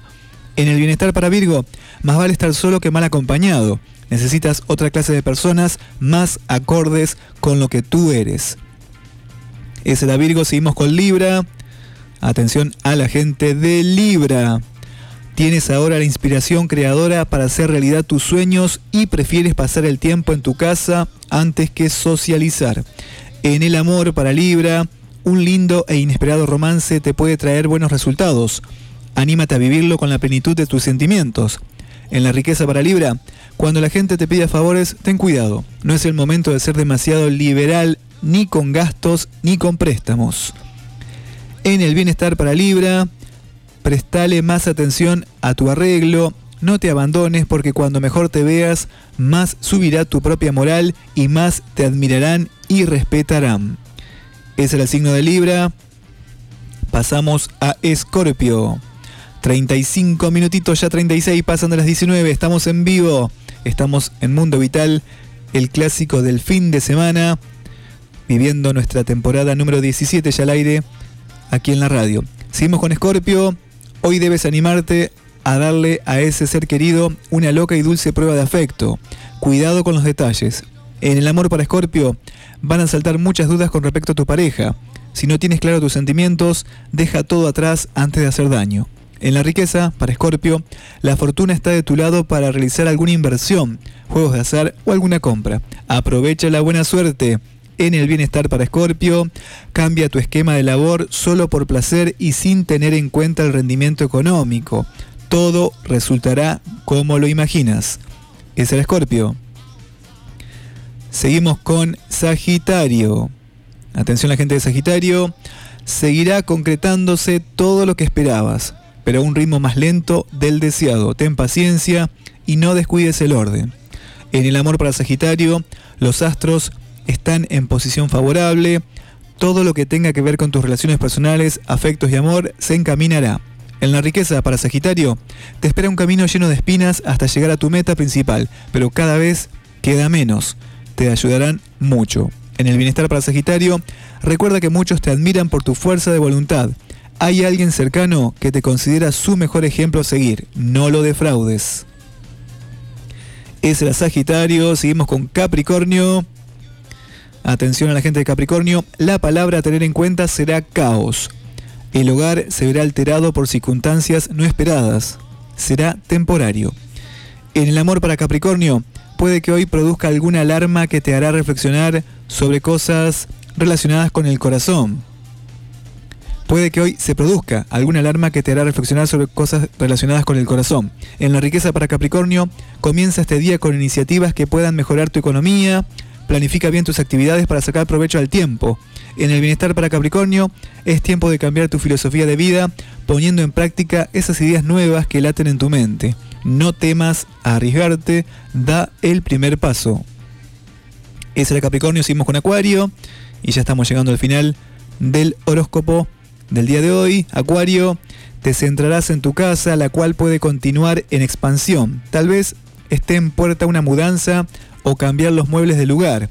En el bienestar para Virgo, más vale estar solo que mal acompañado. Necesitas otra clase de personas más acordes con lo que tú eres. Ese era Virgo, seguimos con Libra. Atención a la gente de Libra. Tienes ahora la inspiración creadora para hacer realidad tus sueños y prefieres pasar el tiempo en tu casa antes que socializar. En el amor para Libra, un lindo e inesperado romance te puede traer buenos resultados. Anímate a vivirlo con la plenitud de tus sentimientos. En la riqueza para Libra, cuando la gente te pida favores, ten cuidado. No es el momento de ser demasiado liberal ni con gastos ni con préstamos. En el bienestar para Libra, prestale más atención a tu arreglo, no te abandones porque cuando mejor te veas, más subirá tu propia moral y más te admirarán y respetarán. Ese era el signo de Libra. Pasamos a Escorpio. 35 minutitos, ya 36, pasan de las 19, estamos en vivo, estamos en Mundo Vital, el clásico del fin de semana, viviendo nuestra temporada número 17 ya al aire, aquí en la radio. Seguimos con Escorpio, hoy debes animarte a darle a ese ser querido una loca y dulce prueba de afecto. Cuidado con los detalles. En el amor para Escorpio van a saltar muchas dudas con respecto a tu pareja. Si no tienes claro tus sentimientos, deja todo atrás antes de hacer daño. En la riqueza, para Escorpio, la fortuna está de tu lado para realizar alguna inversión, juegos de azar o alguna compra. Aprovecha la buena suerte. En el bienestar para Escorpio, cambia tu esquema de labor solo por placer y sin tener en cuenta el rendimiento económico. Todo resultará como lo imaginas. Es el Escorpio. Seguimos con Sagitario. Atención la gente de Sagitario. Seguirá concretándose todo lo que esperabas pero a un ritmo más lento del deseado. Ten paciencia y no descuides el orden. En el amor para Sagitario, los astros están en posición favorable. Todo lo que tenga que ver con tus relaciones personales, afectos y amor se encaminará. En la riqueza para Sagitario, te espera un camino lleno de espinas hasta llegar a tu meta principal, pero cada vez queda menos. Te ayudarán mucho. En el bienestar para Sagitario, recuerda que muchos te admiran por tu fuerza de voluntad hay alguien cercano que te considera su mejor ejemplo a seguir. No lo defraudes. Es el Sagitario. Seguimos con Capricornio. Atención a la gente de Capricornio. La palabra a tener en cuenta será caos. El hogar se verá alterado por circunstancias no esperadas. Será temporario. En el amor para Capricornio, puede que hoy produzca alguna alarma que te hará reflexionar sobre cosas relacionadas con el corazón puede que hoy se produzca alguna alarma que te hará reflexionar sobre cosas relacionadas con el corazón. En la riqueza para Capricornio, comienza este día con iniciativas que puedan mejorar tu economía, planifica bien tus actividades para sacar provecho al tiempo. En el bienestar para Capricornio, es tiempo de cambiar tu filosofía de vida, poniendo en práctica esas ideas nuevas que laten en tu mente. No temas a arriesgarte, da el primer paso. Ese era Capricornio, seguimos con Acuario y ya estamos llegando al final del horóscopo del día de hoy, Acuario, te centrarás en tu casa, la cual puede continuar en expansión. Tal vez esté en puerta una mudanza o cambiar los muebles de lugar.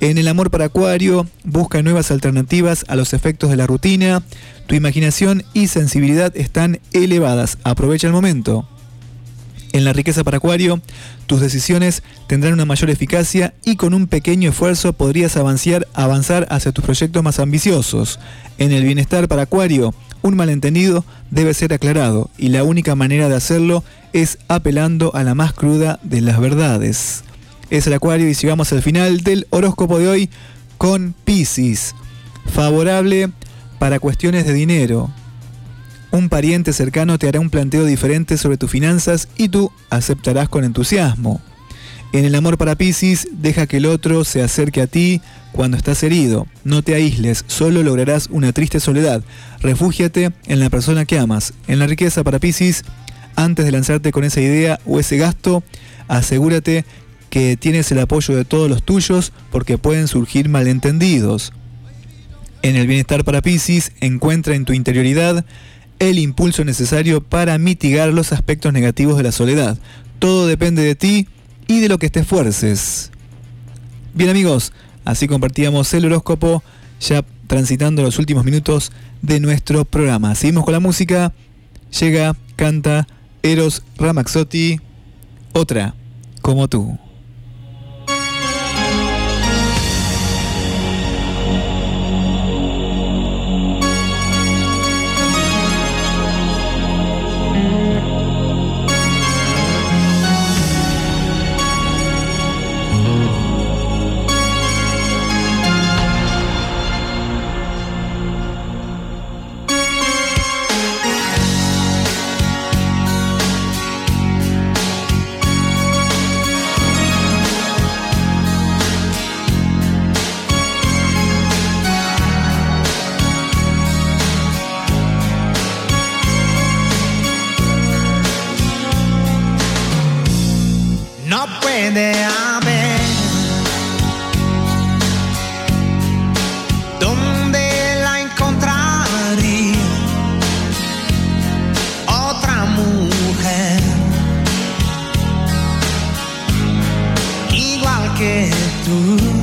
En el amor para Acuario, busca nuevas alternativas a los efectos de la rutina. Tu imaginación y sensibilidad están elevadas. Aprovecha el momento. En la riqueza para Acuario, tus decisiones tendrán una mayor eficacia y con un pequeño esfuerzo podrías avanzar, avanzar hacia tus proyectos más ambiciosos. En el bienestar para Acuario, un malentendido debe ser aclarado y la única manera de hacerlo es apelando a la más cruda de las verdades. Es el Acuario y llegamos al final del horóscopo de hoy con Pisces. Favorable para cuestiones de dinero, un pariente cercano te hará un planteo diferente sobre tus finanzas y tú aceptarás con entusiasmo. En el amor para Pisces, deja que el otro se acerque a ti cuando estás herido. No te aísles, solo lograrás una triste soledad. Refúgiate en la persona que amas. En la riqueza para Pisces, antes de lanzarte con esa idea o ese gasto, asegúrate que tienes el apoyo de todos los tuyos porque pueden surgir malentendidos. En el bienestar para Pisces, encuentra en tu interioridad el impulso necesario para mitigar los aspectos negativos de la soledad. Todo depende de ti y de lo que te esfuerces. Bien amigos, así compartíamos el horóscopo ya transitando los últimos minutos de nuestro programa. Seguimos con la música. Llega, canta Eros Ramazzotti, otra como tú.
que tú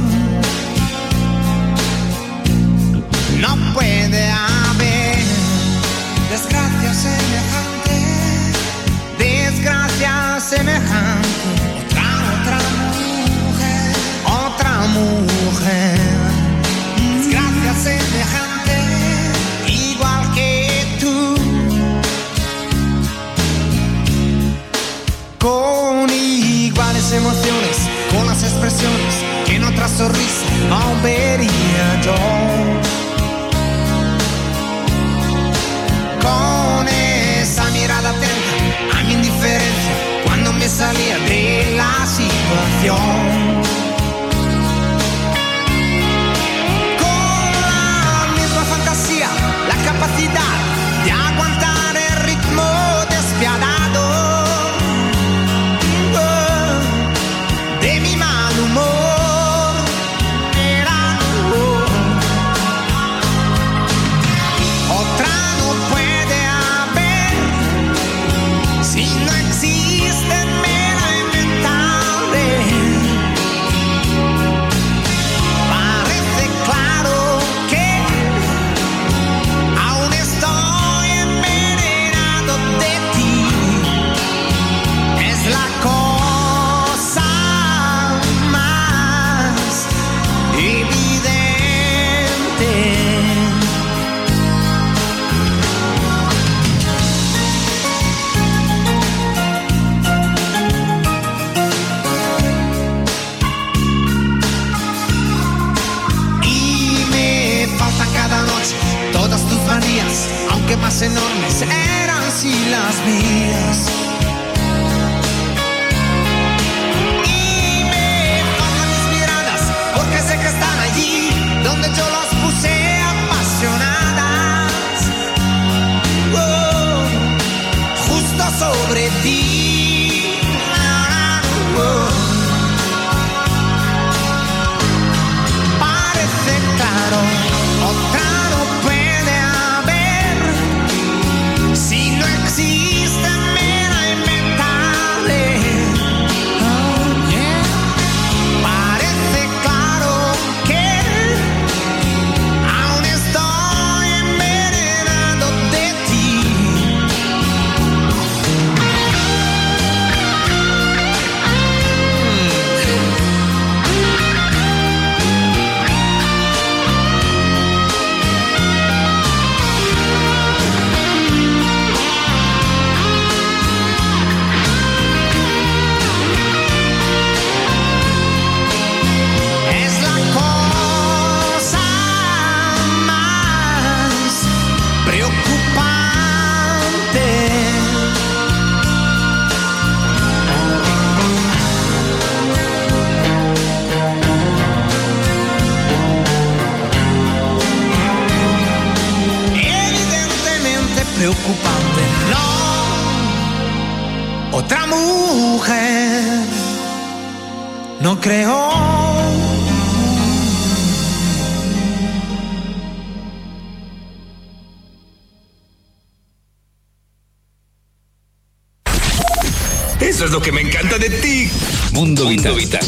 Mundo Vital.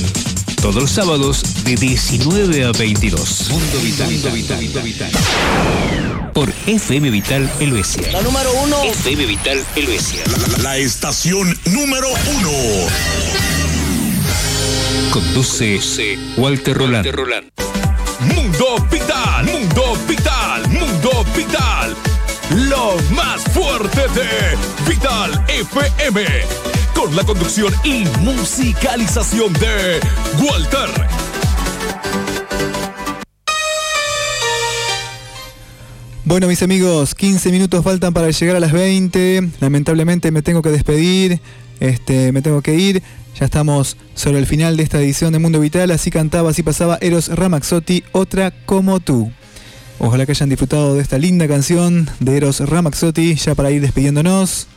Todos los sábados de 19 a 22. Mundo Vital. Mundo Vital. Mundo Vital. Por FM Vital Helvecia.
La número uno.
FM Vital Helvecia.
La estación número uno.
Conduce Walter Roland.
Mundo Vital, Mundo Vital, Mundo Vital. Lo más fuerte de Vital FM. La conducción y musicalización de Walter.
Bueno, mis amigos, 15 minutos faltan para llegar a las 20. Lamentablemente me tengo que despedir. Este, me tengo que ir. Ya estamos sobre el final de esta edición de Mundo Vital. Así cantaba, así pasaba Eros Ramazzotti, otra como tú. Ojalá que hayan disfrutado de esta linda canción de Eros Ramazzotti, ya para ir despidiéndonos.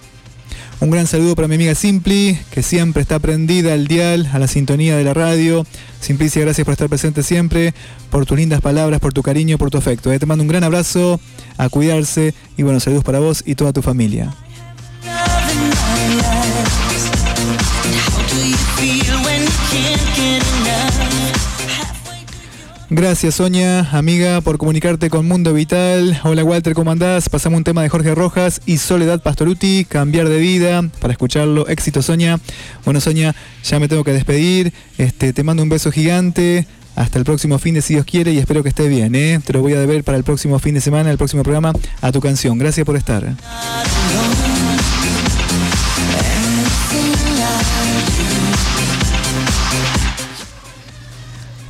Un gran saludo para mi amiga Simpli, que siempre está prendida al dial, a la sintonía de la radio. Simplicia, gracias por estar presente siempre, por tus lindas palabras, por tu cariño, por tu afecto. Eh, Te mando un gran abrazo, a cuidarse y bueno, saludos para vos y toda tu familia. Gracias Sonia, amiga, por comunicarte con Mundo Vital. Hola Walter, ¿cómo andás? Pasamos un tema de Jorge Rojas y Soledad Pastoruti, Cambiar de Vida, para escucharlo. Éxito Sonia. Bueno Sonia, ya me tengo que despedir. Este, te mando un beso gigante. Hasta el próximo fin de si Dios quiere y espero que esté bien. ¿eh? Te lo voy a deber para el próximo fin de semana, el próximo programa, a tu canción. Gracias por estar.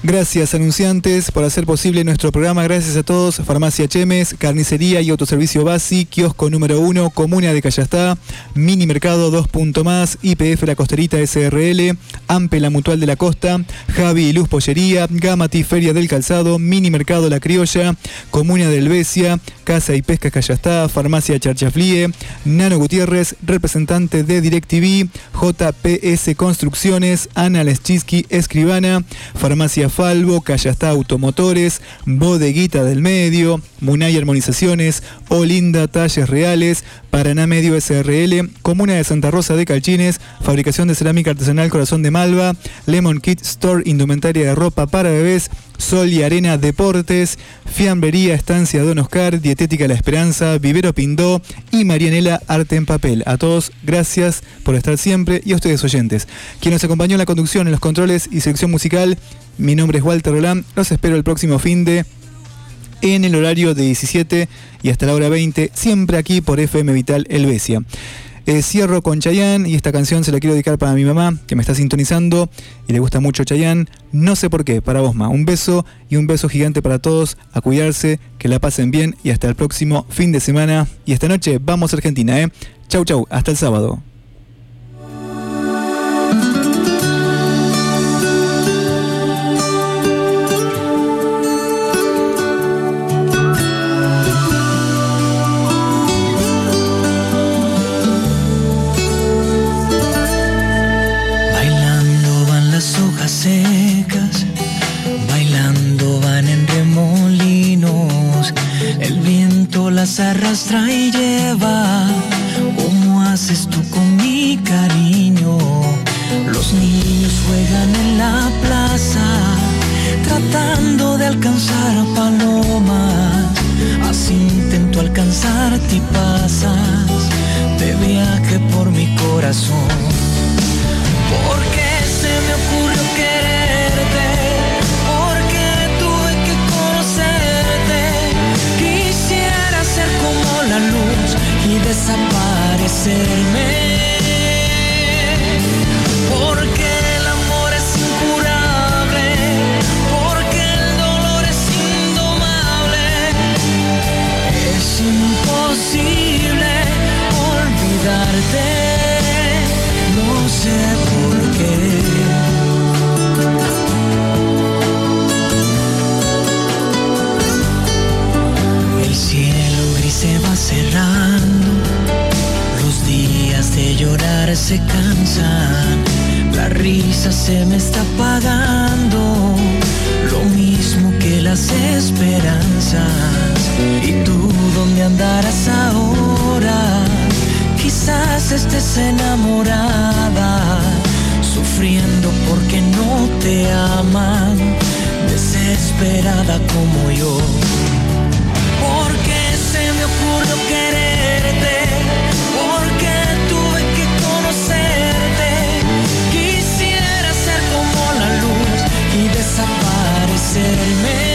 Gracias anunciantes por hacer posible nuestro programa. Gracias a todos. Farmacia Chemes, Carnicería y Autoservicio Basi, Kiosco número 1, Comuna de Callastá, Mini Mercado 2 Punto Más, IPF La Costerita SRL, Ampe La Mutual de la Costa, Javi y Luz Pollería, Gamati Feria del Calzado, Mini Mercado La Criolla, Comuna del Besia, Casa y Pesca Callastá, Farmacia Charchaflie, Nano Gutiérrez, representante de DirecTV, JPS Construcciones, Ana Leschisky Escribana, Farmacia Falvo, Callastá Automotores, Bodeguita del Medio, Munay Armonizaciones, Olinda Talles Reales, Paraná Medio SRL, Comuna de Santa Rosa de Calchines, Fabricación de Cerámica Artesanal Corazón de Malva, Lemon Kit Store, Indumentaria de Ropa para Bebés, Sol y Arena Deportes, Fiambrería Estancia Don Oscar, Dietética La Esperanza, Vivero Pindó y Marianela Arte en Papel. A todos, gracias por estar siempre y a ustedes oyentes. Quien nos acompañó en la conducción, en los controles y selección musical, mi nombre es Walter Roland. Los espero el próximo fin de en el horario de 17 y hasta la hora 20, siempre aquí por FM Vital Helvecia. Eh, cierro con Chayanne y esta canción se la quiero dedicar para mi mamá, que me está sintonizando y le gusta mucho Chayanne. No sé por qué, para vos, ma. Un beso y un beso gigante para todos. A cuidarse, que la pasen bien y hasta el próximo fin de semana. Y esta noche vamos a Argentina, ¿eh? Chau, chau. Hasta el sábado.
Arrastra y lleva. ¿Cómo haces tú con mi cariño? Los niños juegan en la plaza, tratando de alcanzar palomas. Así intento alcanzarte y pasas de viaje por mi corazón. ¿Por qué se me ocurrió quererte? Desaparecerme. Porque el amor es incurable. Porque el dolor es indomable. Es imposible olvidarte. No sé por qué. El cielo gris se va días de llorar se cansan. La risa se me está apagando, lo mismo que las esperanzas. ¿Y tú dónde andarás ahora? Quizás estés enamorada, sufriendo porque no te aman, desesperada como yo. Desaparecerme. Porque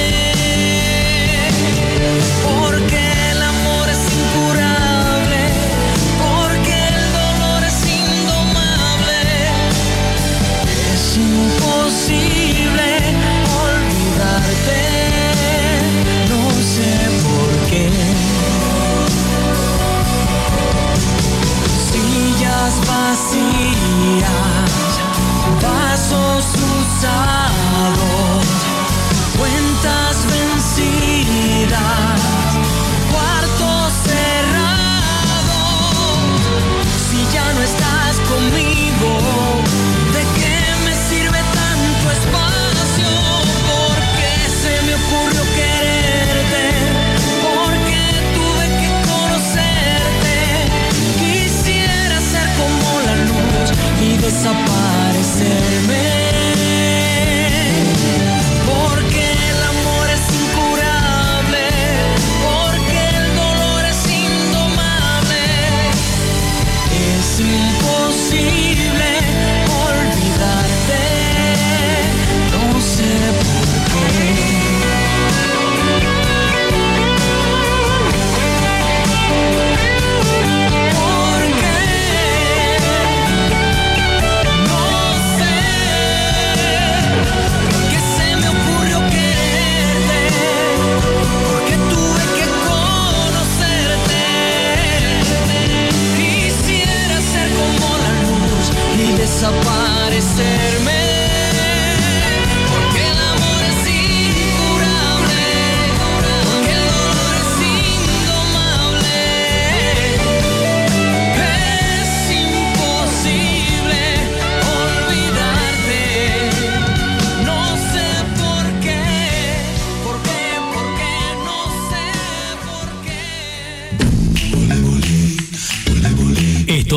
y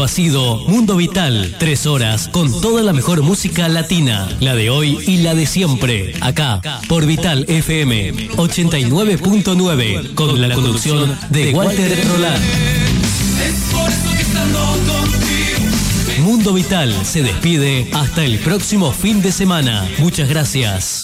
ha sido Mundo Vital, tres horas con toda la mejor música latina, la de hoy y la de siempre, acá por Vital FM 89.9 con la conducción de Walter Roland. Mundo Vital se despide hasta el próximo fin de semana. Muchas gracias.